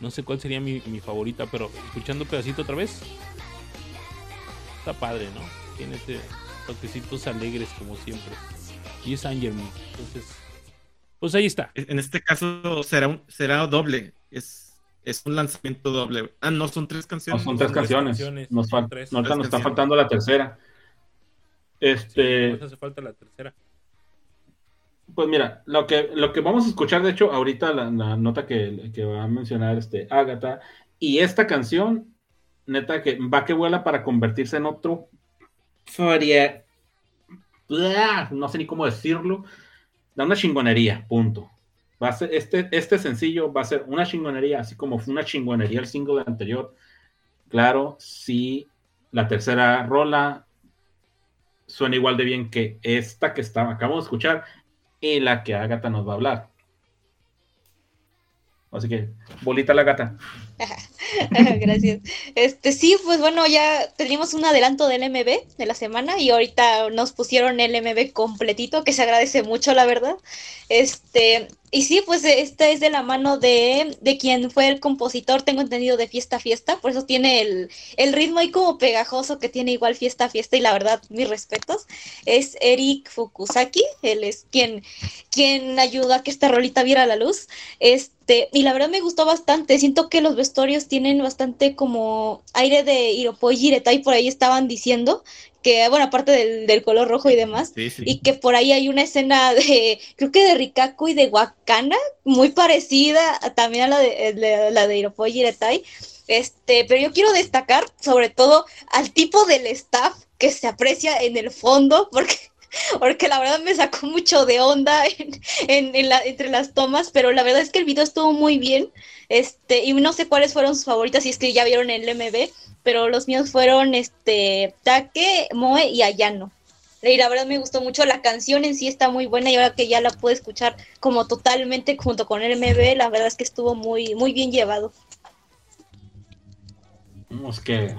No sé cuál sería mi, mi favorita, pero escuchando pedacito otra vez. Está padre, ¿no? Tiene este toquecitos alegres como siempre y es Angel Entonces, pues ahí está. En este caso será un, será doble. Es, es un lanzamiento doble. Ah, no, son tres canciones. No, son tres, canciones. Nos, nos está faltando la tercera. Este. nos hace falta la tercera. Pues mira, lo que, lo que vamos a escuchar, de hecho, ahorita la, nota que, que, va a mencionar este Agatha, y esta canción, neta, que va que vuela para convertirse en otro no sé ni cómo decirlo, da una chingonería, punto. Va a ser, este, este sencillo va a ser una chingonería, así como fue una chingonería el single anterior. Claro, si la tercera rola suena igual de bien que esta que está, acabamos de escuchar y la que Agatha nos va a hablar. Así que, bolita la gata. Gracias. Este sí, pues bueno, ya tenemos un adelanto del MB de la semana y ahorita nos pusieron el MB completito, que se agradece mucho, la verdad. Este, y sí, pues esta es de la mano de, de, quien fue el compositor, tengo entendido, de Fiesta Fiesta, por eso tiene el, el, ritmo ahí como pegajoso que tiene igual Fiesta Fiesta y la verdad, mis respetos. Es Eric Fukusaki, él es quien, quien ayudó a que esta rolita viera la luz. Este, y la verdad me gustó bastante, siento que los tienen bastante como aire de Iropoy y por ahí estaban diciendo que, bueno, aparte del, color rojo y demás, y que por ahí hay una escena de, creo que de Rikaku y de Wakana, muy parecida también a la de, la de Iropoy Iretai, este, pero yo quiero destacar sobre todo al tipo del staff que se aprecia en el fondo, porque porque la verdad me sacó mucho de onda en, en, la, entre las tomas, pero la verdad es que el video estuvo muy bien, este, y no sé cuáles fueron sus favoritas, si es que ya vieron el MB, pero los míos fueron este Take, Moe y Ayano. Y la verdad me gustó mucho, la canción en sí está muy buena y ahora que ya la pude escuchar como totalmente junto con el MB, la verdad es que estuvo muy, muy bien llevado. Es que...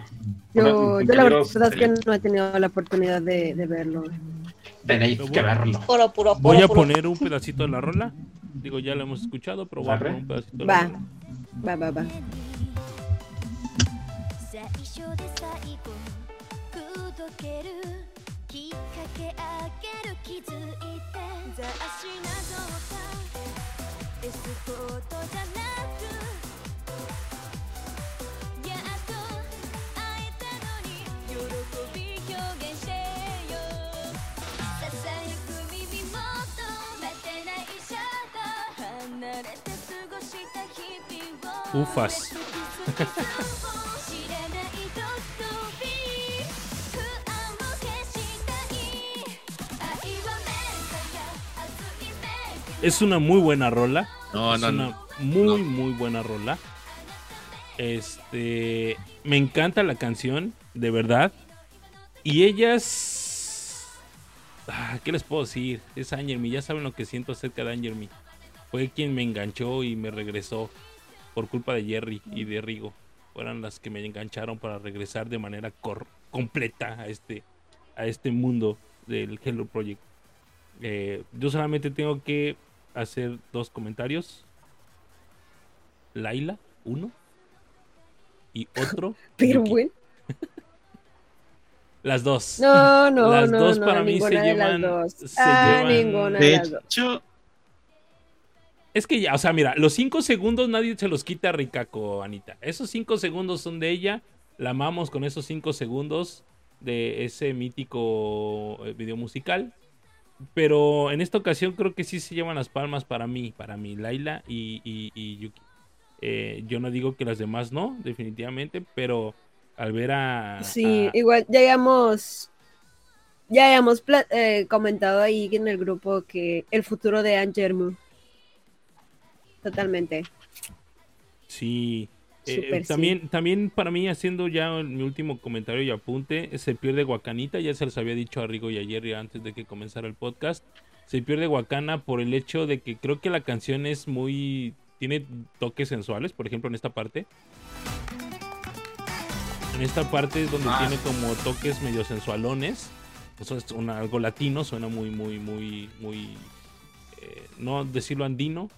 Yo, yo la verdad es que no he tenido la oportunidad de, verlo Tenéis que verlo. voy a poner un pedacito de la rola. Digo, ya la hemos escuchado, pero voy a poner un pedacito de la rola. Va, va, va. 緒で最後くどけるきっかけあげる気づいて雑誌なぞった エスコートじゃなく ク Es una muy buena rola. No, es no, una no. muy, muy buena rola. Este. Me encanta la canción, de verdad. Y ellas. Ah, ¿Qué les puedo decir? Es Angermy, ya saben lo que siento acerca de Angermy. Fue quien me enganchó y me regresó por culpa de Jerry y de Rigo. Fueron las que me engancharon para regresar de manera cor- completa a este, a este mundo del Hello Project. Eh, yo solamente tengo que hacer dos comentarios. Laila, uno. Y otro. Pero Yuki. bueno. Las dos. No, no, Las no, dos no, para mí se ninguna de las llevan- dos. se ah, llevan- ninguna de, De las dos. hecho, Es que ya, o sea, mira, los cinco segundos nadie se los quita a Rikako, Anita. Esos cinco segundos son de ella. La amamos con esos cinco segundos de ese mítico eh, video musical. Pero en esta ocasión creo que sí se llevan las palmas para mí, para mí, Laila y, y- y Yuki. Eh, yo no digo que las demás no, definitivamente, pero al ver a... Sí, a- igual ya habíamos, ya habíamos eh, comentado ahí en el grupo que el futuro de Angermu. Totalmente. Sí. Eh, sí. también, también para mí, haciendo ya mi último comentario y apunte, se pierde Guacanita, ya se los había dicho a Rigo y a Jerry antes de que comenzara el podcast. Se pierde Guacana por el hecho de que creo que la canción es muy. tiene toques sensuales, por ejemplo, en esta parte. En esta parte es donde Ah. tiene como toques medio sensualones. Eso es una- algo latino, suena muy, muy, muy, muy. eh, no decirlo andino,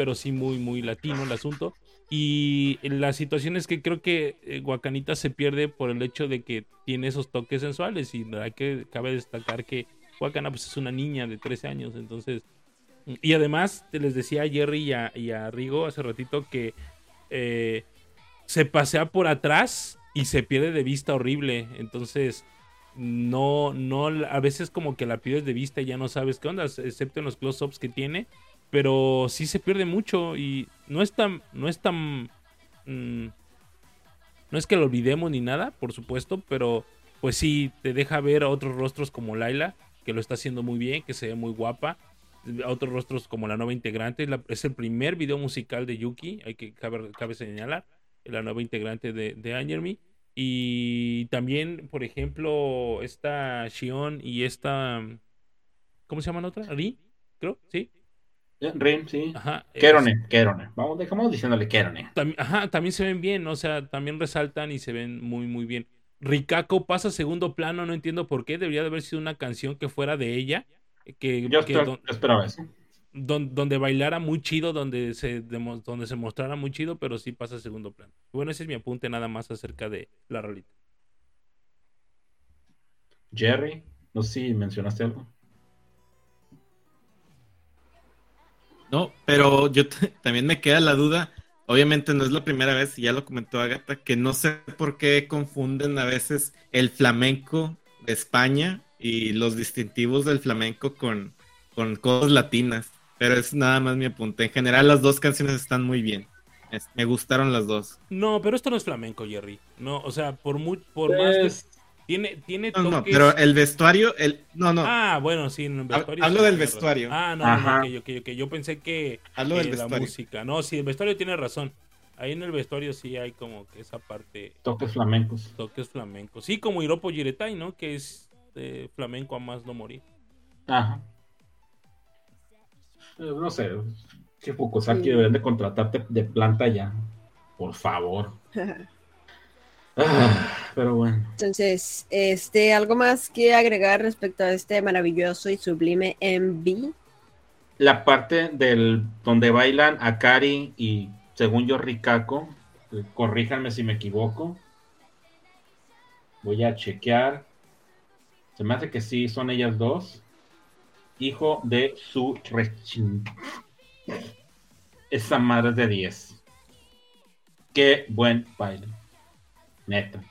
pero sí muy, muy latino el asunto. Y la situación es que creo que eh, Guacanita se pierde por el hecho de que tiene esos toques sensuales. Y que cabe destacar que Guacana pues, es una niña de 13 años. Entonces. Y además, te les decía a Jerry y a, y Rigo hace ratito que eh, se pasea por atrás y se pierde de vista horrible. Entonces, no, no, a veces como que la pierdes de vista y ya no sabes qué onda, excepto en los close-ups que tiene. Pero sí se pierde mucho y no es tan, no es tan, mm, no es que lo olvidemos ni nada, por supuesto, pero pues sí te deja ver a otros rostros como Laila, que lo está haciendo muy bien, que se ve muy guapa. A otros rostros como la nueva integrante, es el primer video musical de Yuki, hay que cabe, señalar, la nueva integrante de, de. Y también, por ejemplo, esta Shion y esta. ¿Cómo se llama la otra? ¿Ri? Creo, sí. Rin, sí. Ajá. Kerone, Kerone. Vamos, dejamos diciéndole Kerone. Tam- ajá, también se ven bien, o sea, también resaltan y se ven muy, muy bien. Rikako pasa a segundo plano, no entiendo por qué. Debería de haber sido una canción que fuera de ella. Que, Yo, que don- yo esperaba eso. don- donde bailara muy chido, donde se, donde se mostrara muy chido, pero sí pasa a segundo plano. Bueno, ese es mi apunte nada más acerca de la rolita. Jerry, no sé si mencionaste algo. No, pero yo también me queda la duda. Obviamente no es la primera vez, y ya lo comentó Agatha, que no sé por qué confunden a veces el flamenco de España y los distintivos del flamenco con, con cosas latinas. Pero es nada más mi apunte. En general, las dos canciones están muy bien. Es- me gustaron las dos. No, pero esto no es flamenco, Jerry. No, o sea, por muy, por más que Pues, tiene, tiene No, no, toques. pero el vestuario, el, no, no, Ah, bueno, sí, en el vestuario. hablo del razón. vestuario. Ah, no, no, Ajá. no, ok, ok, ok. Yo pensé que hablo eh, del la vestuario. música. No, sí, el vestuario tiene razón. Ahí en el vestuario sí hay como que esa parte, toques flamencos. toques flamencos. Sí, como Hiropo Jiretai, ¿no? Que es eh, flamenco a más no morir. Ajá. No sé. Que Fukusaki Sí. deberían de contratarte de planta ya. Por favor. Ah, pero bueno. Entonces, este, ¿algo más que agregar respecto a este maravilloso y sublime MV? La parte del donde bailan Akari y según yo Rikako, eh, corríjanme si me equivoco. Voy a chequear. Se me hace que sí, son ellas dos. Hijo de su rechin- esa madre de 10. Qué buen baile. Neta.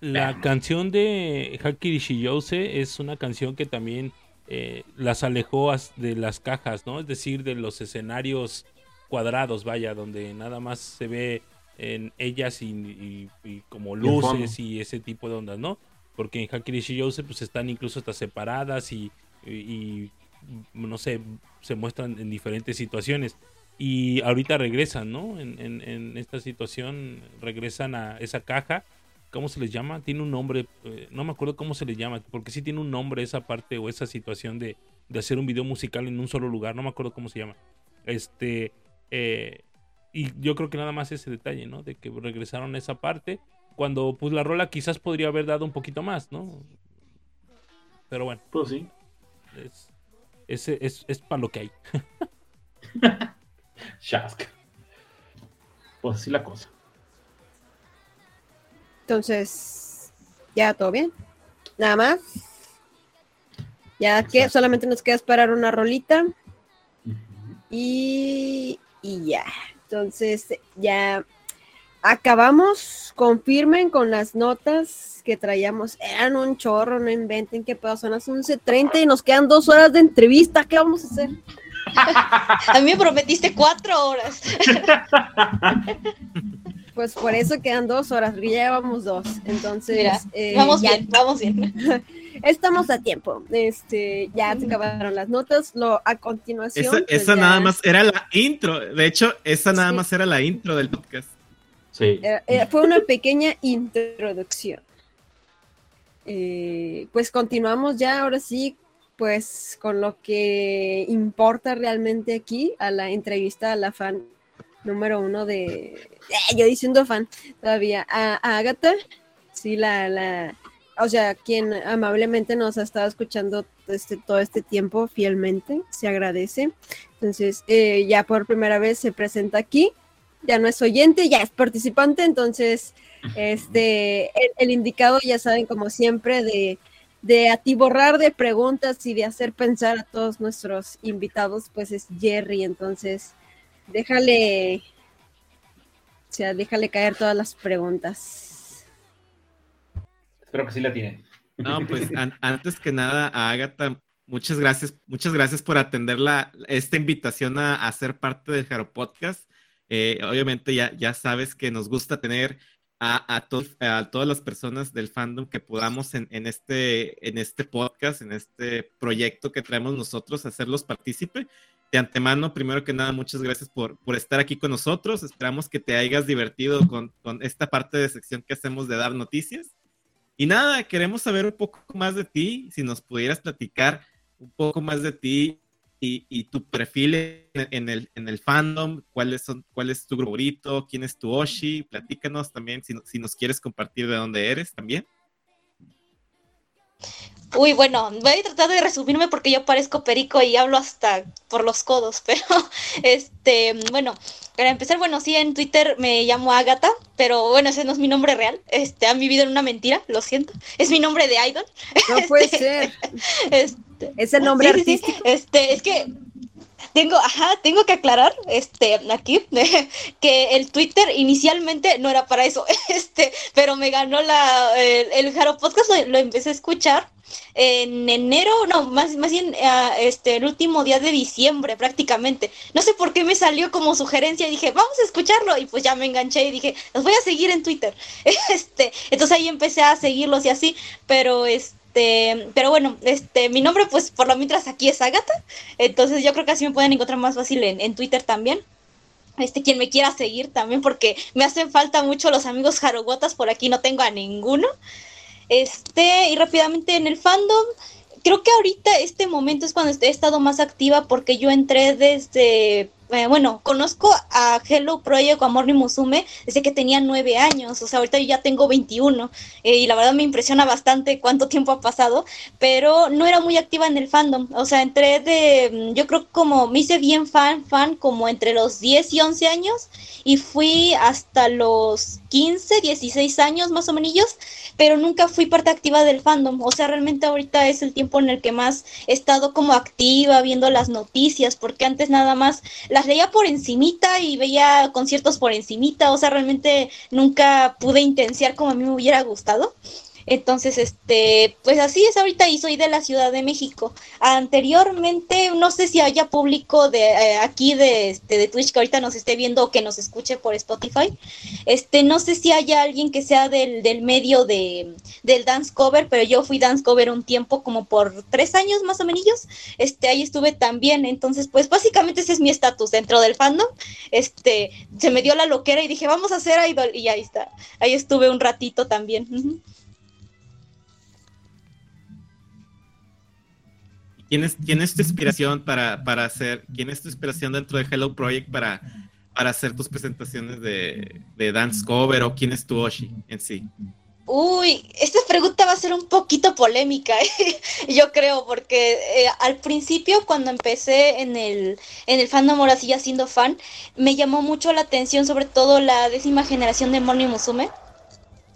La canción de Haki Shiyose es una canción que también eh, las alejó de las cajas, ¿no? Es decir, de los escenarios cuadrados, vaya, donde nada más se ve en ellas y, y- y como luces y ese tipo de ondas, ¿no? Porque en Haki Shiyose pues están incluso hasta separadas y, y- y, no sé, se muestran en diferentes situaciones. Y ahorita regresan, ¿no? En, en- en esta situación regresan a esa caja ¿Cómo se les llama? Tiene un nombre, eh, no me acuerdo cómo se les llama, porque sí tiene un nombre esa parte o esa situación de, de hacer un video musical en un solo lugar, no me acuerdo cómo se llama. Este, eh, y yo creo que nada más ese detalle, ¿no? De que regresaron a esa parte, cuando pues la rola quizás podría haber dado un poquito más, ¿no? Pero bueno, Pues sí. es, es, es, es para lo que hay. Shask. Pues así la cosa. Entonces, ya todo bien. Nada más. Ya que solamente nos queda esperar una rolita y, y ya. Entonces, ya acabamos. Confirmen con las notas que traíamos. Eran un chorro, no inventen qué pedo. Son las 11:30 y nos quedan dos horas de entrevista. ¿Qué vamos a hacer? A mí me prometiste cuatro horas. Pues por eso quedan dos horas, porque ya llevamos dos. Entonces, Mira, eh, vamos ya bien, vamos bien. estamos a tiempo. Este, ya se acabaron las notas. Lo a continuación. Esa, pues esa ya- nada más era la intro. De hecho, esa nada Sí. más era la intro del podcast. Sí. eh, eh, fue una pequeña introducción. Eh, pues continuamos ya, ahora sí, pues con lo que importa realmente aquí, a la entrevista a la fan número uno de. eh, yo diciendo fan todavía, a, a Agatha. Sí, la, la. O sea, quien amablemente nos ha estado escuchando este, todo este tiempo fielmente, se agradece. Entonces, eh, ya por primera vez se presenta aquí ya no es oyente, ya es participante, entonces este el, el indicado ya saben como siempre de, de atiborrar de preguntas y de hacer pensar a todos nuestros invitados, pues es Jerry, entonces déjale, o sea, déjale caer todas las preguntas. Espero que sí la tienen. No, pues an- antes que nada, a Agatha, muchas gracias, muchas gracias por atender la, esta invitación a, a ser parte del Jaro Podcast. Eh, obviamente ya, ya sabes que nos gusta tener a, a, to- a todas las personas del fandom que podamos en, en este, en este podcast, en este proyecto que traemos nosotros, hacerlos partícipe. De antemano, primero que nada, muchas gracias por, por estar aquí con nosotros. Esperamos que te hayas divertido con, con esta parte de sección que hacemos de dar noticias. Y nada, queremos saber un poco más de ti, si nos pudieras platicar un poco más de ti y, y tu perfil en, en el, en el fandom, cuáles son, cuál es tu grupo favorito, quién es tu Oshi, platícanos también si, si nos quieres compartir de dónde eres también. Uy, bueno, voy a tratar de resumirme porque yo parezco perico y hablo hasta por los codos, pero este, bueno, para empezar, bueno, sí, en Twitter me llamo Agatha, pero bueno, ese no es mi nombre real, este, han vivido en una mentira, lo siento, es mi nombre de idol, No puede ser, este, es el nombre Sí, sí. Este, es que tengo, ajá, tengo que aclarar, este, aquí, que el Twitter inicialmente no era para eso, este, pero me ganó la, el, el Jaro Podcast, lo, lo empecé a escuchar en enero, no, más, más bien, ah, este, el último día de diciembre prácticamente. No sé por qué me salió como sugerencia y dije, vamos a escucharlo, y pues ya me enganché y dije, los voy a seguir en Twitter. Este, entonces ahí empecé a seguirlos y así, pero este, pero bueno, este, mi nombre, pues por lo mientras aquí es Agatha. Entonces yo creo que así me pueden encontrar más fácil en, en Twitter también. Este, quien me quiera seguir también, porque me hacen falta mucho los amigos jarogotas, por aquí no tengo a ninguno. Este, y rápidamente en el fandom, creo que ahorita este momento es cuando he estado más activa porque yo entré desde, eh, bueno, conozco a Hello Project a Morning Musume desde que tenía nueve años, o sea, ahorita yo ya tengo 21 eh, y la verdad me impresiona bastante cuánto tiempo ha pasado, pero no era muy activa en el fandom, o sea, entré de, mm, yo creo como me hice bien fan, fan como entre los 10 y 11 años y fui hasta los 15, 16 años más o menos, pero nunca fui parte activa del fandom. O sea, realmente ahorita es el tiempo en el que más he estado como activa viendo las noticias, porque antes nada más la las leía por encimita y veía conciertos por encimita, o sea, realmente nunca pude intenciar como a mí me hubiera gustado. Entonces, este, pues así es ahorita y soy de la Ciudad de México. Anteriormente, no sé si haya público de eh, aquí de, este, de Twitch que ahorita nos esté viendo o que nos escuche por Spotify. Este, no sé si haya alguien que sea del, del medio de, del dance cover, pero yo fui dance cover un tiempo, como por tres años más o menos. Este, ahí estuve también. Entonces, pues básicamente ese es mi estatus dentro del fandom. Este, se me dio la loquera y dije, vamos a hacer idol. Y ahí está. Ahí estuve un ratito también. ¿Quién es, tu inspiración para, para hacer, quién es tu inspiración dentro de Hello Project para, para hacer tus presentaciones de, dance cover o quién es tu Oshi en sí? Uy, esta pregunta va a ser un poquito polémica, yo creo, porque eh, al principio cuando empecé en el, en el fandom ahora ya siendo fan, me llamó mucho la atención sobre todo la décima generación de Morning Musume.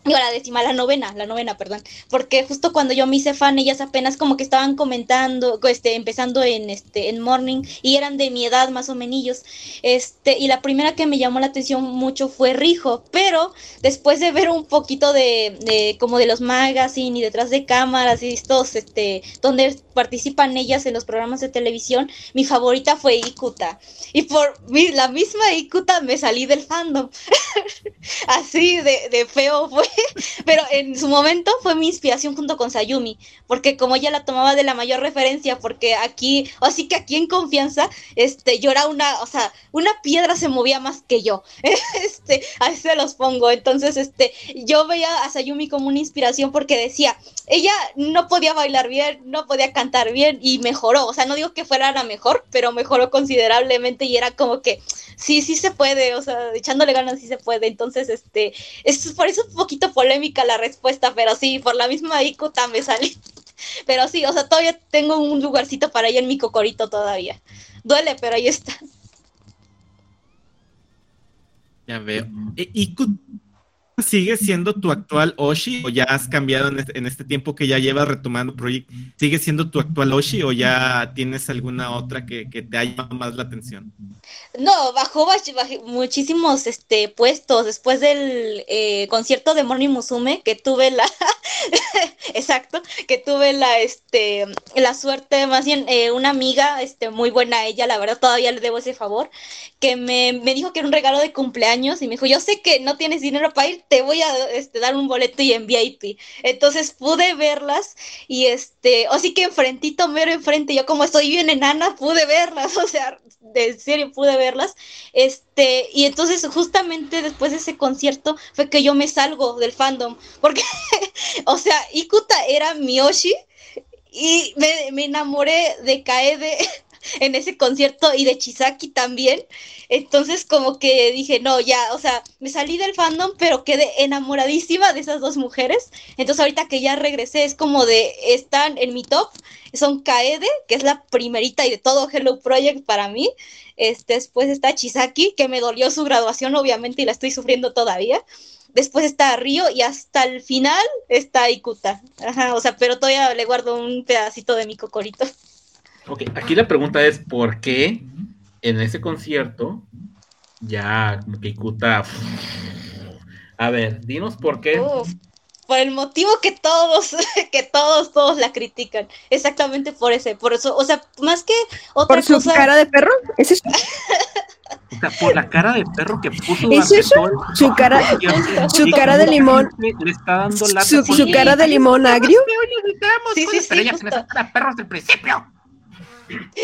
Digo, la décima, la novena, la novena, perdón. Porque justo cuando yo me hice fan, ellas apenas como que estaban comentando, este, empezando en este, en Morning, y eran de mi edad más o menos. Este, y la primera que me llamó la atención mucho fue Rijo, pero después de ver un poquito de, de como de los magazine y detrás de cámaras y estos, este, donde participan ellas en los programas de televisión, mi favorita fue Ikuta. Y por mi- la misma Ikuta me salí del fandom. Así de, de feo fue. Pero en su momento fue mi inspiración junto con Sayumi, porque como ella la tomaba de la mayor referencia, porque aquí, así que aquí en confianza, este, yo era una, o sea, una piedra se movía más que yo. Este, así se los pongo. Entonces, este, yo veía a Sayumi como una inspiración porque decía, ella no podía bailar bien, no podía cantar bien y mejoró. O sea, no digo que fuera la mejor, pero mejoró considerablemente y era como que sí, sí se puede, o sea, echándole ganas sí se puede. Entonces, este, es por eso un poquito polémica la respuesta, pero sí, por la misma Ikuta me salí. Pero sí, o sea, todavía tengo un lugarcito para ella en mi cocorito todavía. Duele, pero ahí está. Ya veo. ¿Y, y cu- sigue siendo tu actual Oshi o ya has cambiado en este, este tiempo que ya llevas retomando Project? ¿Sigue siendo tu actual Oshi o ya tienes alguna otra que, te haya llamado más la atención? No, bajó, baj- baj- muchísimos este, puestos después del eh, concierto de Morning Musume que tuve la exacto, que tuve la este la suerte, más bien eh, una amiga este muy buena ella, la verdad todavía le debo ese favor, que me, me dijo que era un regalo de cumpleaños y me dijo, "Yo sé que no tienes dinero para ir, te voy a este, dar un boleto y en VIP." Entonces pude verlas y este, así que enfrentito, mero enfrente, yo como estoy bien enana, pude verlas, o sea, de serio pude verlas. Este, y entonces justamente después de ese concierto fue que yo me salgo del fandom, porque, o sea, Ikuta era Miyoshi y me, me enamoré de Kaede en ese concierto y de Chisaki también. Entonces como que dije, no, ya, o sea, me salí del fandom, pero quedé enamoradísima de esas dos mujeres. Entonces ahorita que ya regresé es como de, están en mi top, son Kaede, que es la primerita y de todo Hello Project para mí. Este, después está Chisaki, que me dolió su graduación obviamente y la estoy sufriendo todavía. Después está Río y hasta el final está Ikuta. Ajá, o sea, pero todavía le guardo un pedacito de mi cocorito. Ok, aquí la pregunta es: ¿por qué en ese concierto ya como que Ikuta. A ver, dinos por qué. Uf, por el motivo que todos, que todos, todos la critican. Exactamente por ese, por eso, o sea, más que otra ¿Por su cosa. cara de perro? ¿Es eso? O sea, por la cara de perro que puso. ¿Es eso? todo el Su cara- su cara de limón. Le está dando Su, su cara de limón agrio. Sí, sí, sí, perros del principio.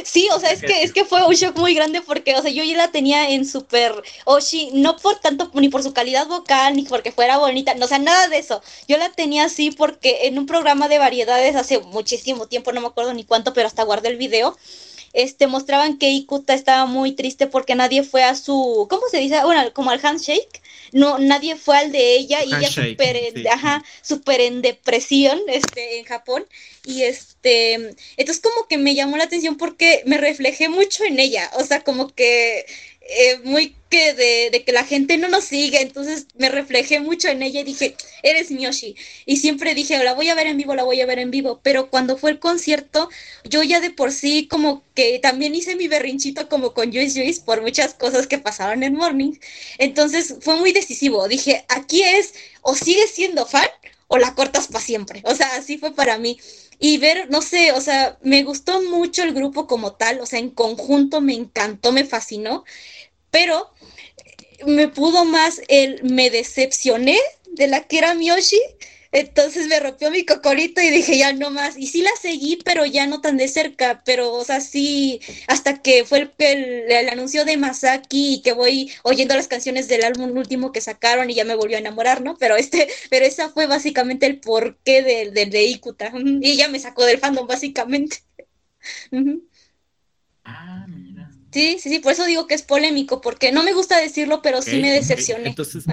Sí, o sea, es que, es que fue un shock muy grande porque, o sea, yo ya la tenía en super Oshi, no por tanto, ni por su calidad vocal, ni porque fuera bonita, no, o sea, nada de eso. Yo la tenía así porque en un programa de variedades hace muchísimo tiempo, no me acuerdo ni cuánto, pero hasta guardé el video. Este, mostraban que Ikuta estaba muy triste porque nadie fue a su, ¿cómo se dice? Bueno, como al handshake. No, nadie fue al de ella y ella sí. ajá, súper en depresión, este, en Japón. Y este, entonces como que me llamó la atención porque me reflejé mucho en ella, o sea, como que eh, muy que de, de, que la gente no nos sigue, entonces me reflejé mucho en ella y dije, eres Miyoshi. Y siempre dije, la voy a ver en vivo, la voy a ver en vivo, pero cuando fue el concierto, yo ya de por sí como que también hice mi berrinchito como con Juice Juice por muchas cosas que pasaron en Morning. Entonces fue muy decisivo, dije, aquí es o sigues siendo fan o la cortas para siempre. O sea, así fue para mí y ver, no sé, o sea, me gustó mucho el grupo como tal, o sea, en conjunto me encantó, me fascinó, pero me pudo más el me decepcioné de la que era Miyoshi entonces me rompió mi cocorito y dije, ya no más. Y sí la seguí, pero ya no tan de cerca. Pero, o sea, sí, hasta que fue el, el, anuncio de Masaki y que voy oyendo las canciones del álbum último que sacaron y ya me volvió a enamorar, ¿no? Pero este, pero esa fue básicamente el porqué del de, de Ikuta. Y ella me sacó del fandom, básicamente. Ah, mira. Sí, sí, sí, por eso digo que es polémico, porque no me gusta decirlo, pero sí me decepcioné. Entonces,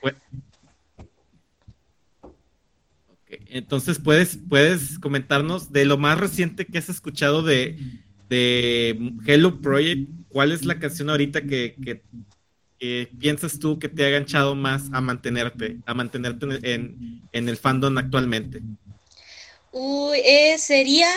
pues, Entonces, ¿puedes, puedes comentarnos de lo más reciente que has escuchado de, de Hello Project. ¿Cuál es la canción ahorita que, piensas tú que te ha ganchado más a mantenerte, a mantenerte en, en el fandom actualmente? Uy, eh, sería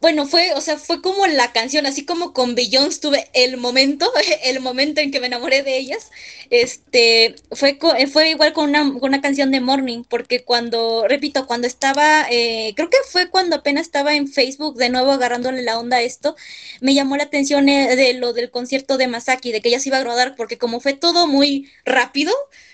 bueno, fue, o sea, fue como la canción, así como con Beyoncé tuve el momento, el momento en que me enamoré de ellas, este, fue, fue igual con una, con una canción de Morning, porque cuando, repito, cuando estaba, eh, creo que fue cuando apenas estaba en Facebook de nuevo agarrándole la onda a esto, me llamó la atención de lo del concierto de Masaki, de que ella se iba a graduar, porque como fue todo muy rápido,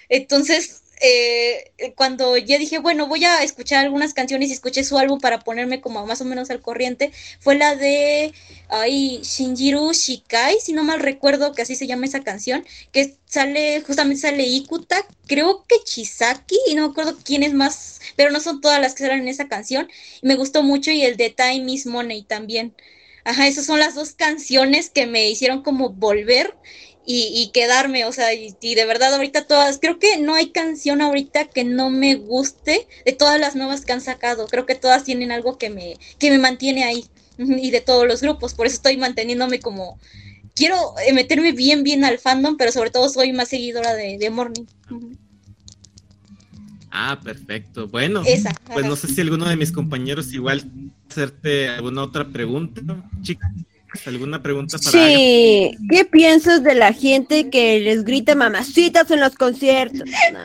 entonces eh, cuando ya dije, bueno, voy a escuchar algunas canciones y escuché su álbum para ponerme como más o menos al corriente, fue la de ay, Shinjiru Shikai, si no mal recuerdo que así se llama esa canción, que sale, justamente sale Ikuta, creo que Chisaki, y no me acuerdo quién es más, pero no son todas las que salen en esa canción, y me gustó mucho, y el de Time is Money también. Ajá, esas son las dos canciones que me hicieron como volver y, y, quedarme, o sea, y, y, de verdad ahorita todas, creo que no hay canción ahorita que no me guste de todas las nuevas que han sacado, creo que todas tienen algo que me, que me mantiene ahí y de todos los grupos, por eso estoy manteniéndome como, quiero meterme bien, bien al fandom, pero sobre todo soy más seguidora de, de Morning. Ah, perfecto. Bueno, Esa, pues no sé si alguno de mis compañeros igual hacerte alguna otra pregunta, chicas. ¿Alguna pregunta para Sí? ¿qué piensas de la gente que les grita mamacitas en los conciertos? No,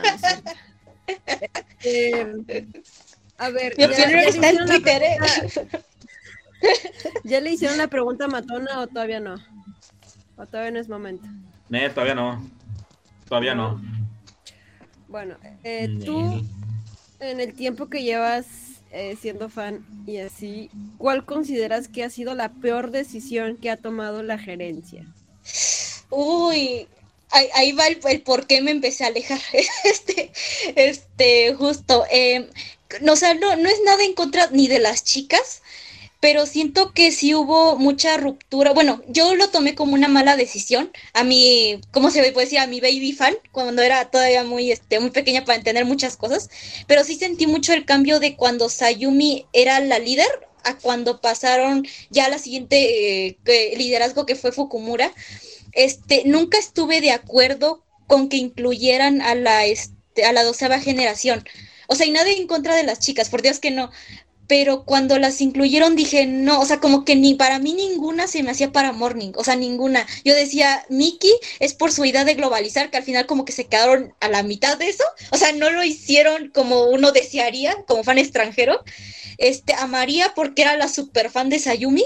eh, a ver, mi opinión está en Twitter. ¿eh? ¿Ya le hicieron la pregunta a Matona o todavía no? ¿O todavía no es momento? No, todavía no. Todavía no. Bueno, eh, tú, en el tiempo que llevas eh, siendo fan y así, ¿cuál consideras que ha sido la peor decisión que ha tomado la gerencia? Uy, ahí, ahí va el, el, por qué me empecé a alejar. Este, este, justo. Eh, no, o sea, no, no es nada en contra ni de las chicas, pero siento que sí hubo mucha ruptura. Bueno, yo lo tomé como una mala decisión. A mi, ¿cómo se puede decir? A mi baby fan, cuando era todavía muy, este, muy pequeña para entender muchas cosas. Pero sí sentí mucho el cambio de cuando Sayumi era la líder a cuando pasaron ya la siguiente eh, liderazgo que fue Fukumura. Este, nunca estuve de acuerdo con que incluyeran a la, este, a la doceava generación. O sea, y nada en contra de las chicas, por Dios que no pero cuando las incluyeron dije, no, o sea, como que ni para mí ninguna se me hacía para Morning, o sea, ninguna. Yo decía, Mickey es por su idea de globalizar, que al final como que se quedaron a la mitad de eso, o sea, no lo hicieron como uno desearía, como fan extranjero. Este, a María porque era la super fan de Sayumi,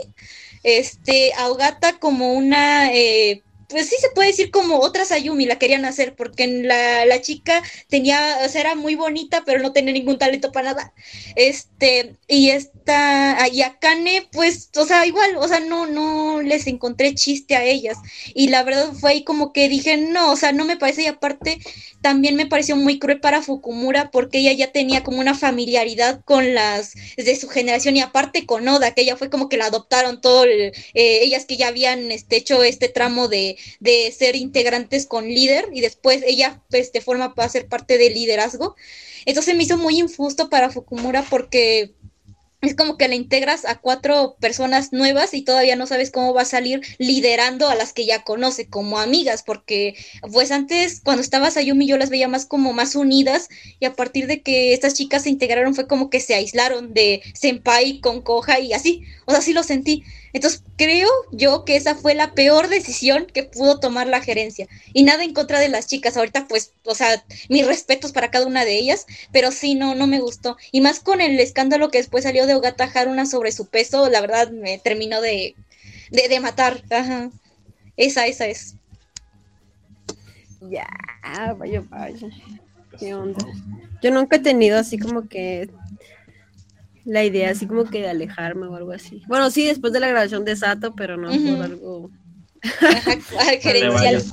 este, a Ogata como una... Eh, pues sí se puede decir como otra Sayumi la querían hacer, porque la, la, chica tenía, o sea, era muy bonita, pero no tenía ningún talento para nada. Este, y esta, y a Kane, pues, o sea, igual, o sea, no, no les encontré chiste a ellas. Y la verdad fue ahí como que dije, no, o sea, no me parece, y aparte, también me pareció muy cruel para Fukumura, porque ella ya tenía como una familiaridad con las de su generación, y aparte con Oda, que ella fue como que la adoptaron todo, eh, ellas que ya habían este, hecho este tramo de de ser integrantes con líder y después ella pues de forma para ser parte del liderazgo. Entonces me hizo muy injusto para Fukumura porque es como que le integras a cuatro personas nuevas y todavía no sabes cómo va a salir liderando a las que ya conoce como amigas, porque pues antes cuando estaba Sayumi yo las veía más como más unidas y a partir de que estas chicas se integraron fue como que se aislaron de Senpai con Koha y así, o sea, sí lo sentí. Entonces creo yo que esa fue la peor decisión que pudo tomar la gerencia. Y nada en contra de las chicas. Ahorita pues, o sea, mis respetos para cada una de ellas, pero sí, no, no me gustó. Y más con el escándalo que después salió de Ogata Haruna sobre su peso, la verdad me terminó de, de, de matar. Ajá. Esa, esa es. Ya, vaya, vaya. ¿Qué onda? Yo nunca he tenido así como que la idea así como que de alejarme o algo así. Bueno, sí, después de la grabación de Sato, pero no Ujú. por algo. Gerencial.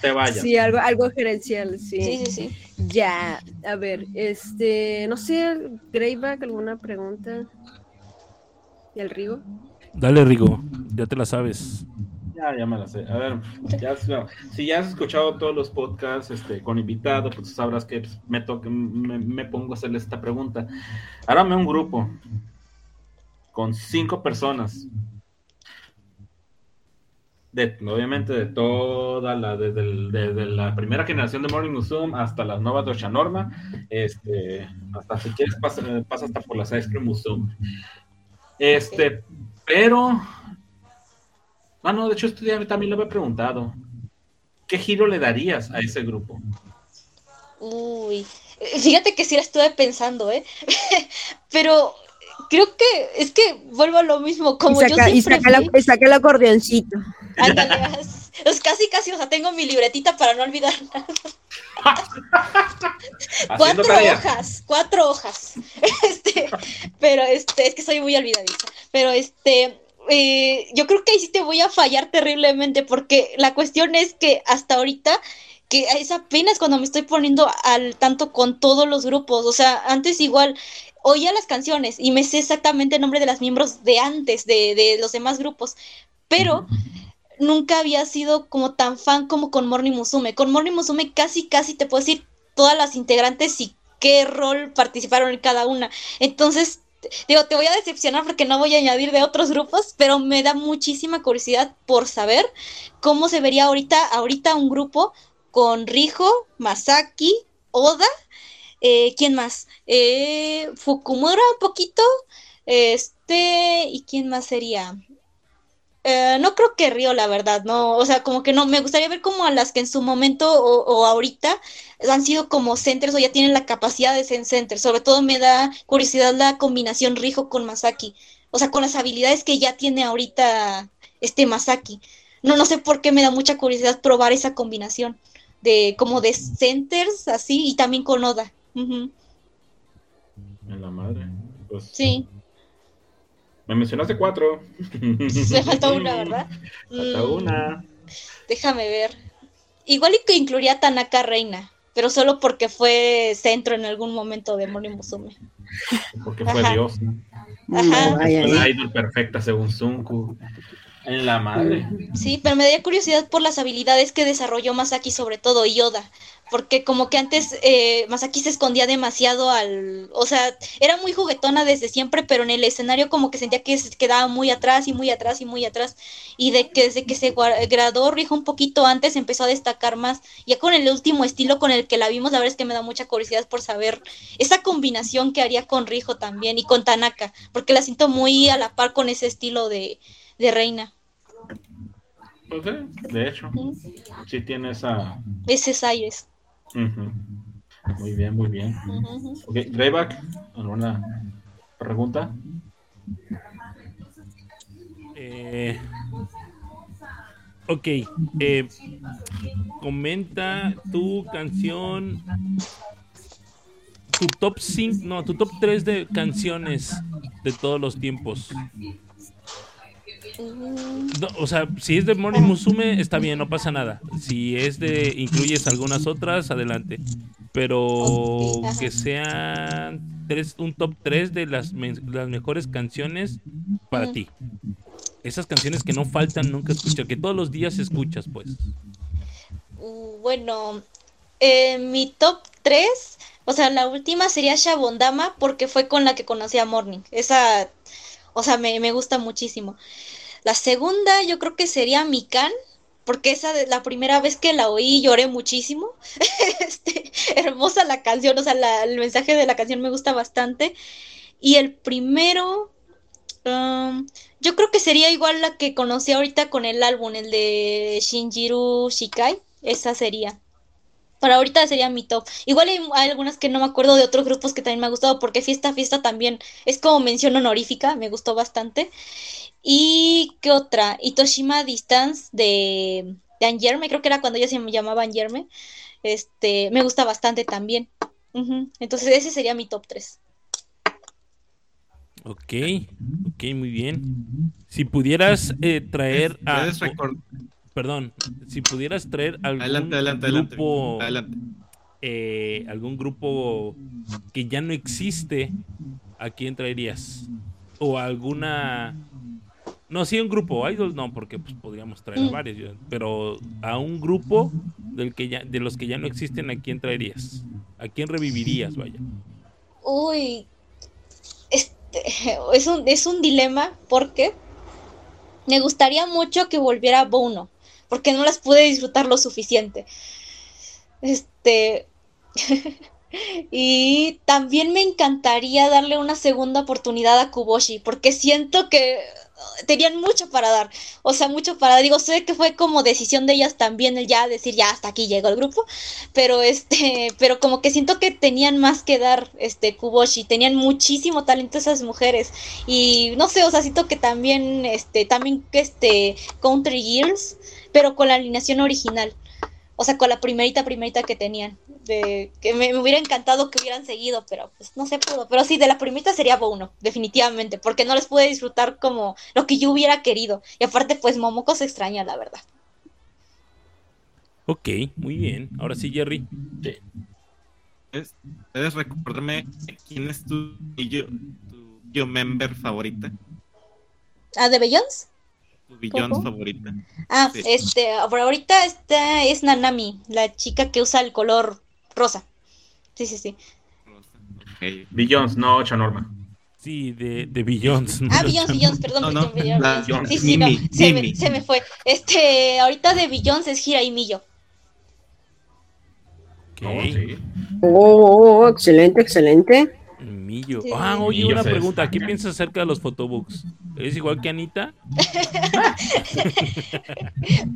Te vayas. Sí, algo, algo gerencial, sí. Sí, sí, sí. Ya, a ver, este, no sé, Greyback, ¿alguna pregunta? ¿Y el Rigo? Dale, Rigo, ya te la sabes. Ya, ya. A ver, si ya has escuchado todos los podcasts este, con invitado, pues sabrás que pues, me, toca- me, me pongo a hacerle esta pregunta. Árame un grupo con cinco personas. De, obviamente de toda la, desde, desde la primera generación de Morning Musume hasta las nuevas de Oshanorma, este, hasta si quieres pasa, pasa hasta por las Ice Cream Musume. Este, pero Ah, no, de hecho, esto ya también lo había preguntado. ¿Qué giro le darías a ese grupo? Uy, fíjate que sí la estuve pensando, ¿eh? Pero creo que es que vuelvo a lo mismo, como y, saca, yo y siempre saca, la- fui- y saca el acordeoncito. ándale, es- es casi casi, o sea, tengo mi libretita para no olvidar nada. Cuatro tarea. hojas, cuatro hojas. Este, pero este, es que soy muy olvidadiza. Pero este, eh, yo creo que ahí sí te voy a fallar terriblemente, porque la cuestión es que hasta ahorita, que es apenas cuando me estoy poniendo al tanto con todos los grupos. O sea, antes igual oía las canciones y me sé exactamente el nombre de las miembros de antes, de, de los demás grupos. Pero nunca había sido como tan fan como con Morning Musume. Con Morning Musume casi, casi te puedo decir todas las integrantes y qué rol participaron en cada una. Entonces, digo, te voy a decepcionar porque no voy a añadir de otros grupos, pero me da muchísima curiosidad por saber cómo se vería ahorita, ahorita un grupo con Rijo, Masaki, Oda, eh, ¿quién más? Eh, Fukumura un poquito, este, ¿y quién más sería? Eh, no creo que Río, la verdad, no, o sea, como que no, me gustaría ver como a las que en su momento o, o ahorita han sido como centers o ya tienen la capacidad de ser centers, sobre todo me da curiosidad la combinación Rijo con Masaki, o sea, con las habilidades que ya tiene ahorita este Masaki, no, no sé por qué me da mucha curiosidad probar esa combinación de como de centers así y también con Oda, En la madre. Pues, sí, Me mencionaste cuatro. me falta una, ¿verdad? Falta Mm. una. Déjame ver. Igual y que incluiría a Tanaka Reina, pero solo porque fue centro en algún momento de Mori Musume. Porque fue Ajá. Dios. Ajá. vaya, Fue la idol perfecta según Sunku. En la madre. Sí, pero me daría curiosidad por las habilidades que desarrolló Masaki, sobre todo Yoda, porque como que antes eh, Masaki se escondía demasiado al, o sea, era muy juguetona desde siempre, pero en el escenario como que sentía que se quedaba muy atrás y muy atrás y muy atrás, y de que desde que se graduó Rijo un poquito antes empezó a destacar más, ya con el último estilo con el que la vimos, la verdad es que me da mucha curiosidad por saber esa combinación que haría con Rijo también y con Tanaka, porque la siento muy a la par con ese estilo de, de reina. Pues sí, de hecho, sí tiene esa. Ese aires. Ujú. Muy bien, muy bien. Ujú. Ok, Greyback, ¿alguna pregunta? Eh, ok, eh, comenta tu canción, tu top 5, no, tu top 3 de canciones de todos los tiempos. No, o sea, si es de Morning Musume, está bien, no pasa nada. Si es de, incluyes algunas otras, adelante. Pero que sean tres, un top 3 de las, las mejores canciones para ti. Esas canciones que no faltan nunca escuchar, que todos los días escuchas, pues. Uh, bueno, eh, mi top 3 O sea, la última sería Shabondama porque fue con la que conocí a Morning. Esa, o sea, me, me gusta muchísimo. La segunda yo creo que sería Mikan, porque esa de la primera vez que la oí lloré muchísimo. Este, hermosa la canción, o sea, el mensaje de la canción me gusta bastante. Y el primero, um, yo creo que sería igual la que conocí ahorita con el álbum, el de Shinjiru Shikai. Esa sería. Para ahorita sería mi top. Igual hay, hay algunas que no me acuerdo de otros grupos que también me ha gustado, porque Fiesta Fiesta también es como mención honorífica, me gustó bastante. ¿Y qué otra? Itoshima Distance de, de Angerme, creo que era cuando ella se llamaba Angerme. Este, me gusta bastante también. Entonces ese sería mi top 3. Ok, ok, muy bien. Si pudieras eh, traer a... Perdón, si pudieras traer algún Adelante, adelante, adelante. grupo... Adelante. eh, algún grupo que ya no existe, ¿a quién traerías? O alguna... No, sí, un grupo, idol no, porque pues, podríamos traer a Mm. varios, pero a un grupo del que ya, de los que ya no existen, ¿a quién traerías? ¿A quién revivirías, vaya? Uy, este, es un, es un dilema porque me gustaría mucho que volviera Bono, porque no las pude disfrutar lo suficiente. Este, y también me encantaría darle una segunda oportunidad a Kuboshi, porque siento que tenían mucho para dar, o sea, mucho para. Digo, sé que fue como decisión de ellas también el ya decir, ya hasta aquí llegó el grupo, pero este, pero como que siento que tenían más que dar, este, Kuboshi, tenían muchísimo talento esas mujeres, y no sé, o sea, siento que también, este, también este, Country Girls, pero con la alineación original. O sea, con la primerita, primerita que tenían. De, que me, me hubiera encantado que hubieran seguido, pero pues no se pudo. Pero sí, de la primerita sería Bono, definitivamente, porque no les pude disfrutar como lo que yo hubiera querido. Y aparte, pues Momoko se extraña, la verdad. Ok, muy bien. Ahora sí, Jerry. ¿Puedes, puedes recordarme quién es tu yo, tu yo member favorita? ¿Ah, de Beyoncé? Tu Billions favorita. Ah, Sí. este, por ahorita esta es Nanami, la chica que usa el color rosa. Sí, sí, sí. Billions, no Chanorma. Sí, de, de Billions. ¿no? Ah, Beyoncé, Beyoncé, perdón, No, no, la- Beyoncé. Sí, sí, no, se Mimi. me, se me fue. Este, ahorita de Beyoncé es Gira y Millo. Ok. No, sí. Oh, oh, excelente, excelente. Millo. Sí. Ah, oye, una pregunta. ¿Qué piensas acerca de los photobooks? ¿Es igual que Anita?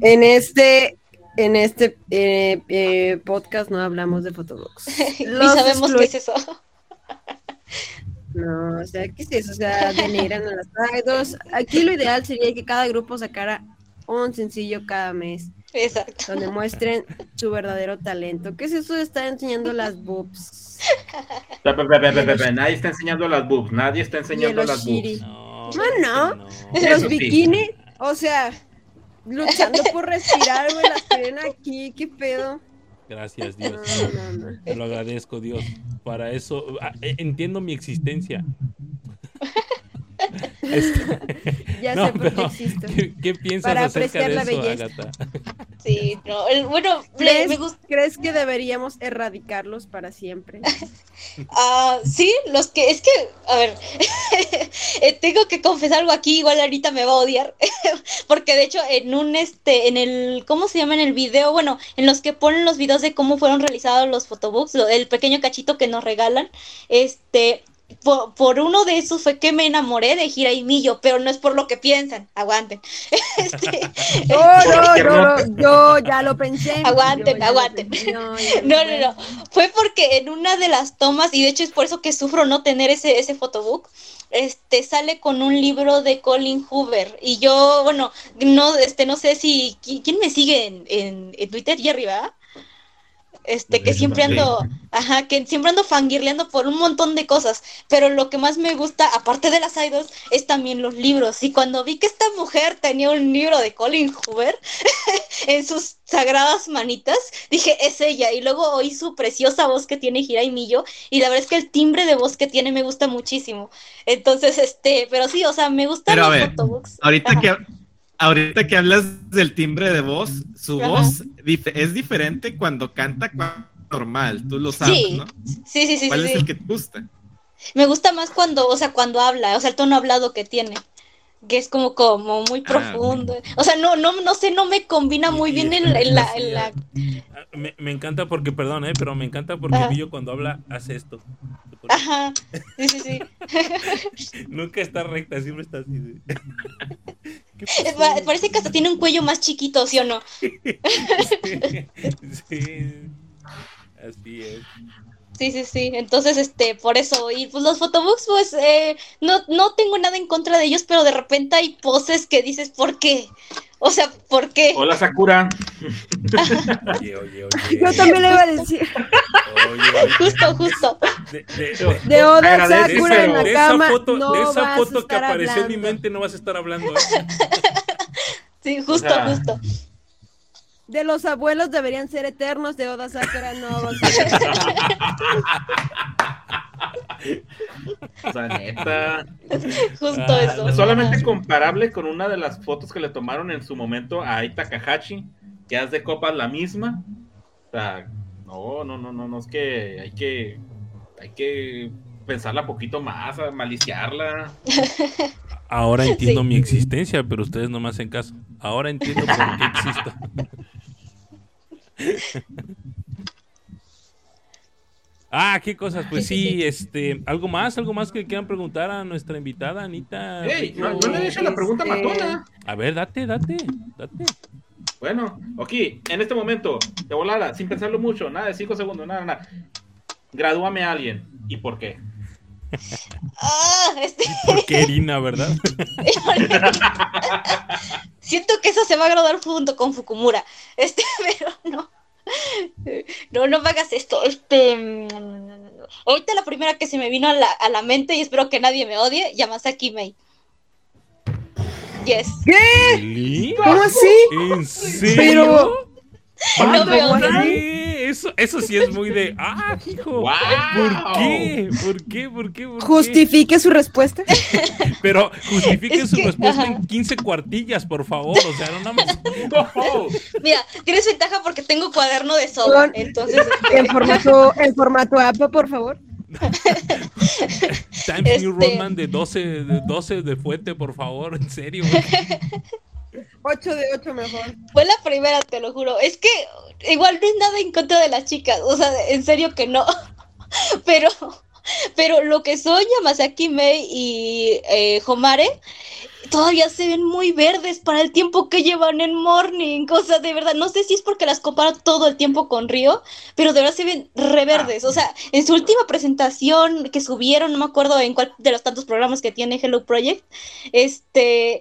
En este, en este eh, eh, podcast no hablamos de photobooks. Ni sabemos qué es eso. No, o sea, ¿qué es eso? O sea, denigran a las idols. Aquí lo ideal sería que cada grupo sacara un sencillo cada mes, Exacto. donde muestren su verdadero talento. ¿Qué es eso de estar enseñando las boobs? Pe- pe- pe- pe- pe- pe- pe, Nadie está enseñando las boobs. Nadie está enseñando las boobs. No. Bueno, es que Los Eso sí. bikini, o sea, luchando por respirar, güey, las tienen aquí, ¿qué pedo? Gracias, No, Dios. no, no. Te lo agradezco, Dios. Para eso ah, eh, entiendo mi existencia. Este- Ya No, sé por qué existo. ¿Qué, qué piensas Para acerca de apreciar la eso, belleza. Agatha? Sí, no, el- bueno, le- ¿Crees, me gusta. crees que deberíamos erradicarlos para siempre? Ah, sí, los que, es que, a ver, eh, tengo que confesar algo aquí, igual ahorita me va a odiar, porque de hecho en un, este, en el, ¿cómo se llama? En el video, bueno, en los que ponen los videos de cómo fueron realizados los photobooks, lo- el pequeño cachito que nos regalan, este, por, por uno de esos fue que me enamoré de Gira y Millo, pero no es por lo que piensan, aguanten. Este, No, no, no, no, yo ya lo pensé. Aguanten, yo aguanten. pensé, No, No, no, no. Fue porque en una de las tomas, y de hecho es por eso que sufro no tener ese, ese photobook, este sale con un libro de Colin Hoover. Y yo, bueno, no, este, no sé si. ¿qui- ¿Quién me sigue en, en, en Twitter? Jerry, ¿verdad? Este, que siempre ando, ajá, que siempre ando fangirleando por un montón de cosas, pero lo que más me gusta, aparte de las idols, es también los libros. Y cuando vi que esta mujer tenía un libro de Colin Hoover en sus sagradas manitas, dije, es ella. Y luego oí su preciosa voz que tiene Gira y Millo, y la verdad es que el timbre de voz que tiene me gusta muchísimo. Entonces, este, pero sí, o sea, me gustan Pero a los ver, photobooks. Ahorita Ajá. que, ahorita que hablas del timbre de voz, su Ajá. voz dif- es diferente cuando canta, cua- normal, tú lo sabes, Sí, ¿no? sí, sí, sí. ¿Cuál sí, es sí. el que te gusta? Me gusta más cuando, o sea, cuando habla, o sea, el tono hablado que tiene. Que es como, como muy Ah, profundo. O sea, no, no, no sé, no me combina muy Y- bien en, en la, sí, en la. Ah, Me, me encanta porque, perdón, eh, pero me encanta porque Ajá. Billo cuando habla hace esto. Ajá. Sí, sí, sí. Nunca está recta, siempre está así. Parece que hasta tiene un cuello más chiquito, ¿sí o no? sí. Así es. Sí, sí, sí. Entonces, este, por eso. Y pues los photobooks, pues, eh, no, no tengo nada en contra de ellos, pero de repente hay poses que dices, ¿por qué? O sea, ¿por qué? Hola, Sakura. Oye, oye, oye. Yo también le iba a decir. Oye, oye. Justo, justo. De, de- De Oda Sakura en de la esa cama. foto, no de esa foto que apareció en mi mente no vas a estar hablando. ¿eh? Sí, justo, sea, justo. De los abuelos deberían ser eternos, de Oda Sakura no. O sea, neta. Justo Ah, eso. no. Solamente comparable con una de las fotos que le tomaron en su momento a Ai Takahashi, que haz de copas la misma. O sea, no, no, no, no, no, es que hay que, hay que pensarla poquito más, a maliciarla. Ahora entiendo Sí. mi existencia, pero ustedes no me hacen caso. Ahora entiendo por qué existo. Ah, qué cosas. Pues Sí, este, algo más, algo más que quieran preguntar a nuestra invitada, Anita. ¡Ey! No, no le hecho la pregunta Este- matona. A ver, date, date, date. Bueno, aquí, en este momento, de volada, sin pensarlo mucho, nada de cinco segundos, nada, nada. Gradúame a alguien. ¿Y por qué? Ah, este, Porque Erina, ¿verdad? siento que eso se va a graduar junto con Fukumura. Este, pero no. No, no me hagas esto. Este. Ahorita la primera que se me vino a la, a la mente, y espero que nadie me odie, Yamasaki Mei. Yes. ¿Really? ¿Cómo así? ¿En serio? Pero- No me ¿Cómo odian. Eso, eso sí es muy de. ¡Ah, hijo! ¡Wow! ¿Por qué? ¿Por qué? ¿Por qué? ¿Por qué? Justifique su respuesta. Pero justifique Es su que, respuesta ajá. en 15 cuartillas, por favor. O sea, no nada más. Mira, tienes ventaja porque tengo cuaderno de. Con- Entonces, este, En formato, en formato APA, por favor. Times New Este- Roman de 12, de 12 de fuente, por favor. En serio. 8 de 8 mejor. fue la primera, te lo juro. Es que igual no es nada en contra de las chicas. O sea, en serio que no. Pero, pero lo que son Yamasaki Mei y eh, Homare todavía se ven muy verdes para el tiempo que llevan en Morning. O sea, de verdad, no sé si es porque las comparo todo el tiempo con Río, pero de verdad se ven re verdes. O sea, en su última presentación que subieron, no me acuerdo en cuál de los tantos programas que tiene Hello Project, este,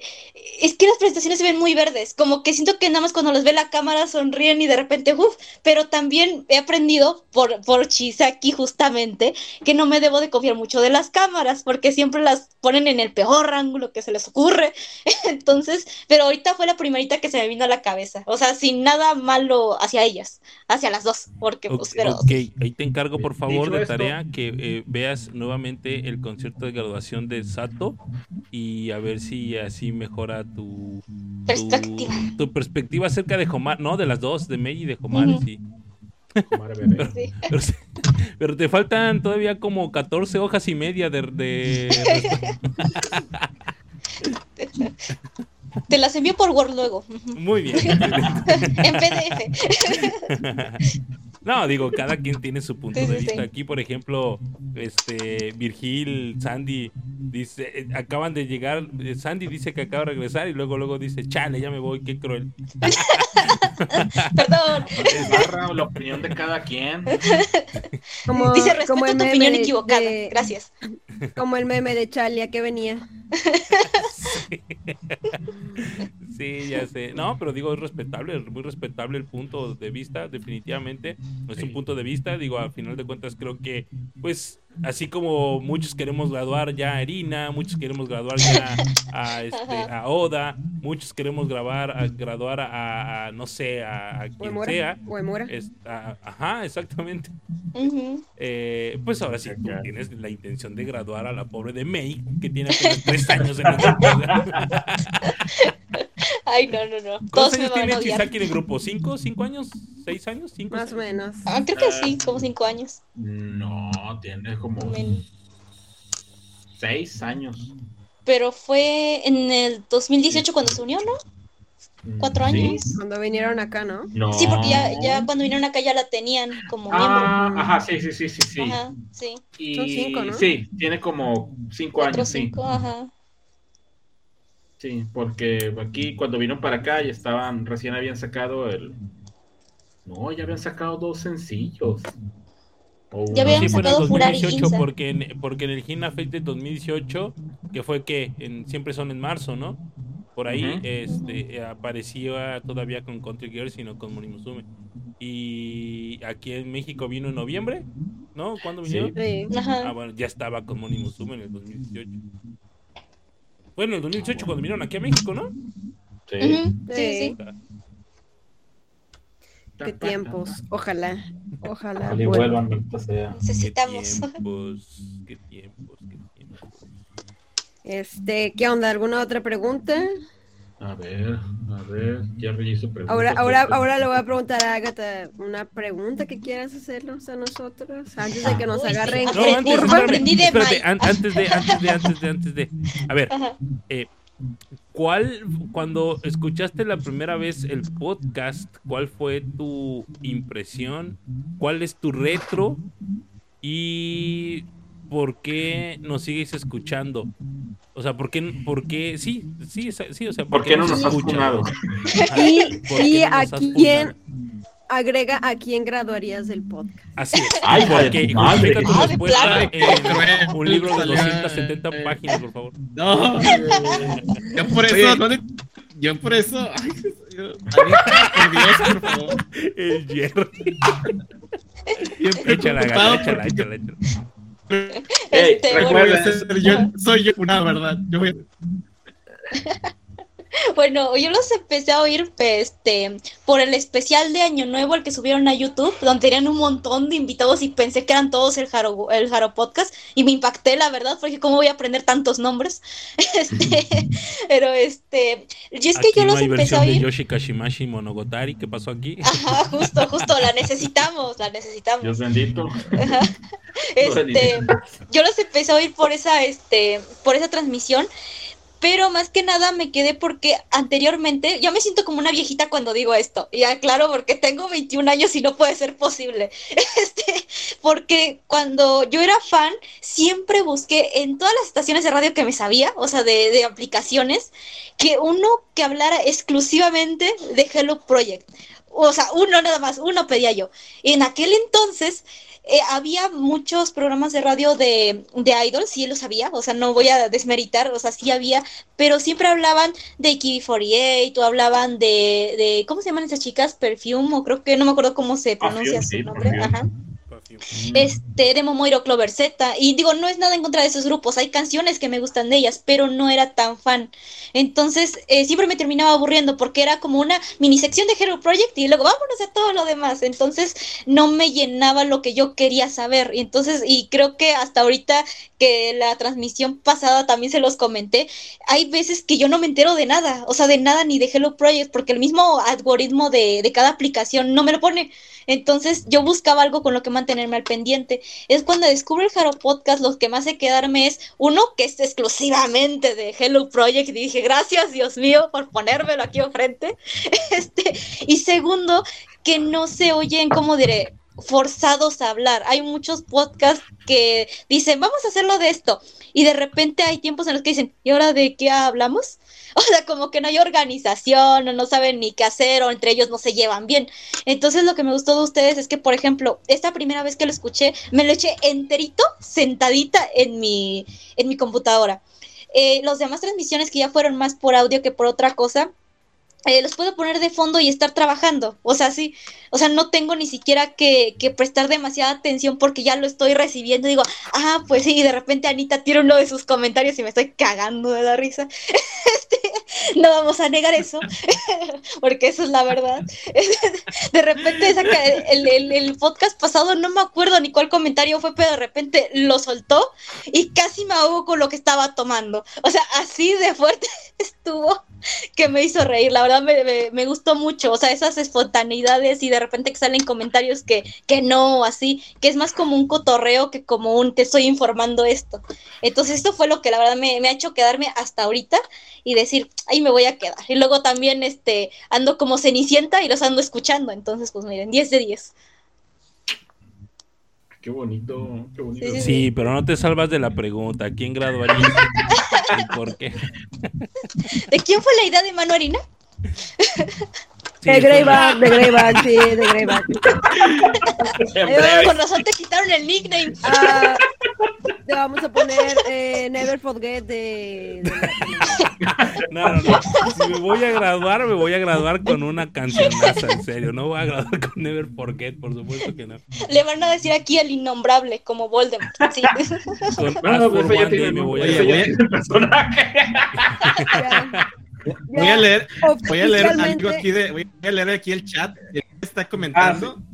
es que las presentaciones se ven muy verdes. Como que siento que nada más cuando los ve la cámara sonríen y de repente, uff, pero también he aprendido por, por Chisaki justamente que no me debo de confiar mucho de las cámaras porque siempre las ponen en el peor ángulo que se les ocurre. Entonces, pero ahorita fue la primerita que se me vino a la cabeza. O sea, sin nada malo hacia ellas, hacia las dos, porque pues, Ok, pero... ok, ahí te encargo por favor Dicho de esto- tarea que eh, veas nuevamente el concierto de graduación de Sato y a ver si así mejora tu tu- Perspectiva. Tu, perspectiva acerca de Homar, no, de las dos, de Mei y de Homar, Ujú. sí. Bebé. Pero, sí- pero te faltan todavía como 14 hojas y media de... de- Te las envío por Word luego, Muy bien. en PDF. No, digo, cada quien tiene su punto Sí, de sí, vista. sí. Aquí, por ejemplo, este Virgil, Sandy, dice, eh, acaban de llegar, eh, Sandy dice que acaba de regresar y luego luego dice, chale, ya me voy, qué cruel. Perdón. Es barra la opinión de cada quien. Como, Dice, como respeto el tu meme opinión de- equivocada. de- Gracias. Como el meme de Charlie, ¿a qué venía? Sí, ya sé. No, pero digo, es respetable, es muy respetable el punto de vista, definitivamente. Es un punto de vista, digo, al final de cuentas creo que, pues, así como muchos queremos graduar ya a Erina, muchos queremos graduar ya a, este, a Oda, muchos queremos grabar, a, graduar a, a, no sé, a, a quien Uemura. sea. Uemura. Es- a- ajá, exactamente. Eh, pues ahora sí, tú tienes la intención de graduar a la pobre de May, que tiene apenas tres años en el Ay, no, no, no. ¿Cuántos años van tiene. Chisaki el grupo? ¿Cinco? ¿Cinco años? ¿Seis años? ¿Cinco? Más o menos. Ah, creo que sí, como cinco años. No, tiene como Men- seis años. Pero fue en el 2018 cuando se unió, ¿no? Cuatro ¿Sí? años. Cuando vinieron acá, ¿no? No. Sí, porque ya, ya cuando vinieron acá ya la tenían como miembro. Ah, ajá, sí, sí, sí, sí, sí. Ajá, sí. Y Son cinco, ¿no? sí, tiene como cinco Cuatro, años, sí. cinco, ajá. Sí, porque aquí cuando vino para acá ya estaban, recién habían sacado el... No, ya habían sacado dos sencillos. O Ya habían Sí, en sacado Furari 2018 Ginza. porque en, porque en el Gina Fest de 2018, que fue que en, siempre son en marzo, ¿no? Por ahí Ujú. este, eh, aparecía todavía con Country Girls y no con Moni Musume. Y aquí en México vino en noviembre, ¿no? ¿Cuándo vino? Sí. Ah, bueno, ya estaba con Moni Musume en el 2018. Bueno, en el 2018 cuando vinieron aquí a México, ¿no? Sí. Sí, sí. Sí. Qué tiempos. Ojalá. Ojalá. Ojalá vuelvan. sea. Qué Necesitamos. tiempos, qué tiempos, qué tiempos. Este, ¿qué onda? ¿Alguna otra pregunta? A ver, a ver, ya hizo preguntas. Ahora, ahora, pero- ahora le voy a preguntar a Agatha una pregunta que quieras hacernos a nosotros antes de que nos agarren No, antes, espérame, espérate, an- antes de, antes de, antes de, antes de. A ver, eh, ¿cuál, cuando escuchaste la primera vez el podcast, cuál fue tu impresión? ¿Cuál es tu retro? ¿Y por qué nos sigues escuchando? O sea, ¿por qué, por qué, sí, sí, sí, o sea, ¿Por qué no nos has funado? Ajá, Y, ¿por y no a nos has quién agrega a quién graduarías del podcast. Así es. Ay, porque justifica tu respuesta en un libro de 270 Eh. páginas, por favor. No, yo por eso, no le- yo por eso, ay, yo- por Dios, por favor. El hierro. Échala, échala, échala, échala. Ey, Este, recuerda- ser yo, soy yo una verdad. Yo voy a- Bueno, yo los empecé a oír este, por el especial de Año Nuevo, el que subieron a YouTube, donde tenían un montón de invitados y pensé que eran todos el Jaro, el Jaro Podcast y me impacté, la verdad, porque cómo voy a aprender tantos nombres. Este, pero este, y es que Aquí yo no los hay empecé a versión de oír. Yoshi Kashimashi Monogatari. ¿Qué pasó aquí? Ajá, justo, justo, la necesitamos, la necesitamos. Dios bendito. Ajá. Este, yo los empecé a oír por esa, este, por esa transmisión, pero más que nada me quedé porque anteriormente, yo me siento como una viejita cuando digo esto, y aclaro porque tengo 21 años y no puede ser posible, este, porque cuando yo era fan, siempre busqué en todas las estaciones de radio que me sabía, o sea, de, de aplicaciones, que uno que hablara exclusivamente de Hello Project. O sea, uno nada más, uno pedía yo. En aquel entonces eh, había muchos programas de radio de, de idols, sí lo sabía, o sea, no voy a desmeritar, o sea, sí había, pero siempre hablaban de KB48, o hablaban de, de, ¿cómo se llaman esas chicas? Perfume, o creo que no me acuerdo cómo se pronuncia Perfume, su sí, nombre, Perfume. ajá este, de Momoiro Clover Z. Y digo, no es nada en contra de esos grupos, hay canciones que me gustan de ellas, pero no era tan fan. Entonces, eh, siempre me terminaba aburriendo porque era como una mini sección de Hero Project y luego vámonos a todo lo demás. Entonces, no me llenaba lo que yo quería saber. Y entonces, y creo que hasta ahorita que la transmisión pasada también se los comenté, hay veces que yo no me entero de nada, o sea, de nada ni de Hello Project, porque el mismo algoritmo de, de cada aplicación no me lo pone. Entonces yo buscaba algo con lo que mantenerme al pendiente. Es cuando descubro el Jaro Podcast, lo que me hace quedarme es uno que es exclusivamente de Hello Project y dije, gracias Dios mío por ponérmelo aquí enfrente. Este, y segundo, que no se oyen, como diré, forzados a hablar. Hay muchos podcasts que dicen, vamos a hacerlo de esto. Y de repente hay tiempos en los que dicen, ¿y ahora de qué hablamos? O sea, como que no hay organización, o no saben ni qué hacer, o entre ellos no se llevan bien. Entonces lo que me gustó de ustedes es que, por ejemplo, esta primera vez que lo escuché, me lo eché enterito, sentadita en mi, en mi computadora. Eh, los demás transmisiones que ya fueron más por audio que por otra cosa, eh, los puedo poner de fondo y estar trabajando. O sea, sí, o sea, no tengo ni siquiera que, prestar demasiada atención porque ya lo estoy recibiendo. Digo, ah, pues sí, y de repente Anita tira uno de sus comentarios y me estoy cagando de la risa. Este, no vamos a negar eso, porque eso es la verdad. De repente el, el podcast pasado, no me acuerdo ni cuál comentario fue, pero de repente lo soltó y casi me ahogo con lo que estaba tomando. O sea, así de fuerte estuvo. que me hizo reír, la verdad me, me, me, gustó mucho, o sea, esas espontaneidades y de repente que salen comentarios que, que no, así, que es más como un cotorreo que como un te estoy informando esto. Entonces esto fue lo que la verdad me, me ha hecho quedarme hasta ahorita y decir, ahí me voy a quedar. Y luego también este, ando como cenicienta y los ando escuchando, entonces pues miren, 10 de 10. Qué bonito, qué bonito. Sí, sí, sí, pero no te salvas de la pregunta. ¿Quién graduaría? ¿Y por qué? ¿De quién fue la idea de Manu Harina? Sí, de Greyback, de Greyback, sí, de Greyback. con razón te quitaron el nickname. Ah, te vamos a poner eh, Never Forget de... No, no, no. Si me voy a graduar, me voy a graduar con una cancionaza, en serio. No voy a graduar con Never Forget, por supuesto que no. Le van a decir aquí el innombrable, como Voldemort. Sí. Con bueno, pues One Day me voy a graduar. Voy a leer, voy a leer algo aquí de, voy a leer aquí el chat. El está comentando. Ah,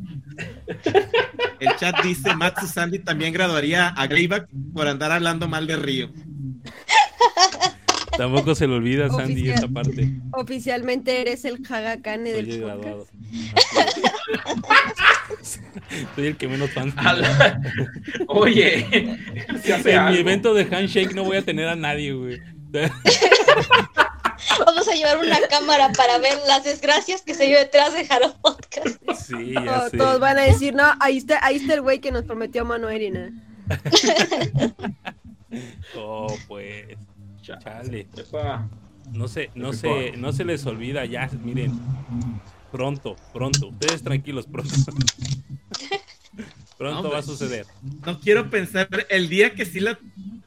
el chat dice Matsu Sandy también graduaría a Greyback por andar hablando mal de Río. Tampoco se le olvida, Sandy, Oficial, esa parte. Oficialmente eres el Hagakane del graduado. Soy el que menos fans. Oye, en algo. mi evento de handshake no voy a tener a nadie, güey. Vamos a llevar una cámara para ver las desgracias que se vio detrás de Jaro Podcast. Sí, ya Oh, sé. todos van a decir, no, ahí está, ahí está el güey que nos prometió Mano Erina. Oh, pues. Chale. No se, no se, no se les olvida ya, miren. Pronto, pronto. Ustedes tranquilos, pronto. Pronto No, va a suceder. No quiero pensar el día que sí la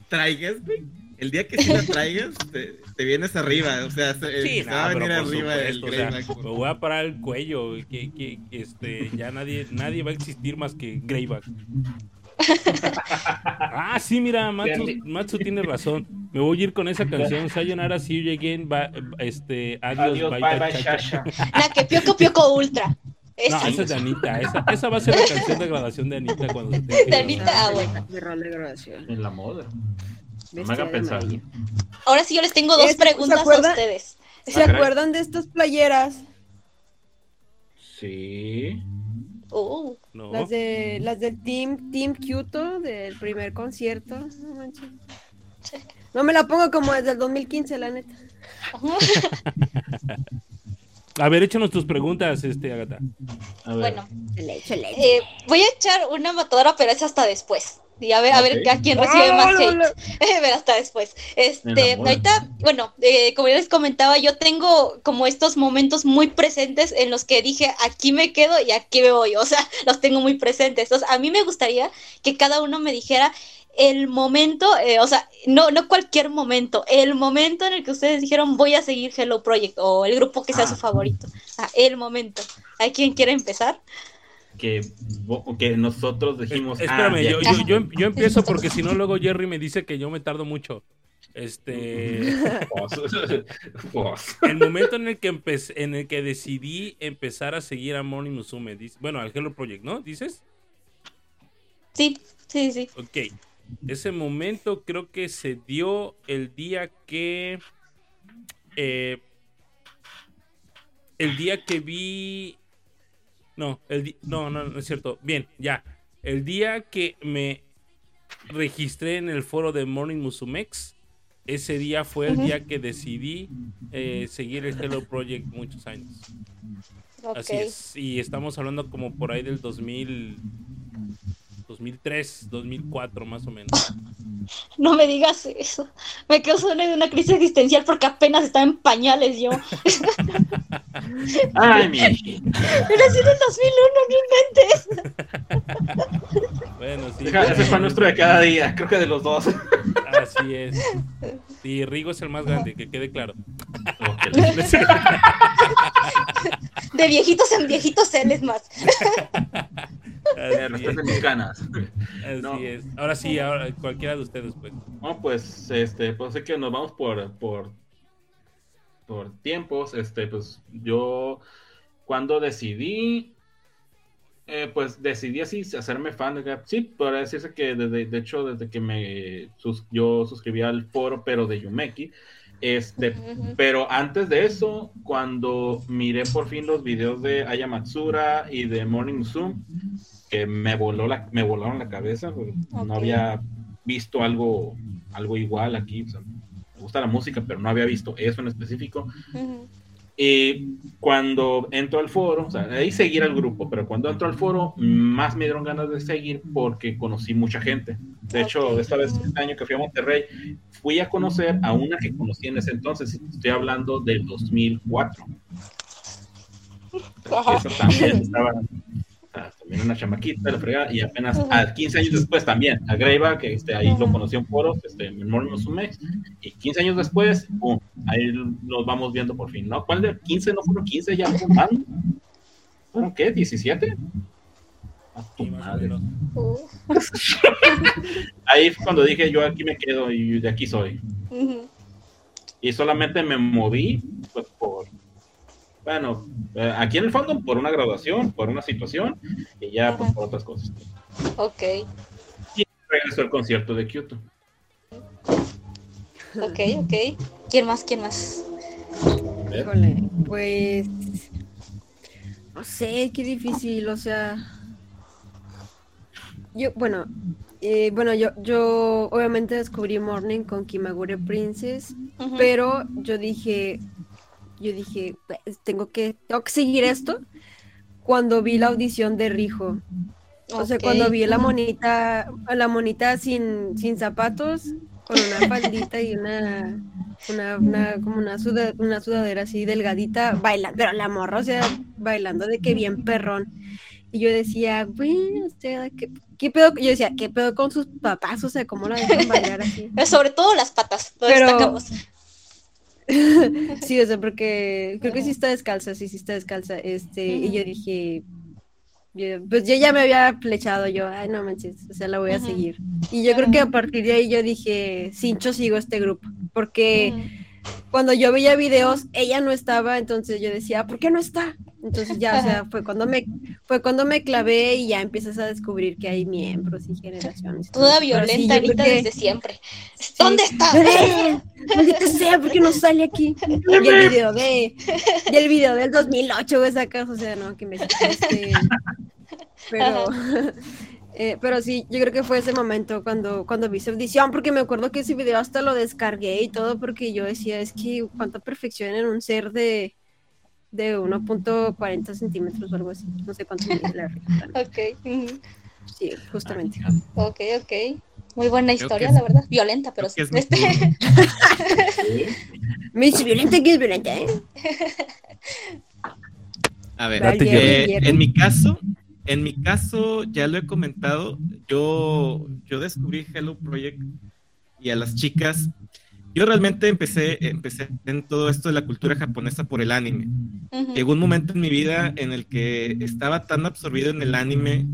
traigas, güey. El día que sí la traigas, te, te vienes arriba. O sea, se, Sí, no, va a venir arriba el supuesto, o sea, me voy a parar el cuello, que, que, que, este, ya nadie, nadie va a existir más que Greyback. Ah, sí, mira, Matsu, Matsu tiene razón. Me voy a ir con esa canción, Sayonara, see you again, ba- este, adiós, Adiós, bye, bye, bye, bye, Shasha. La que Pioco Pioco Ultra. No, Esa. esa es de Anita, esa, esa va a ser la canción de graduación de Anita cuando se De Anita. Ah, bueno. De graduación. En la moda. No me hagan pensar. amarillo. Ahora sí yo les tengo dos ¿Se preguntas a ustedes. ¿Se Ah, acuerdan de estas playeras? Sí. No, Las de las del Team Team Kyoto del primer concierto. No manches. No me la pongo como desde el 2015, la neta. a ver, échanos tus preguntas, este, Agata. A ver. bueno, eh, voy a echar una matadora, pero es hasta después. Y a ver, a ver a quién recibe más Ah, hate. ver hasta después. Este, ahorita, bueno, eh, como ya les comentaba, yo tengo como estos momentos muy presentes en los que dije, aquí me quedo y aquí me voy. O sea, los tengo muy presentes. Entonces, a mí me gustaría que cada uno me dijera el momento, eh, o sea, no, no cualquier momento, el momento en el que ustedes dijeron voy a seguir Hello Project o el grupo que sea Ah. su favorito. Ah, el momento. ¿Hay quien quiere empezar? Que, que nosotros dijimos. Espérame, ah, yo, ya. yo, yo, yo empiezo porque si no luego Jerry me dice que yo me tardo mucho. Este, el momento en el que empecé, en el que decidí empezar a seguir a Moni Musume, dice- bueno, al Hello Project, ¿no? ¿Dices? Sí, sí, sí. Ok. Ese momento creo que se dio el día que. eh, el día que vi. No, el no, no, no es cierto. Bien, ya. El día que me registré en el foro de Morning Musumex. Ese día fue el día que decidí eh, seguir el Hello Project muchos años. Así es. Y estamos hablando como por ahí del 2000, 2003, 2004 más o menos. No me digas eso. Me de una crisis existencial porque apenas estaba en pañales yo. Ay, mi así en el 2001, no inventes. Bueno, sí. Deja, Ese fue nuestro de cada día, creo que de los dos. Así es. Y Rigo es el más grande, que quede claro. De viejitos en viejitos él es más. Así es. respeten mis canas. Así No. es. Ahora sí, ahora cualquiera de ustedes, pues. No, pues, este, pues sé que nos vamos por, por, por tiempos. Este, pues yo cuando decidí, eh, pues decidí así hacerme fan de Gap. Sí, podría decirse que desde, de hecho, desde que me sus- yo suscribí al foro, pero de Yumeki, Este, pero antes de eso, cuando miré por fin los videos de Aya Matsura y de Morning Zoom, que me voló la, me volaron la cabeza, Ok. no había visto algo, algo igual aquí. o sea, me gusta la música, pero no había visto eso en específico. Y cuando entro al foro, o sea, ahí seguir al grupo, pero cuando entro al foro, más me dieron ganas de seguir porque conocí mucha gente. De hecho, esta vez, este año que fui a Monterrey, fui a conocer a una que conocí en ese entonces, y estoy hablando del 2004. Ajá. Esa también estaba ah, también una chamaquita, la fregada, y apenas a 15 años después también, a Greiva, que este, ahí lo conocí en foros, este, en Morning Musume, y 15 años después, pum, ahí nos vamos viendo por fin, ¿no? ¿Cuál de 15? ¿No fueron 15 ya? ¿Fueron qué? ¿17? A tu más o madre. Uh, Ahí fue cuando dije, yo aquí me quedo y de aquí soy. ujú. Y solamente me moví, pues, por, bueno, eh, aquí en el fondo, por una graduación, por una situación, y ya, pues, por otras cosas. Ok, Regresó el concierto de Kyoto. ok, ok. ¿Quién más? ¿Quién más? Híjole, pues. No sé, qué difícil, o sea. Yo, bueno, eh, bueno, yo, yo obviamente descubrí Morning con Kimagure Princess, pero yo dije, yo dije, "Pues, tengo que, tengo que seguir esto cuando vi la audición de Rijo. O sea, cuando vi la monita, la monita sin, sin zapatos, con una faldita y una, una, una- como una, suda- una sudadera así delgadita, bailando, pero la morra, o sea, bailando de que bien perrón. Y yo decía, güey, o sea, ¿qué, qué pedo? Yo decía, ¿qué pedo con sus papás? O sea, ¿cómo la dejan bailar así? Sobre todo las patas, lo Pero- destacamos. Sí, o sea, porque creo que sí está descalza, sí, sí está descalza. Este, y yo dije, yo- pues yo ya me había flechado yo, ay, no manches, o sea, la voy a seguir. Y yo creo que a partir de ahí yo dije, Cincho, sigo este grupo, porque cuando yo veía videos, ella no estaba, entonces yo decía, ¿por qué no está? Entonces ya, o sea, fue cuando me, fue cuando me clavé y ya empiezas a descubrir que hay miembros y generaciones. todo. Toda sí, violenta Anita que- desde siempre. Sí. ¿Dónde está? ¡Eh! Maldita sea, ¿por qué no sale aquí? Y el video de, y el video del 2008, güey, sacas, o sea, no, que me este, pero, eh, pero sí, yo creo que fue ese momento cuando, cuando vi esa audición, porque me acuerdo que ese video hasta lo descargué y todo, porque yo decía, es que cuánta perfección en un ser de, de 1.40 centímetros o algo así, no sé cuánto mide la realidad. Ok. Sí, justamente. ok, ok. Muy buena Creo historia, es- la verdad. Violenta, pero que es este, Sí. Me dice violenta que es violenta, ¿eh? A ver, eh, en mi caso, en mi caso, ya lo he comentado, yo, yo descubrí Hello Project y a las chicas. Yo realmente empecé, empecé en todo esto de la cultura japonesa por el anime. ujú. Llegó un momento en mi vida en el que estaba tan absorbido en el anime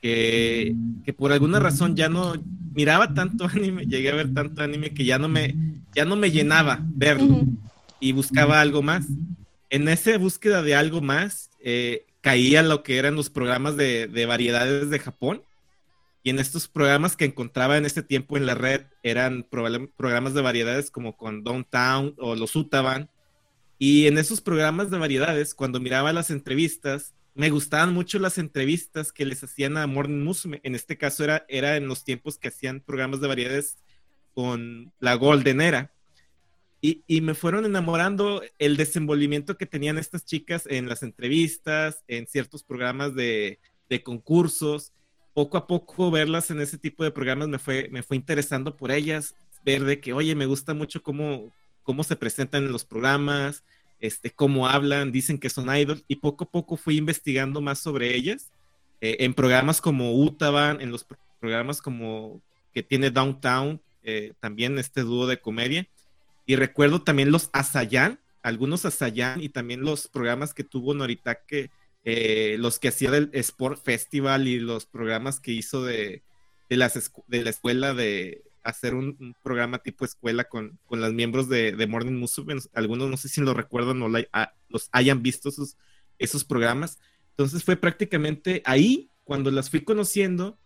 que, que por alguna razón ya no miraba tanto anime, llegué a ver tanto anime que ya no me, ya no me llenaba verlo Ujú. y buscaba algo más. En esa búsqueda de algo más, eh, caía lo que eran los programas de, de variedades de Japón. Y en estos programas que encontraba en ese tiempo en la red eran programas de variedades como con Downtown o los Utaban. Y en esos programas de variedades, cuando miraba las entrevistas, me gustaban mucho las entrevistas que les hacían a Morning Musume. En este caso era, era en los tiempos que hacían programas de variedades con la Golden Era. Y, me fueron enamorando el desenvolvimiento que tenían estas chicas en las entrevistas, en ciertos programas de concursos. Poco a poco verlas en ese tipo de programas me fue, me fue interesando por ellas, ver de que, oye, me gusta mucho cómo, cómo se presentan en los programas, este, cómo hablan, dicen que son idols, y poco a poco fui investigando más sobre ellas, eh, en programas como Utaban, en los pro- programas como que tiene Downtown, eh, también este dúo de comedia, y recuerdo también los Asayan, algunos Asayan, y también los programas que tuvo Noritake, eh, los que hacía del Sport Festival y los programas que hizo de, de, las de la escuela de hacer un, programa tipo escuela con, con los miembros de, de Morning Musume. Algunos no sé si lo recuerdan o la- a- los hayan visto esos, esos programas. Entonces fue prácticamente ahí cuando las fui conociendo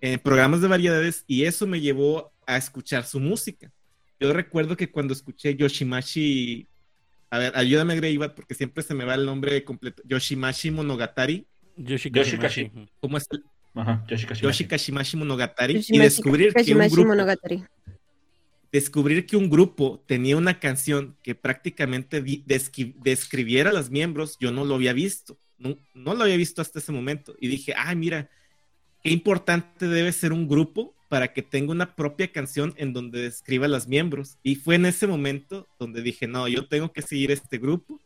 en programas de variedades y eso me llevó a escuchar su música. yo recuerdo que cuando escuché Yoshimashi, a ver, ayúdame Greybat porque siempre se me va el nombre completo, Yoshimashi Monogatari, Yoshi Yoshi Kashimashi. Kashi. ¿cómo es? el- Ajá, Yoshi Kashimashi. Yoshi Kashimashi Monogatari y descubrir que un grupo, Monogatari. descubrir que un grupo tenía una canción que prácticamente describiera a los miembros, yo no lo había visto, no, no lo había visto hasta ese momento. Y dije, ah, mira, qué importante debe ser un grupo para que tenga una propia canción en donde describa a los miembros. Y fue en ese momento donde dije, no, yo tengo que seguir este grupo.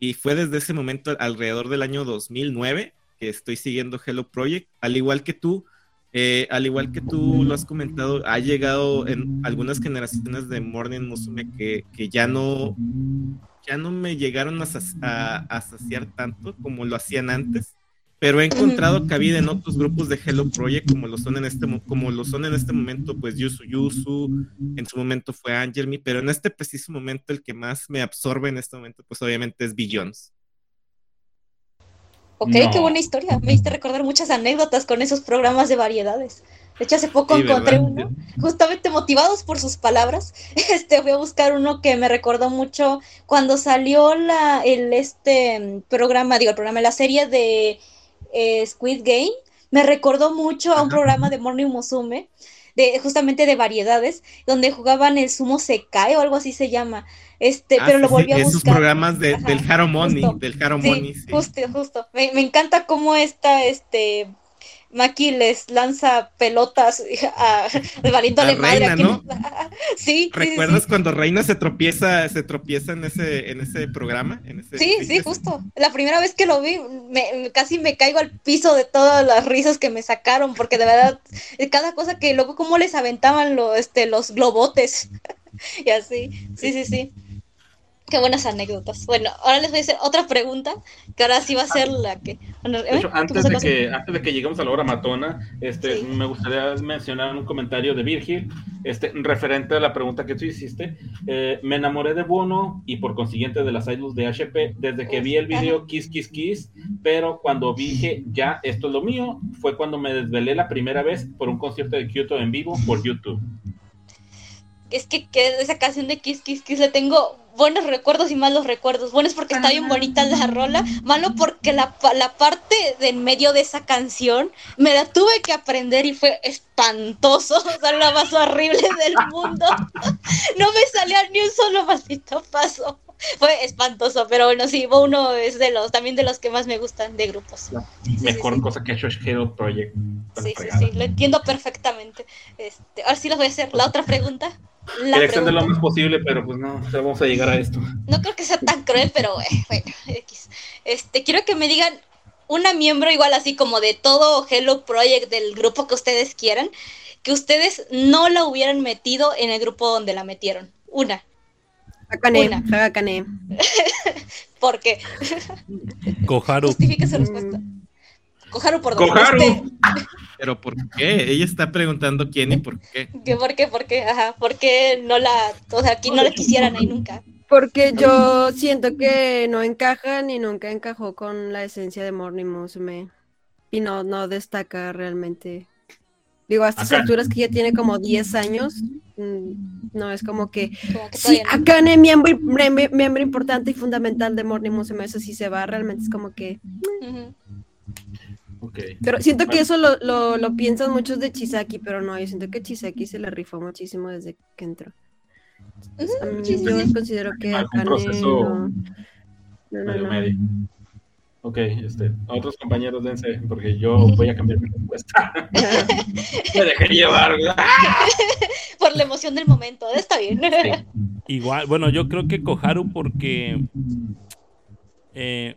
Y fue desde ese momento, alrededor del año 2009, que estoy siguiendo Hello Project, al igual que tú. Eh, al igual que tú lo has comentado, ha llegado en algunas generaciones de Morning Musume que, que ya no ya no me llegaron a, a- a saciar tanto como lo hacían antes, pero he encontrado cabida en otros grupos de Hello Project como lo son en este mo- como lo son en este momento pues Yusu Yusu, en su momento fue Angelme, pero en este preciso momento el que más me absorbe en este momento pues obviamente es Billions. Ok, No. qué buena historia. Me hiciste recordar muchas anécdotas con esos programas de variedades. De hecho, hace poco Sí, encontré ¿verdad? uno, justamente motivados por sus palabras. Este, fui a buscar uno que me recordó mucho cuando salió la, el este programa, digo, el programa, la serie de eh, Squid Game. Me recordó mucho a un programa de Morning Musume, de, justamente de variedades, donde jugaban el Sumo Sekai o algo así se llama. Este, Ah, pero sí, lo volví a esos buscar. programas de- Ajá, del Haromoni, justo. del Haromoni, Sí, sí. justo, justo. Me, me encanta cómo esta, este, Maki les lanza pelotas a, valiéndole A madre Reina, a quien- ¿no? sí, sí, sí, ¿Recuerdas cuando Reina se tropieza, se tropieza en ese, en ese programa? En ese, Sí, sí, justo. La primera vez que lo vi, me, casi me caigo al piso de todas las risas que me sacaron, porque de verdad, cada cosa que luego, cómo les aventaban lo, este, los globotes y así. Sí, sí, sí. Qué buenas anécdotas. Bueno, ahora les voy a hacer otra pregunta, que ahora sí va a ser la que... bueno, De ¿eh? hecho, ¿Qué antes de que, antes de que lleguemos a la hora matona, este, Sí. me gustaría mencionar un comentario de Virgil, este, referente a la pregunta que tú hiciste. Eh, me enamoré de Bono y por consiguiente de las idols de HP desde que Uf, vi el video Kiss Kiss Kiss, pero cuando dije ya esto es lo mío, fue cuando me desvelé la primera vez por un concierto de Kyoto en vivo por YouTube. Es que, que esa canción de Kiss Kiss Kiss le tengo buenos recuerdos y malos recuerdos. Buenos porque está bien bonita la rola, malo porque la, la parte de en medio de esa canción me la tuve que aprender y fue espantoso, o sea, la más horrible del mundo. No me salía ni un solo maldito paso. Fue espantoso, pero bueno, sí, uno es de los, también de los que más me gustan de grupos. Sí, sí, Mejor sí. cosa que ha hecho Hero Project. Sí, sí, sí, lo entiendo perfectamente. Este, ahora sí les voy a hacer la otra pregunta. La Quería extender lo pregunta- más posible, pero pues no, ya vamos a llegar a esto. No creo que sea tan cruel, pero eh, bueno, X. Este, quiero que me digan una miembro igual así como de todo Hello Project del grupo que ustedes quieran, que ustedes no la hubieran metido en el grupo donde la metieron. Una. Hakane, Una. Hakane. ¿Por qué? Koharu. Justifique su respuesta. Koharu por donde ¡Koharu! esté. Pero ¿por qué? Ella está preguntando quién y por qué. ¿Qué, ¿Por qué? ¿Por qué? Ajá. ¿Por qué no la, o sea, aquí no la quisieran ahí nunca? Porque yo siento que no encaja ni nunca encajó con la esencia de Morning Musume. Y no, no destaca realmente. Digo, a estas Acá. alturas que ya tiene como 10 años, mm, no es como que. Como que Sí, no. Akane, miembro, miembro, importante y fundamental de Morning Musume, eso sí se va, realmente es como que. Pero siento que eso lo, lo, lo piensan muchos de Chisaki, pero no, yo siento que Chisaki se la rifó muchísimo desde que entró. A mí, Sí, sí, yo sí. considero que Algún Akane proceso no- no, no, medio no. medio. Ok, este, otros compañeros dense, porque yo voy a cambiar mi respuesta. Me dejé llevar, ¿verdad? Por la emoción del momento. Está bien. Igual, bueno, yo creo que Koharu porque eh,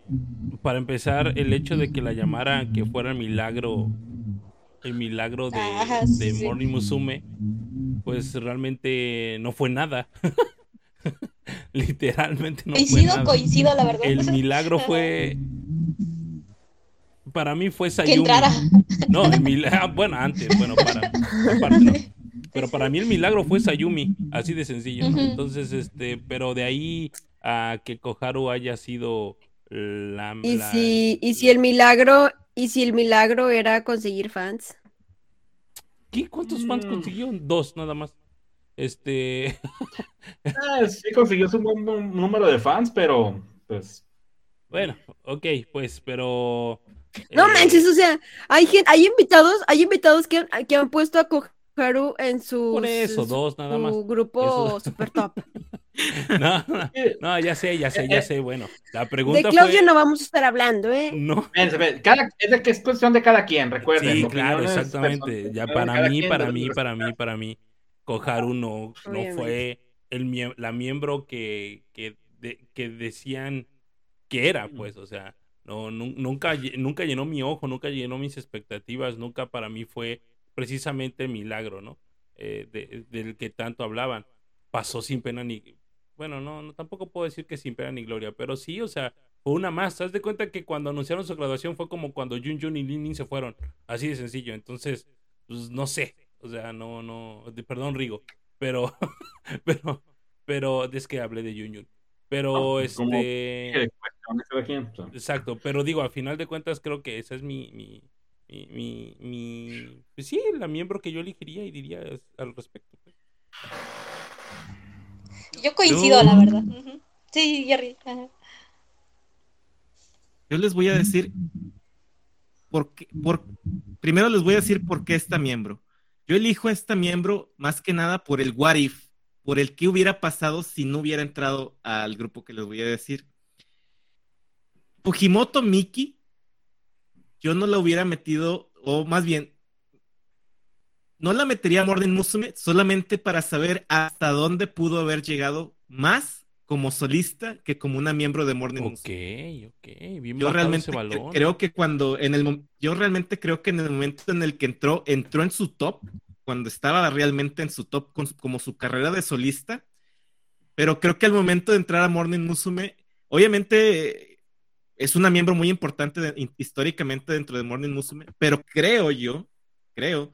para empezar el hecho de que la llamaran que fuera el milagro el milagro de, Ajá, sí, de sí. Morning Musume pues realmente no fue nada literalmente no fue coincido, nada coincido, la verdad. el milagro fue para mí fue que Sayumi entrara. no, el milagro, bueno, antes, bueno, para, aparte no. Pero para mí el milagro fue Sayumi, así de sencillo. Ujú. Entonces, este, pero de ahí a que Koharu haya sido la... Y la- si, y si el milagro, y si el milagro era conseguir fans. ¿Qué? ¿Cuántos fans Mm. consiguió? Dos, nada más. Este, Ah, sí consiguió su buen número de fans, pero pues bueno, ok, pues, pero. No eh, manches, o sea, hay gen- hay invitados, hay invitados que, han- que han puesto a Koharu en su, Por eso, su- dos nada su más. grupo Eso- super top. No, no, no, ya sé, ya sé, ya sé. Bueno, la De pregunta Claudio fue. no vamos a estar hablando, ¿eh? No, cada, es, de que es cuestión de cada quien, recuerden. Sí, claro, exactamente. Ya de para mí, quien, para de mí, para mí, para mí, Koharu no, no fue el mie- la miembro que, que, de- que decían que era, pues, o sea, no, nu- nunca, nunca llenó mi ojo, nunca llenó mis expectativas, nunca para mí fue precisamente el milagro, ¿no? Eh, de- del que tanto hablaban. Pasó sin pena ni, bueno, no, no, tampoco puedo decir que sin pena ni gloria, pero sí, o sea, fue una más. ¿Te das de cuenta que cuando anunciaron su graduación fue como cuando Jun Jun y Lin Lin se fueron? Así de sencillo. Entonces, pues no sé. O sea, no, no, de- perdón, Rigo. Pero, pero, pero, es que hablé de Jun Jun. Pero, No, pues, como este, sea. exacto. Pero digo, a final de cuentas, creo que esa es mi, mi, mi, mi, mi- pues sí, la miembro que yo elegiría y diría al respecto. Yo coincido, Yo- la verdad. Sí, Jerry. ajá. Yo les voy a decir por qué, por, primero les voy a decir por qué esta miembro. Yo elijo a esta miembro más que nada por el what if, por el qué hubiera pasado si no hubiera entrado al grupo que les voy a decir. Fujimoto Miki, yo no la hubiera metido, o más bien, no la metería a Morden Musume solamente para saber hasta dónde pudo haber llegado más como solista que como una miembro de Morden Ok, Musume. ok. Bien Yo realmente ese cre- balón. creo que cuando en el yo realmente creo que en el momento en el que entró entró en su top cuando estaba realmente en su top con como su carrera de solista pero creo que al momento de entrar a Morning Musume obviamente eh, es una miembro muy importante de- históricamente dentro de Morning Musume pero creo yo creo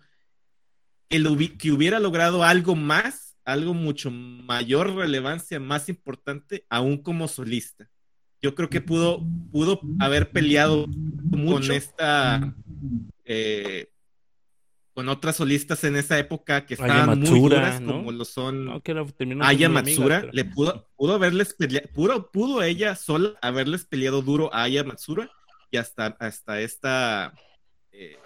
hubi- que hubiera logrado algo más algo mucho mayor relevancia más importante aún como solista yo creo que pudo, pudo haber peleado con esta eh, con otras solistas en esa época que estaban muy duras, ¿no? como lo son No, Aya amiga, Matsura. pero- Le pudo, pudo haberles peleado, pudo, pudo ella sola haberles peleado duro a Aya Matsura y hasta, hasta esta eh,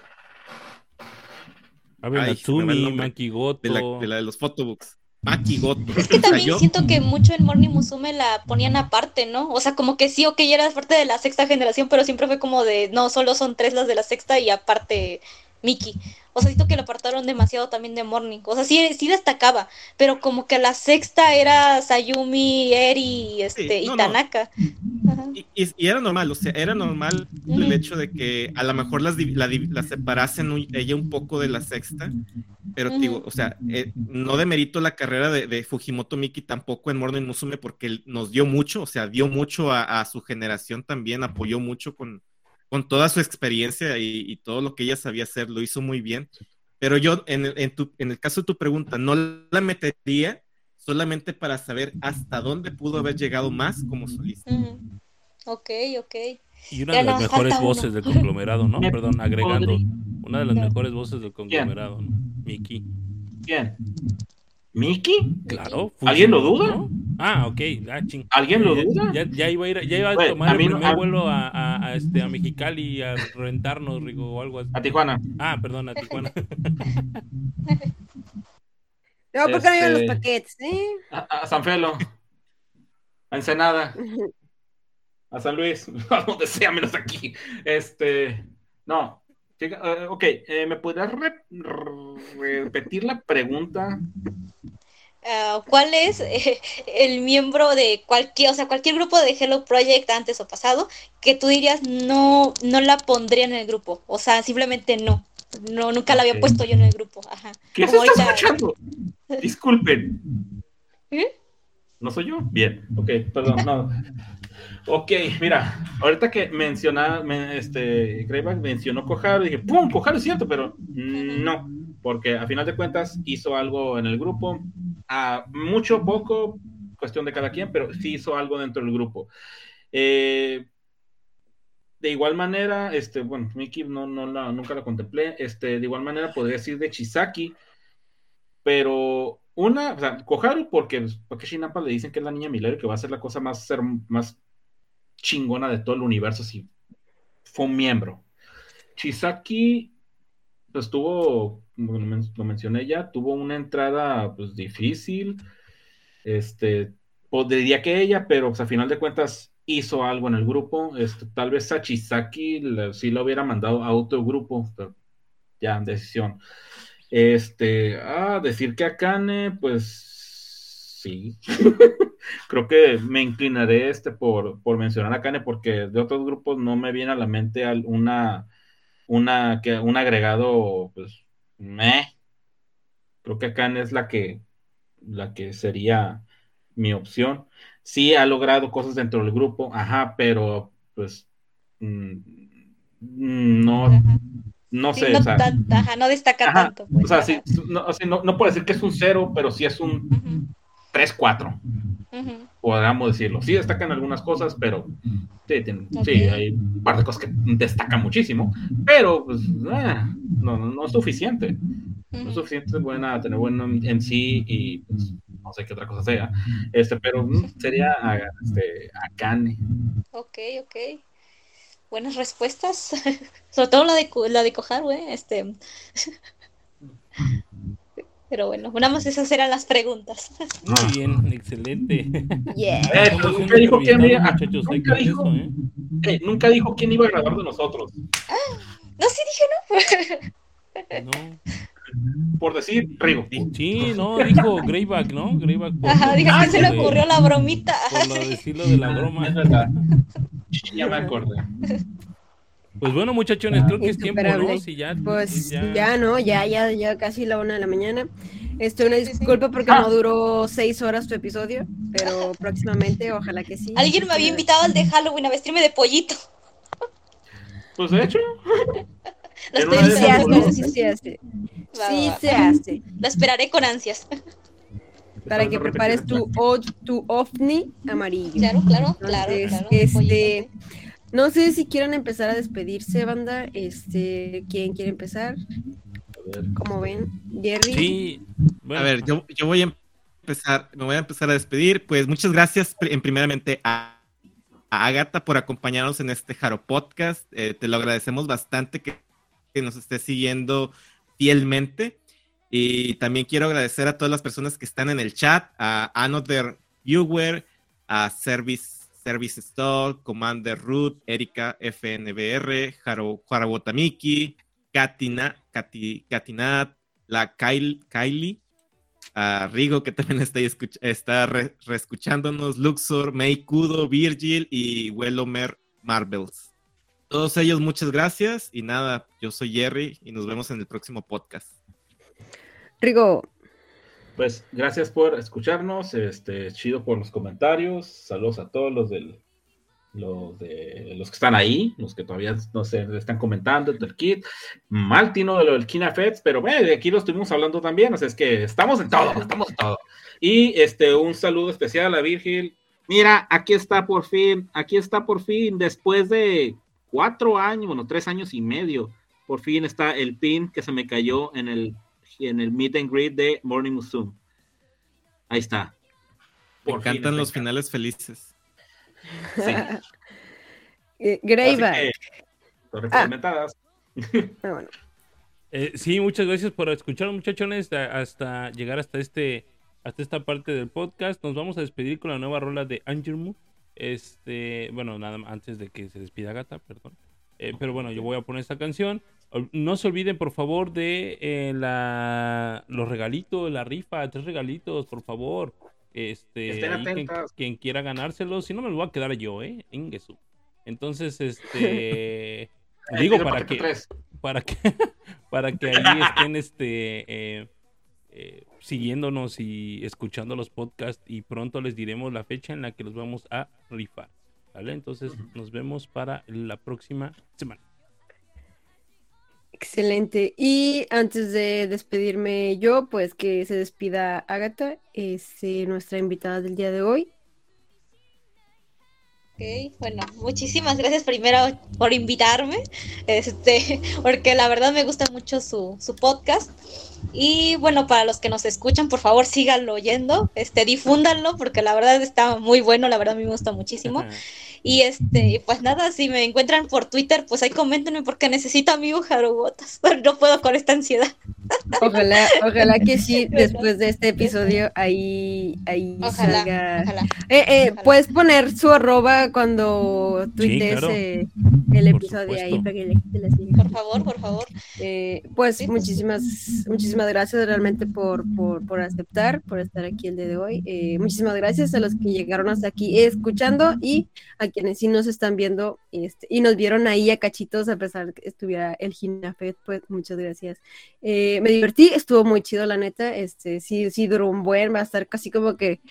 Abe Natsumi. Maki Goto. de, la, de la de los photobooks. Maki Goto. Es que O sea, también yo- siento que mucho en Morning Musume la ponían aparte, ¿no? O sea, como que sí, ok, eras parte de la sexta generación, pero siempre fue como de, no, solo son tres las de la sexta y aparte Miki. O sea, siento que lo apartaron demasiado también de Morning. O sea, sí, sí destacaba, pero como que la sexta era Sayumi, Eri, este, Sí, no, y. Tanaka. Y, y- y era normal, o sea, era normal el hecho de que a lo mejor las, la, la separasen un- ella un poco de la sexta, pero digo, o sea, eh, no demerito la carrera de, de Fujimoto Miki tampoco en Morning Musume porque nos dio mucho, o sea, dio mucho a, a su generación también, apoyó mucho con, con toda su experiencia y, y todo lo que ella sabía hacer, lo hizo muy bien. Pero yo, en el, en tu- en el caso de tu pregunta, no la metería solamente para saber hasta dónde pudo haber llegado más como solista. Ujú. Ok, ok. Y una Ya de las mejores uno. voces del conglomerado, ¿no? Perdón, agregando. Una de las No. mejores voces del conglomerado, ¿no? Miki. ¿Quién? ¿Miki? Claro. ¿Alguien lo duda? ¿no? Ah, ok. Ah, ching. ¿Alguien lo duda? Ya, ya iba a ir, ya iba a tomar a el no- primer a- vuelo a, a- a, este, a Mexicali a rentarnos, Rigo, o algo así. A Tijuana. Ah, perdón, a Tijuana. No, porque no llegan los Este- paquetes, ¿eh? A, a San Felo. A Ensenada. A San Luis. A donde sea, menos aquí. Este. No. Eh, ok, eh, ¿me podrías re- re- repetir la pregunta? Ah, ¿Cuál es eh, el miembro de cualquier, o sea, cualquier grupo de Hello Project antes o pasado que tú dirías no, no la pondría en el grupo? O sea, simplemente no. No, nunca la había puesto yo en el grupo. Ajá. ¿Qué se está escuchando? Disculpen. ¿Eh? ¿No soy yo? Bien, ok, perdón, no. Ok, mira, ahorita que menciona, me- este, Greyback mencionó Koharu, dije, ¡pum! Koharu es cierto, pero no, porque a final de cuentas hizo algo en el grupo, a mucho, poco, cuestión de cada quien, pero sí hizo algo dentro del grupo. Eh, de igual manera, este, bueno, Miki no, no la- nunca la contemplé, este, de igual manera podría decir de Chisaki, pero una, o sea, Koharu, porque pues, Takeshi Napa le dicen que es la niña milagro que va a ser la cosa más, más chingona de todo el universo si fue un miembro. Chisaki, pues tuvo, como lo, men- lo mencioné ya, tuvo una entrada pues difícil. Este, pues, diría que ella, pero pues, a final de cuentas hizo algo en el grupo. Este, tal vez a Chisaki le- sí lo hubiera mandado a otro grupo, pero ya, decisión. Este, ah, decir que Akane, pues sí. Creo que me inclinaré este por, por mencionar a Akane porque de otros grupos no me viene a la mente una, una, que, un agregado, pues, meh. Creo que Akane es la que, la que sería mi opción. Sí ha logrado cosas dentro del grupo, ajá, pero pues mm, mm, no, Ajá. no Sí, sé, no, o sea, ajá, no destaca Ajá, tanto. pues, o sea, sí, no, o sea, no, no puedo decir que es un cero, pero sí es un Ujú, 3-4, ujú. podríamos decirlo. Sí destacan algunas cosas, pero sí, hay un par de cosas que destacan muchísimo, pero pues, eh, no, no, no es suficiente. No es suficiente buena, tener bueno en sí y pues, no sé qué otra cosa sea. Este, pero mm, sería a, este, Akane. Ok, ok. Buenas respuestas. Sobre todo la de, la de Koharu, ¿eh? Este. Pero bueno, nada más esas eran las preguntas. Muy bien, excelente. Yeah. Eh, nunca un dijo quién iba- muchachos, hay que nunca ver dijo- eso, ¿eh? eh, nunca dijo quién iba a grabar de nosotros. No, sí dije, ¿no? No. Por decir, Rigo. Sí, no, dijo Greyback, ¿no? Greyback. por- Ajá, dije, ¿a quién se le ocurrió la bromita? Por lo decirlo de la broma. Es verdad. Ya me acordé. Pues bueno, muchachones, creo que es tiempo, ¿no? Si ya, Pues ya- ya, no, ya, ya, ya casi la una de la mañana. Este, una disculpa porque Ah. no duró seis horas tu episodio, pero próximamente, ojalá que sí. Alguien me había invitado al de Halloween a vestirme de pollito. Pues de hecho, Lo estoy Sí se hace, sí se hace. Va, Sí va, se va. hace. Lo esperaré con ansias. Para que prepares tu, o- tu ovni amarillo. Claro, claro, claro, Entonces, claro. este, pollito. No sé si quieran empezar a despedirse, banda. Este, ¿quién quiere empezar? Como ven, Jerry. Sí. bueno, a ver, yo, yo voy a empezar, me voy a empezar a despedir. Pues muchas gracias, en primeramente a, a Agatha por acompañarnos en este Jaro Podcast. Eh, te lo agradecemos bastante que, que nos estés siguiendo fielmente. Y también quiero agradecer a todas las personas que están en el chat, a Another Viewer, a Service, Service Store, Commander Root, Erika FNBR, Jarabotamiki, Katina, Kati, Katinat, la Kyle- Kylie, a Rigo, que también está, está re- reescuchándonos, Luxor, Meikudo, Virgil y Wellomer Marvels. Todos ellos, muchas gracias. Y nada, yo soy Jerry y nos vemos en el próximo podcast. Rigo, Pues gracias por escucharnos, este, chido por los comentarios, saludos a todos los del, los de los que están ahí, los que todavía no se están comentando del kit, mal tino de lo del Kina Feds, pero bueno, de aquí lo estuvimos hablando también, o sea, es que estamos en todo, estamos en todo. Y este, un saludo especial a Virgil. Mira, aquí está por fin, aquí está por fin, después de cuatro años, bueno, tres años y medio, por fin está el pin que se me cayó en el en el meet and greet de Morning Musume. Ahí está. Me Por encantan los finales felices. Sí. eh, Greyback. torres complementadas. Ah, bueno. Eh, sí, muchas gracias por escuchar, muchachones, hasta llegar hasta este, hasta esta parte del podcast. Nos vamos a despedir con la nueva rola de Angermu. Este, bueno, nada más antes de que se despida Gata, perdón. Eh, pero bueno, yo voy a poner esta canción. No se olviden, por favor, de eh, la, los regalitos, la rifa, tres regalitos, por favor. Este, Estén ahí quien, quiera ganárselos, si no me lo voy a quedar yo, ¿eh? Ingesu. Entonces, este, digo, para que, para que para que ahí estén este eh, eh, siguiéndonos y escuchando los podcasts y pronto les diremos la fecha en la que los vamos a rifar ¿vale? entonces nos vemos para la próxima semana Excelente. Y antes de despedirme yo, pues que se despida Agatha, es eh, nuestra invitada del día de hoy. Ok, bueno, muchísimas gracias primero por invitarme, este, porque la verdad me gusta mucho su, su podcast. Y bueno, para los que nos escuchan, por favor síganlo oyendo, este, difúndanlo, porque la verdad está muy bueno, la verdad a mí me gusta muchísimo. Y este, pues nada, si me encuentran por Twitter, pues ahí coméntenme porque necesito amigos jarobotas, pero no puedo con esta ansiedad. Ojalá, ojalá que sí, después de este episodio, ahí, ahí Ojalá, salga. ojalá. Eh, eh, Ojalá. puedes poner su arroba cuando tuitees claro. eh, el Por episodio ahí supuesto. para que la gente la siga. Por favor, por favor. Eh, pues Sí. muchísimas, muchísimas gracias realmente por, por, por aceptar, por estar aquí el día de hoy. Eh, muchísimas gracias a los que llegaron hasta aquí escuchando y a quienes sí nos están viendo este, y nos vieron ahí a cachitos a pesar de que estuviera el Ginafet, pues muchas gracias. Eh, me divertí, estuvo muy chido la neta, este, sí, sí duró un buen, va a estar casi como que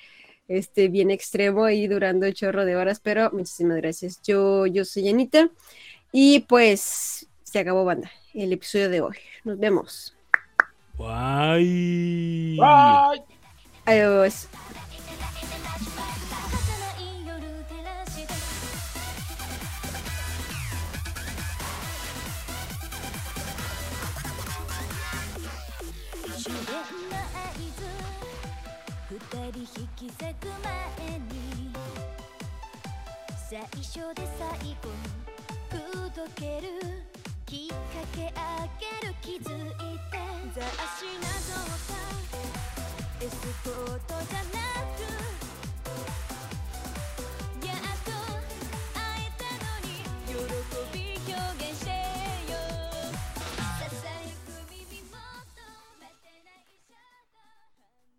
este, bien extremo y durando chorro de horas, pero muchísimas gracias. Yo, yo soy Anita y pues se acabó banda el episodio de hoy. Nos vemos. Bye. Bye. Adiós. 咲く前に最初で最後ほどけるきっかけあげる気づいて。雑誌なぞった。エスコートじゃ